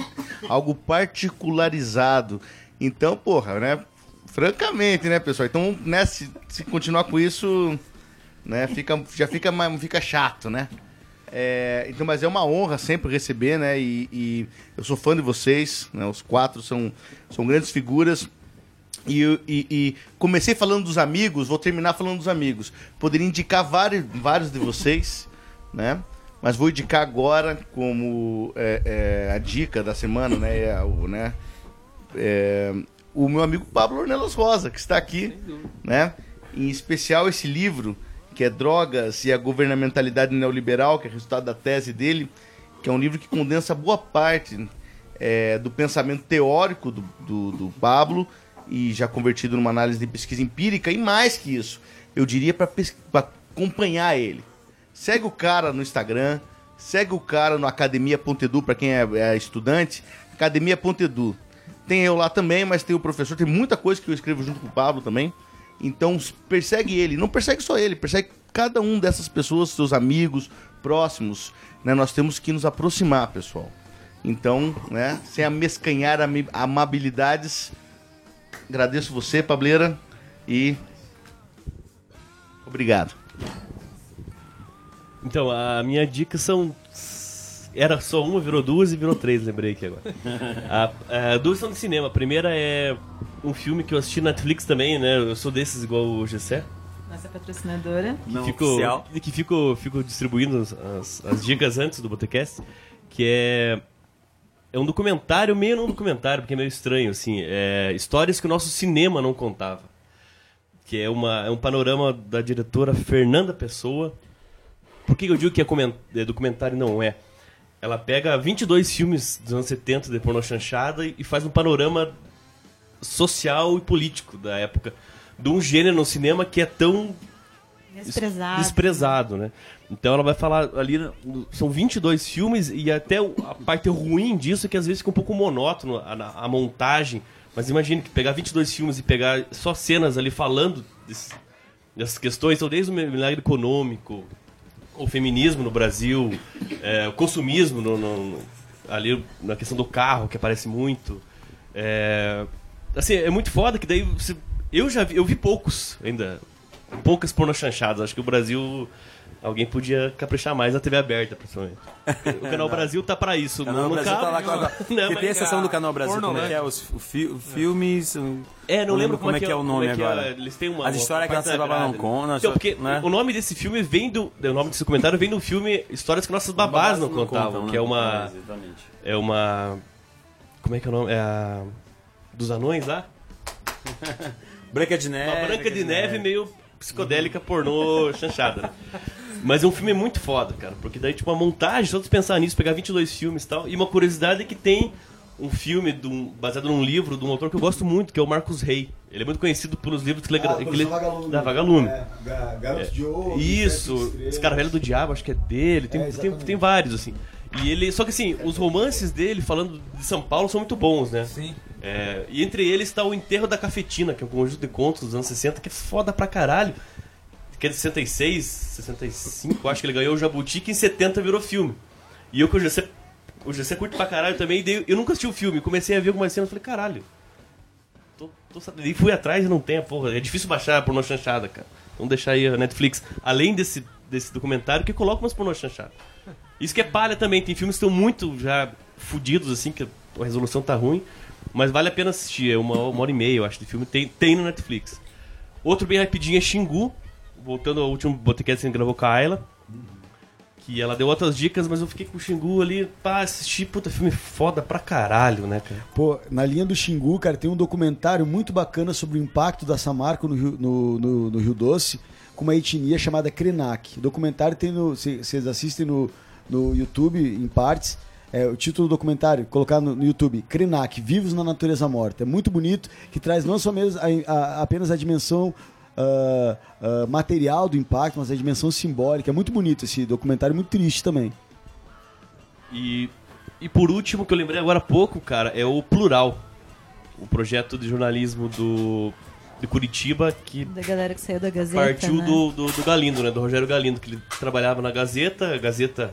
algo particularizado. Então, porra, né? Francamente, né, pessoal? Então, né, se, se continuar com isso, né, fica, já fica, fica chato, né? É, então, mas é uma honra sempre receber, né? E, e eu sou fã de vocês, né? Os quatro são, são grandes figuras. E, e- e comecei falando dos amigos, vou terminar falando dos amigos. Poderia indicar vários, vários de vocês, né? Mas vou indicar agora como é, é, a dica da semana, né? É, o, né? O meu amigo Pablo Ornelas Rosa, que está aqui, né? Em especial esse livro, que é Drogas e a Governamentalidade Neoliberal, que é resultado da tese dele, que é um livro que condensa boa parte é, do pensamento teórico do, do, do Pablo e já convertido numa análise de pesquisa empírica, e mais que isso, eu diria para acompanhar ele. Segue o cara no Instagram, segue o cara no academia.edu para quem é, é estudante, academia.edu. Tem eu lá também, mas tem o professor, tem muita coisa que eu escrevo junto com o Pablo também. Então persegue ele, não persegue só ele, persegue cada um dessas pessoas, seus amigos próximos, né? Nós temos que nos aproximar, pessoal. Então, né, sem amescanhar amabilidades, agradeço você, Pableira, e obrigado. Então, a minha dica são. Era só uma, virou duas e virou três, lembrei aqui agora. A- a- duas são de cinema. A primeira é um filme que eu assisti na Netflix também, né? Eu sou desses igual o Gessé. Nossa patrocinadora. Não fico, oficial. que fico, fico distribuindo as, as- as dicas antes do Botecast, que é é um documentário, meio não documentário, porque é meio estranho, assim, é histórias que o nosso cinema não contava. Que é, uma, é um panorama da diretora Fernanda Pessoa, Por que eu digo que é, é documentário e não é? Ela pega 22 filmes dos anos 70 de pornô chanchada e faz um panorama social e político da época. De um gênero no cinema que é tão Desprezado. desprezado, né? Então ela vai falar ali, são 22 filmes e até a parte ruim disso é que às vezes fica um pouco monótono a, a montagem. Mas imagine que pegar 22 filmes e pegar só cenas ali falando desse- dessas questões, então desde o milagre econômico, o feminismo no Brasil, é, o consumismo no- no- ali na questão do carro que aparece muito. É, assim, é muito foda que daí você- eu já vi, eu vi poucos ainda, poucas pornochanchadas. Acho que o Brasil alguém podia caprichar mais na TV aberta, principalmente. O canal Brasil tá pra isso, Canal não Brasil tá lá com a... Não, Porque tem a seção do Canal Brasil, como é Pornolândia. que é? Os o fi- o filmes... É, não, lembro como, é que é o nome como é é, agora. Eles têm uma. As histórias que da leva não grade, conta, Então, porque né? o nome desse filme vem do. O nome desse documentário vem do filme Histórias que Nossas Babás não contavam, contam, que é né? uma. Exatamente. É uma. Como é que é o nome? É a. Dos anões lá? Branca de Neve. Uma Branca de Neve meio psicodélica pornô chanchada. né? Mas é um filme muito foda, cara. Porque daí, tipo, uma montagem, só de pensar nisso, pegar 22 filmes e tal. E uma curiosidade é que tem um filme um- baseado num livro de um autor que eu gosto muito, que é o Marcos Rey. Ele é muito conhecido pelos livros que ele... Ah, que ele- Vagalume. Da Vagalume. É, Ga- Garoto de Ouro. Isso, Estrelas. esse cara velho do diabo, acho que é dele. Tem, É, tem, tem vários, assim. E ele. Só que assim, os romances dele, falando de São Paulo, são muito bons, né? Sim. É, e entre eles está o Enterro da Cafetina, que é um conjunto de contos dos anos 60, que é foda pra caralho. Que é de 66, 65, acho que ele ganhou o Jabuti, que em 70 virou filme. E eu com o GC, o GC curto pra caralho também, daí eu nunca assisti o filme, comecei a ver algumas cenas e falei, caralho. Tô, tô. E fui atrás e não tem, porra. É difícil baixar pornô chanchada, cara. Vamos deixar aí a Netflix. Além desse, desse documentário, que coloca umas pornô chanchada. Isso que é palha também. Tem filmes que estão muito já fudidos, assim, que a resolução tá ruim. Mas vale a pena assistir. É uma, uma hora e meia, eu acho, de filme. Tem, tem no Netflix. Outro bem rapidinho é Xingu. Voltando ao último podcast que a gravou com a Ayla. Que ela deu outras dicas, mas eu fiquei com o Xingu ali, pá, assisti, puta, filme foda pra caralho, né, cara? Pô, na linha do Xingu, cara, tem um documentário muito bacana sobre o impacto da Samarco no Rio, no, no- no Rio Doce, com uma etnia chamada Krenak. O documentário tem no. Vocês assistem no, no YouTube em partes. É, o título do documentário, colocar no, no YouTube, Krenak, Vivos na Natureza Morta. É muito bonito, que traz não só mesmo a- a- apenas a dimensão ah, ah, material do impacto, mas a dimensão simbólica. É muito bonito esse documentário, muito triste também. E, e por último, que eu lembrei agora há pouco, cara, é o Plural. O projeto de jornalismo do, de Curitiba que Da galera que saiu da Gazeta. partiu né? do, do, do Galindo, né? Do Rogério Galindo, que ele trabalhava na Gazeta, a Gazeta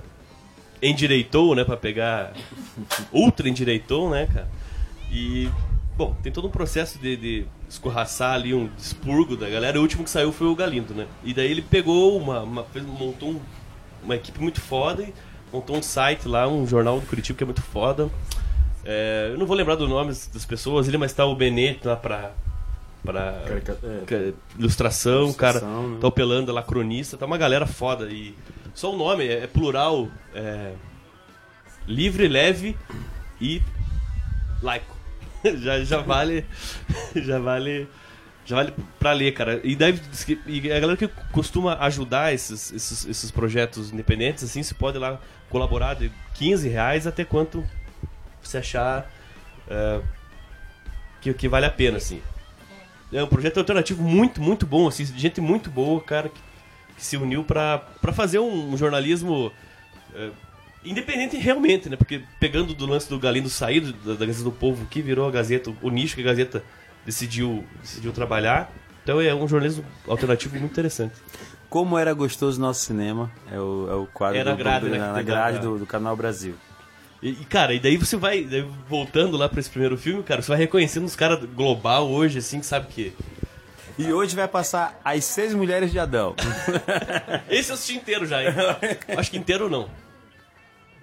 endireitou, né? Pra pegar. Ultra endireitou, né, cara? E. Bom, tem todo um processo de, de escorraçar ali, um expurgo da galera. O último que saiu foi o Galindo, né? E daí ele pegou uma. uma fez, montou um- uma equipe muito foda e montou um site lá, um jornal do Curitiba que é muito foda. É, eu não vou lembrar dos nomes das pessoas ali, mas tá o Benê lá pra. pra Carica- é. ilustração, o cara Ilustração, né? tá o Pelanda lá, cronista, tá uma galera foda. E só o nome é, é plural, é, livre, leve e laico. já, já vale. Já vale. Já vale pra ler, cara. E, deve, e a galera que costuma ajudar esses, esses, esses projetos independentes, assim, você pode lá colaborar de 15 reais até quanto você achar é, que, que vale a pena, assim. É um projeto alternativo muito, muito bom, assim, gente muito boa, cara, que, que se uniu pra, pra fazer um, jornalismo é, independente realmente, né? Porque pegando do lance do Galindo sair do- da, da Gazeta do Povo, que virou a Gazeta, o nicho que a Gazeta decidiu, decidiu trabalhar. Então é um jornalismo alternativo muito interessante. Como era gostoso nosso cinema, é o, é o quadro Era do, grade, do- né, na que grade do, do Canal Brasil. E, cara, e daí você vai, daí voltando lá pra esse primeiro filme, cara, você vai reconhecendo os caras global hoje, assim, que sabe que. E hoje vai passar As Seis Mulheres de Adão. Esse eu assisti inteiro já, hein? Acho que inteiro não.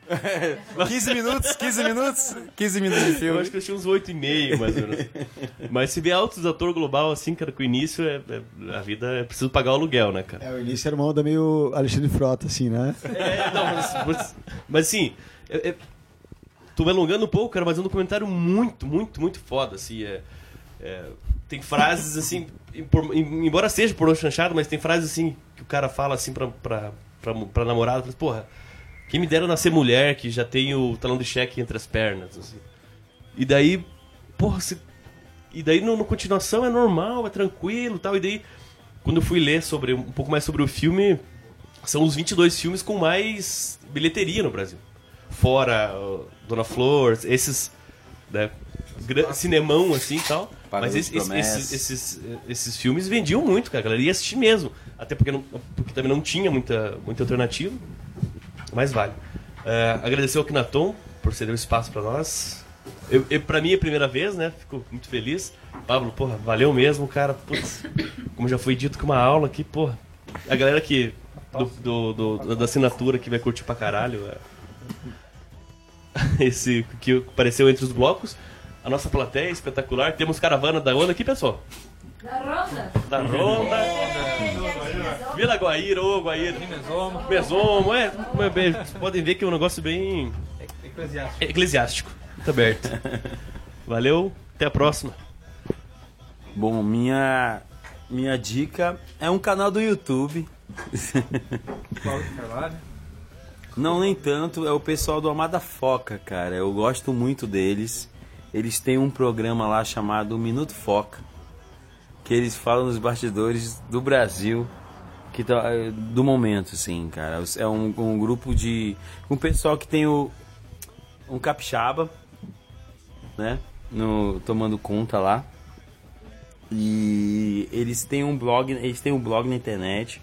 15 minutos, 15 minutos, 15 minutos de Eu filme. acho que eu tinha uns 8,5, mais ou menos. Mas se vê altos ator global, assim, cara, com o início, é, é- a vida é preciso pagar o aluguel, né, cara? É, o início era uma onda meio Alexandre Frota, assim, né? É, não, mas, mas, mas, assim, é, é, tô me alongando um pouco, cara, mas é um documentário muito, muito, muito foda, assim, é, é, tem frases, assim, por- em- embora seja por chanchado, mas tem frases, assim, que o cara fala, assim, pra, pra, pra, pra namorada, falei, porra, quem me dera nascer mulher que já tem o talão de cheque entre as pernas, assim. E daí, porra, se... e daí no, no continuação é normal, é tranquilo, tal, e daí quando eu fui ler sobre um pouco mais sobre o filme, são os 22 filmes com mais bilheteria no Brasil. Fora Dona Flor, esses né, cinemão assim e tal. Paga Mas esses, esses, esses filmes vendiam muito, cara. A galera ia assistir mesmo. Até porque, não, porque também não tinha muita, muita alternativa. Mas vale. É, agradecer ao Kinaton por ceder o espaço pra nós. Eu, eu, pra mim é a primeira vez, né? Fico muito feliz. Pablo, porra, valeu mesmo, cara. Putz, como já foi dito que uma aula aqui, porra. A galera que. Do, do- do- da assinatura que vai curtir pra caralho. é. Esse que apareceu entre os blocos. A nossa plateia é espetacular. Temos caravana da onda aqui, pessoal. Da Ronda? Da Ronda. Vila Guaíra, ô Guaíra. Mesomo. Mesomo, é. é bem- Vocês podem ver que é um negócio bem Eclesiástico. eclesiástico. Tá aberto. Valeu, até a próxima. Bom, minha, minha dica é um canal do YouTube. Cláudio Carvalho. Não, nem tanto. É o pessoal do Amada Foca, cara. Eu gosto muito deles. Eles têm um programa lá chamado Minuto Foca. Que eles falam nos bastidores do Brasil. Que tá, eh, do momento, assim, cara. É um, um grupo de. Um pessoal que tem o. Um capixaba, né? No, tomando conta lá. E eles têm um blog, eles têm um blog na internet,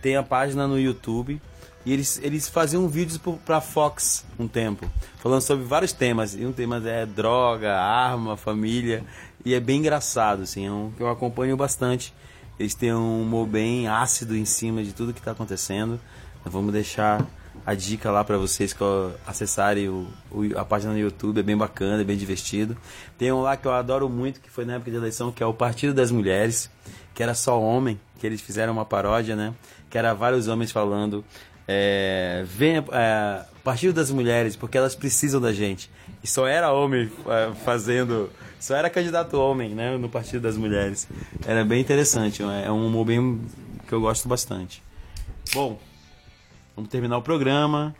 tem a página no YouTube e eles, eles faziam vídeos pra Fox um tempo, falando sobre vários temas. E um tema é droga, arma, família, e é bem engraçado, assim, é um, que eu acompanho bastante. Eles têm um humor bem ácido em cima de tudo que está acontecendo. Nós vamos deixar a dica lá para vocês que acessarem o, o- a página no YouTube, é bem bacana, é bem divertido. Tem um lá que eu adoro muito, que foi na época de eleição, que é o Partido das Mulheres, que era só homem, que eles fizeram uma paródia, né? Que era vários homens falando, é, venha, é, Partido das Mulheres, porque elas precisam da gente. E só era homem é, fazendo, só era candidato homem, né? No Partido das Mulheres. Era bem interessante, é um humor bem que eu gosto bastante. Bom, Vamos terminar o programa.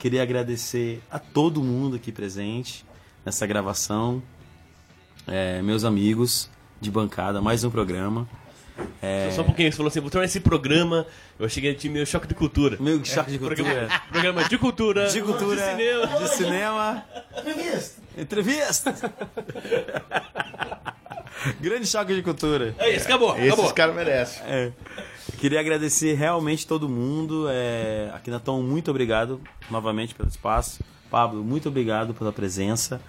Queria agradecer a todo mundo aqui presente nessa gravação. É, meus amigos de bancada, mais um programa. É, Só um pouquinho, você falou assim, vou tornar esse programa. Eu cheguei tinha meio choque de cultura. Meio choque de cultura. Programa, programa de cultura. de cultura, De cinema. de cinema. Entrevista. Grande choque de cultura. É isso, acabou, Esses acabou. caras merecem. É. Queria agradecer realmente todo mundo. É, aqui na Tom, muito obrigado novamente pelo espaço. Pablo, muito obrigado pela presença.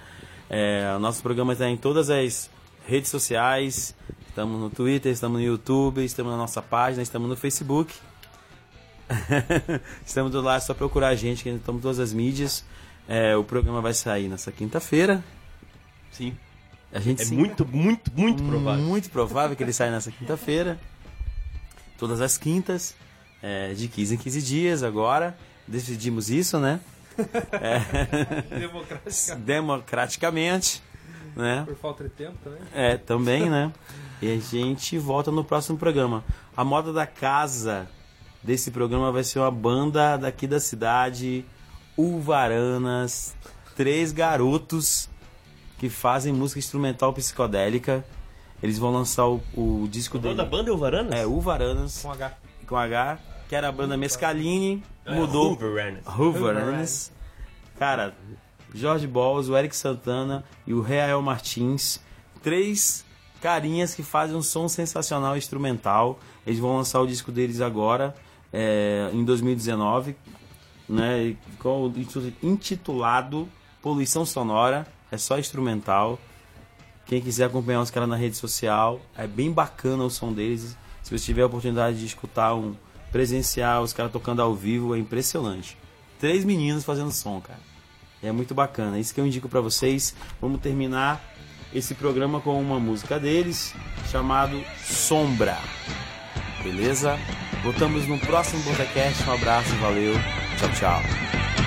É, nosso programa está em todas as redes sociais. Estamos no Twitter, estamos no YouTube, estamos na nossa página, estamos no Facebook. estamos lá, é só procurar a gente, que estamos em todas as mídias. É, o programa vai sair nessa quinta-feira. Sim. A gente É se- muito, muito, muito provável. muito provável que ele saia nessa quinta-feira. Todas as quintas, é, de 15 em 15 dias agora. Decidimos isso, né? É, Democrática. democraticamente, né? Por falta de tempo também. É, também, né? E a gente volta no próximo programa. A moda da casa desse programa vai ser uma banda daqui da cidade, Uvaranas, três garotos que fazem música instrumental psicodélica. Eles vão lançar o, o disco O nome dele. da banda é o Varanas? É, Uvaranas, Com H. com H, que era a banda Mescaline, É, mudou. Hooverans. Hooverans. Cara, Jorge Balls, o Eric Santana e o Real Martins. Três carinhas que fazem um som sensacional instrumental. Eles vão lançar o disco deles agora, é, em 2019, né? intitulado Poluição Sonora. É só instrumental. Quem quiser acompanhar os caras na rede social, é bem bacana o som deles. Se você tiver a oportunidade de escutar um presencial, os caras tocando ao vivo, é impressionante. Três meninos fazendo som, cara. É muito bacana. Isso que eu indico pra vocês. Vamos terminar esse programa com uma música deles, chamado Sombra. Beleza? Voltamos no próximo podcast. Um abraço, valeu. Tchau, tchau.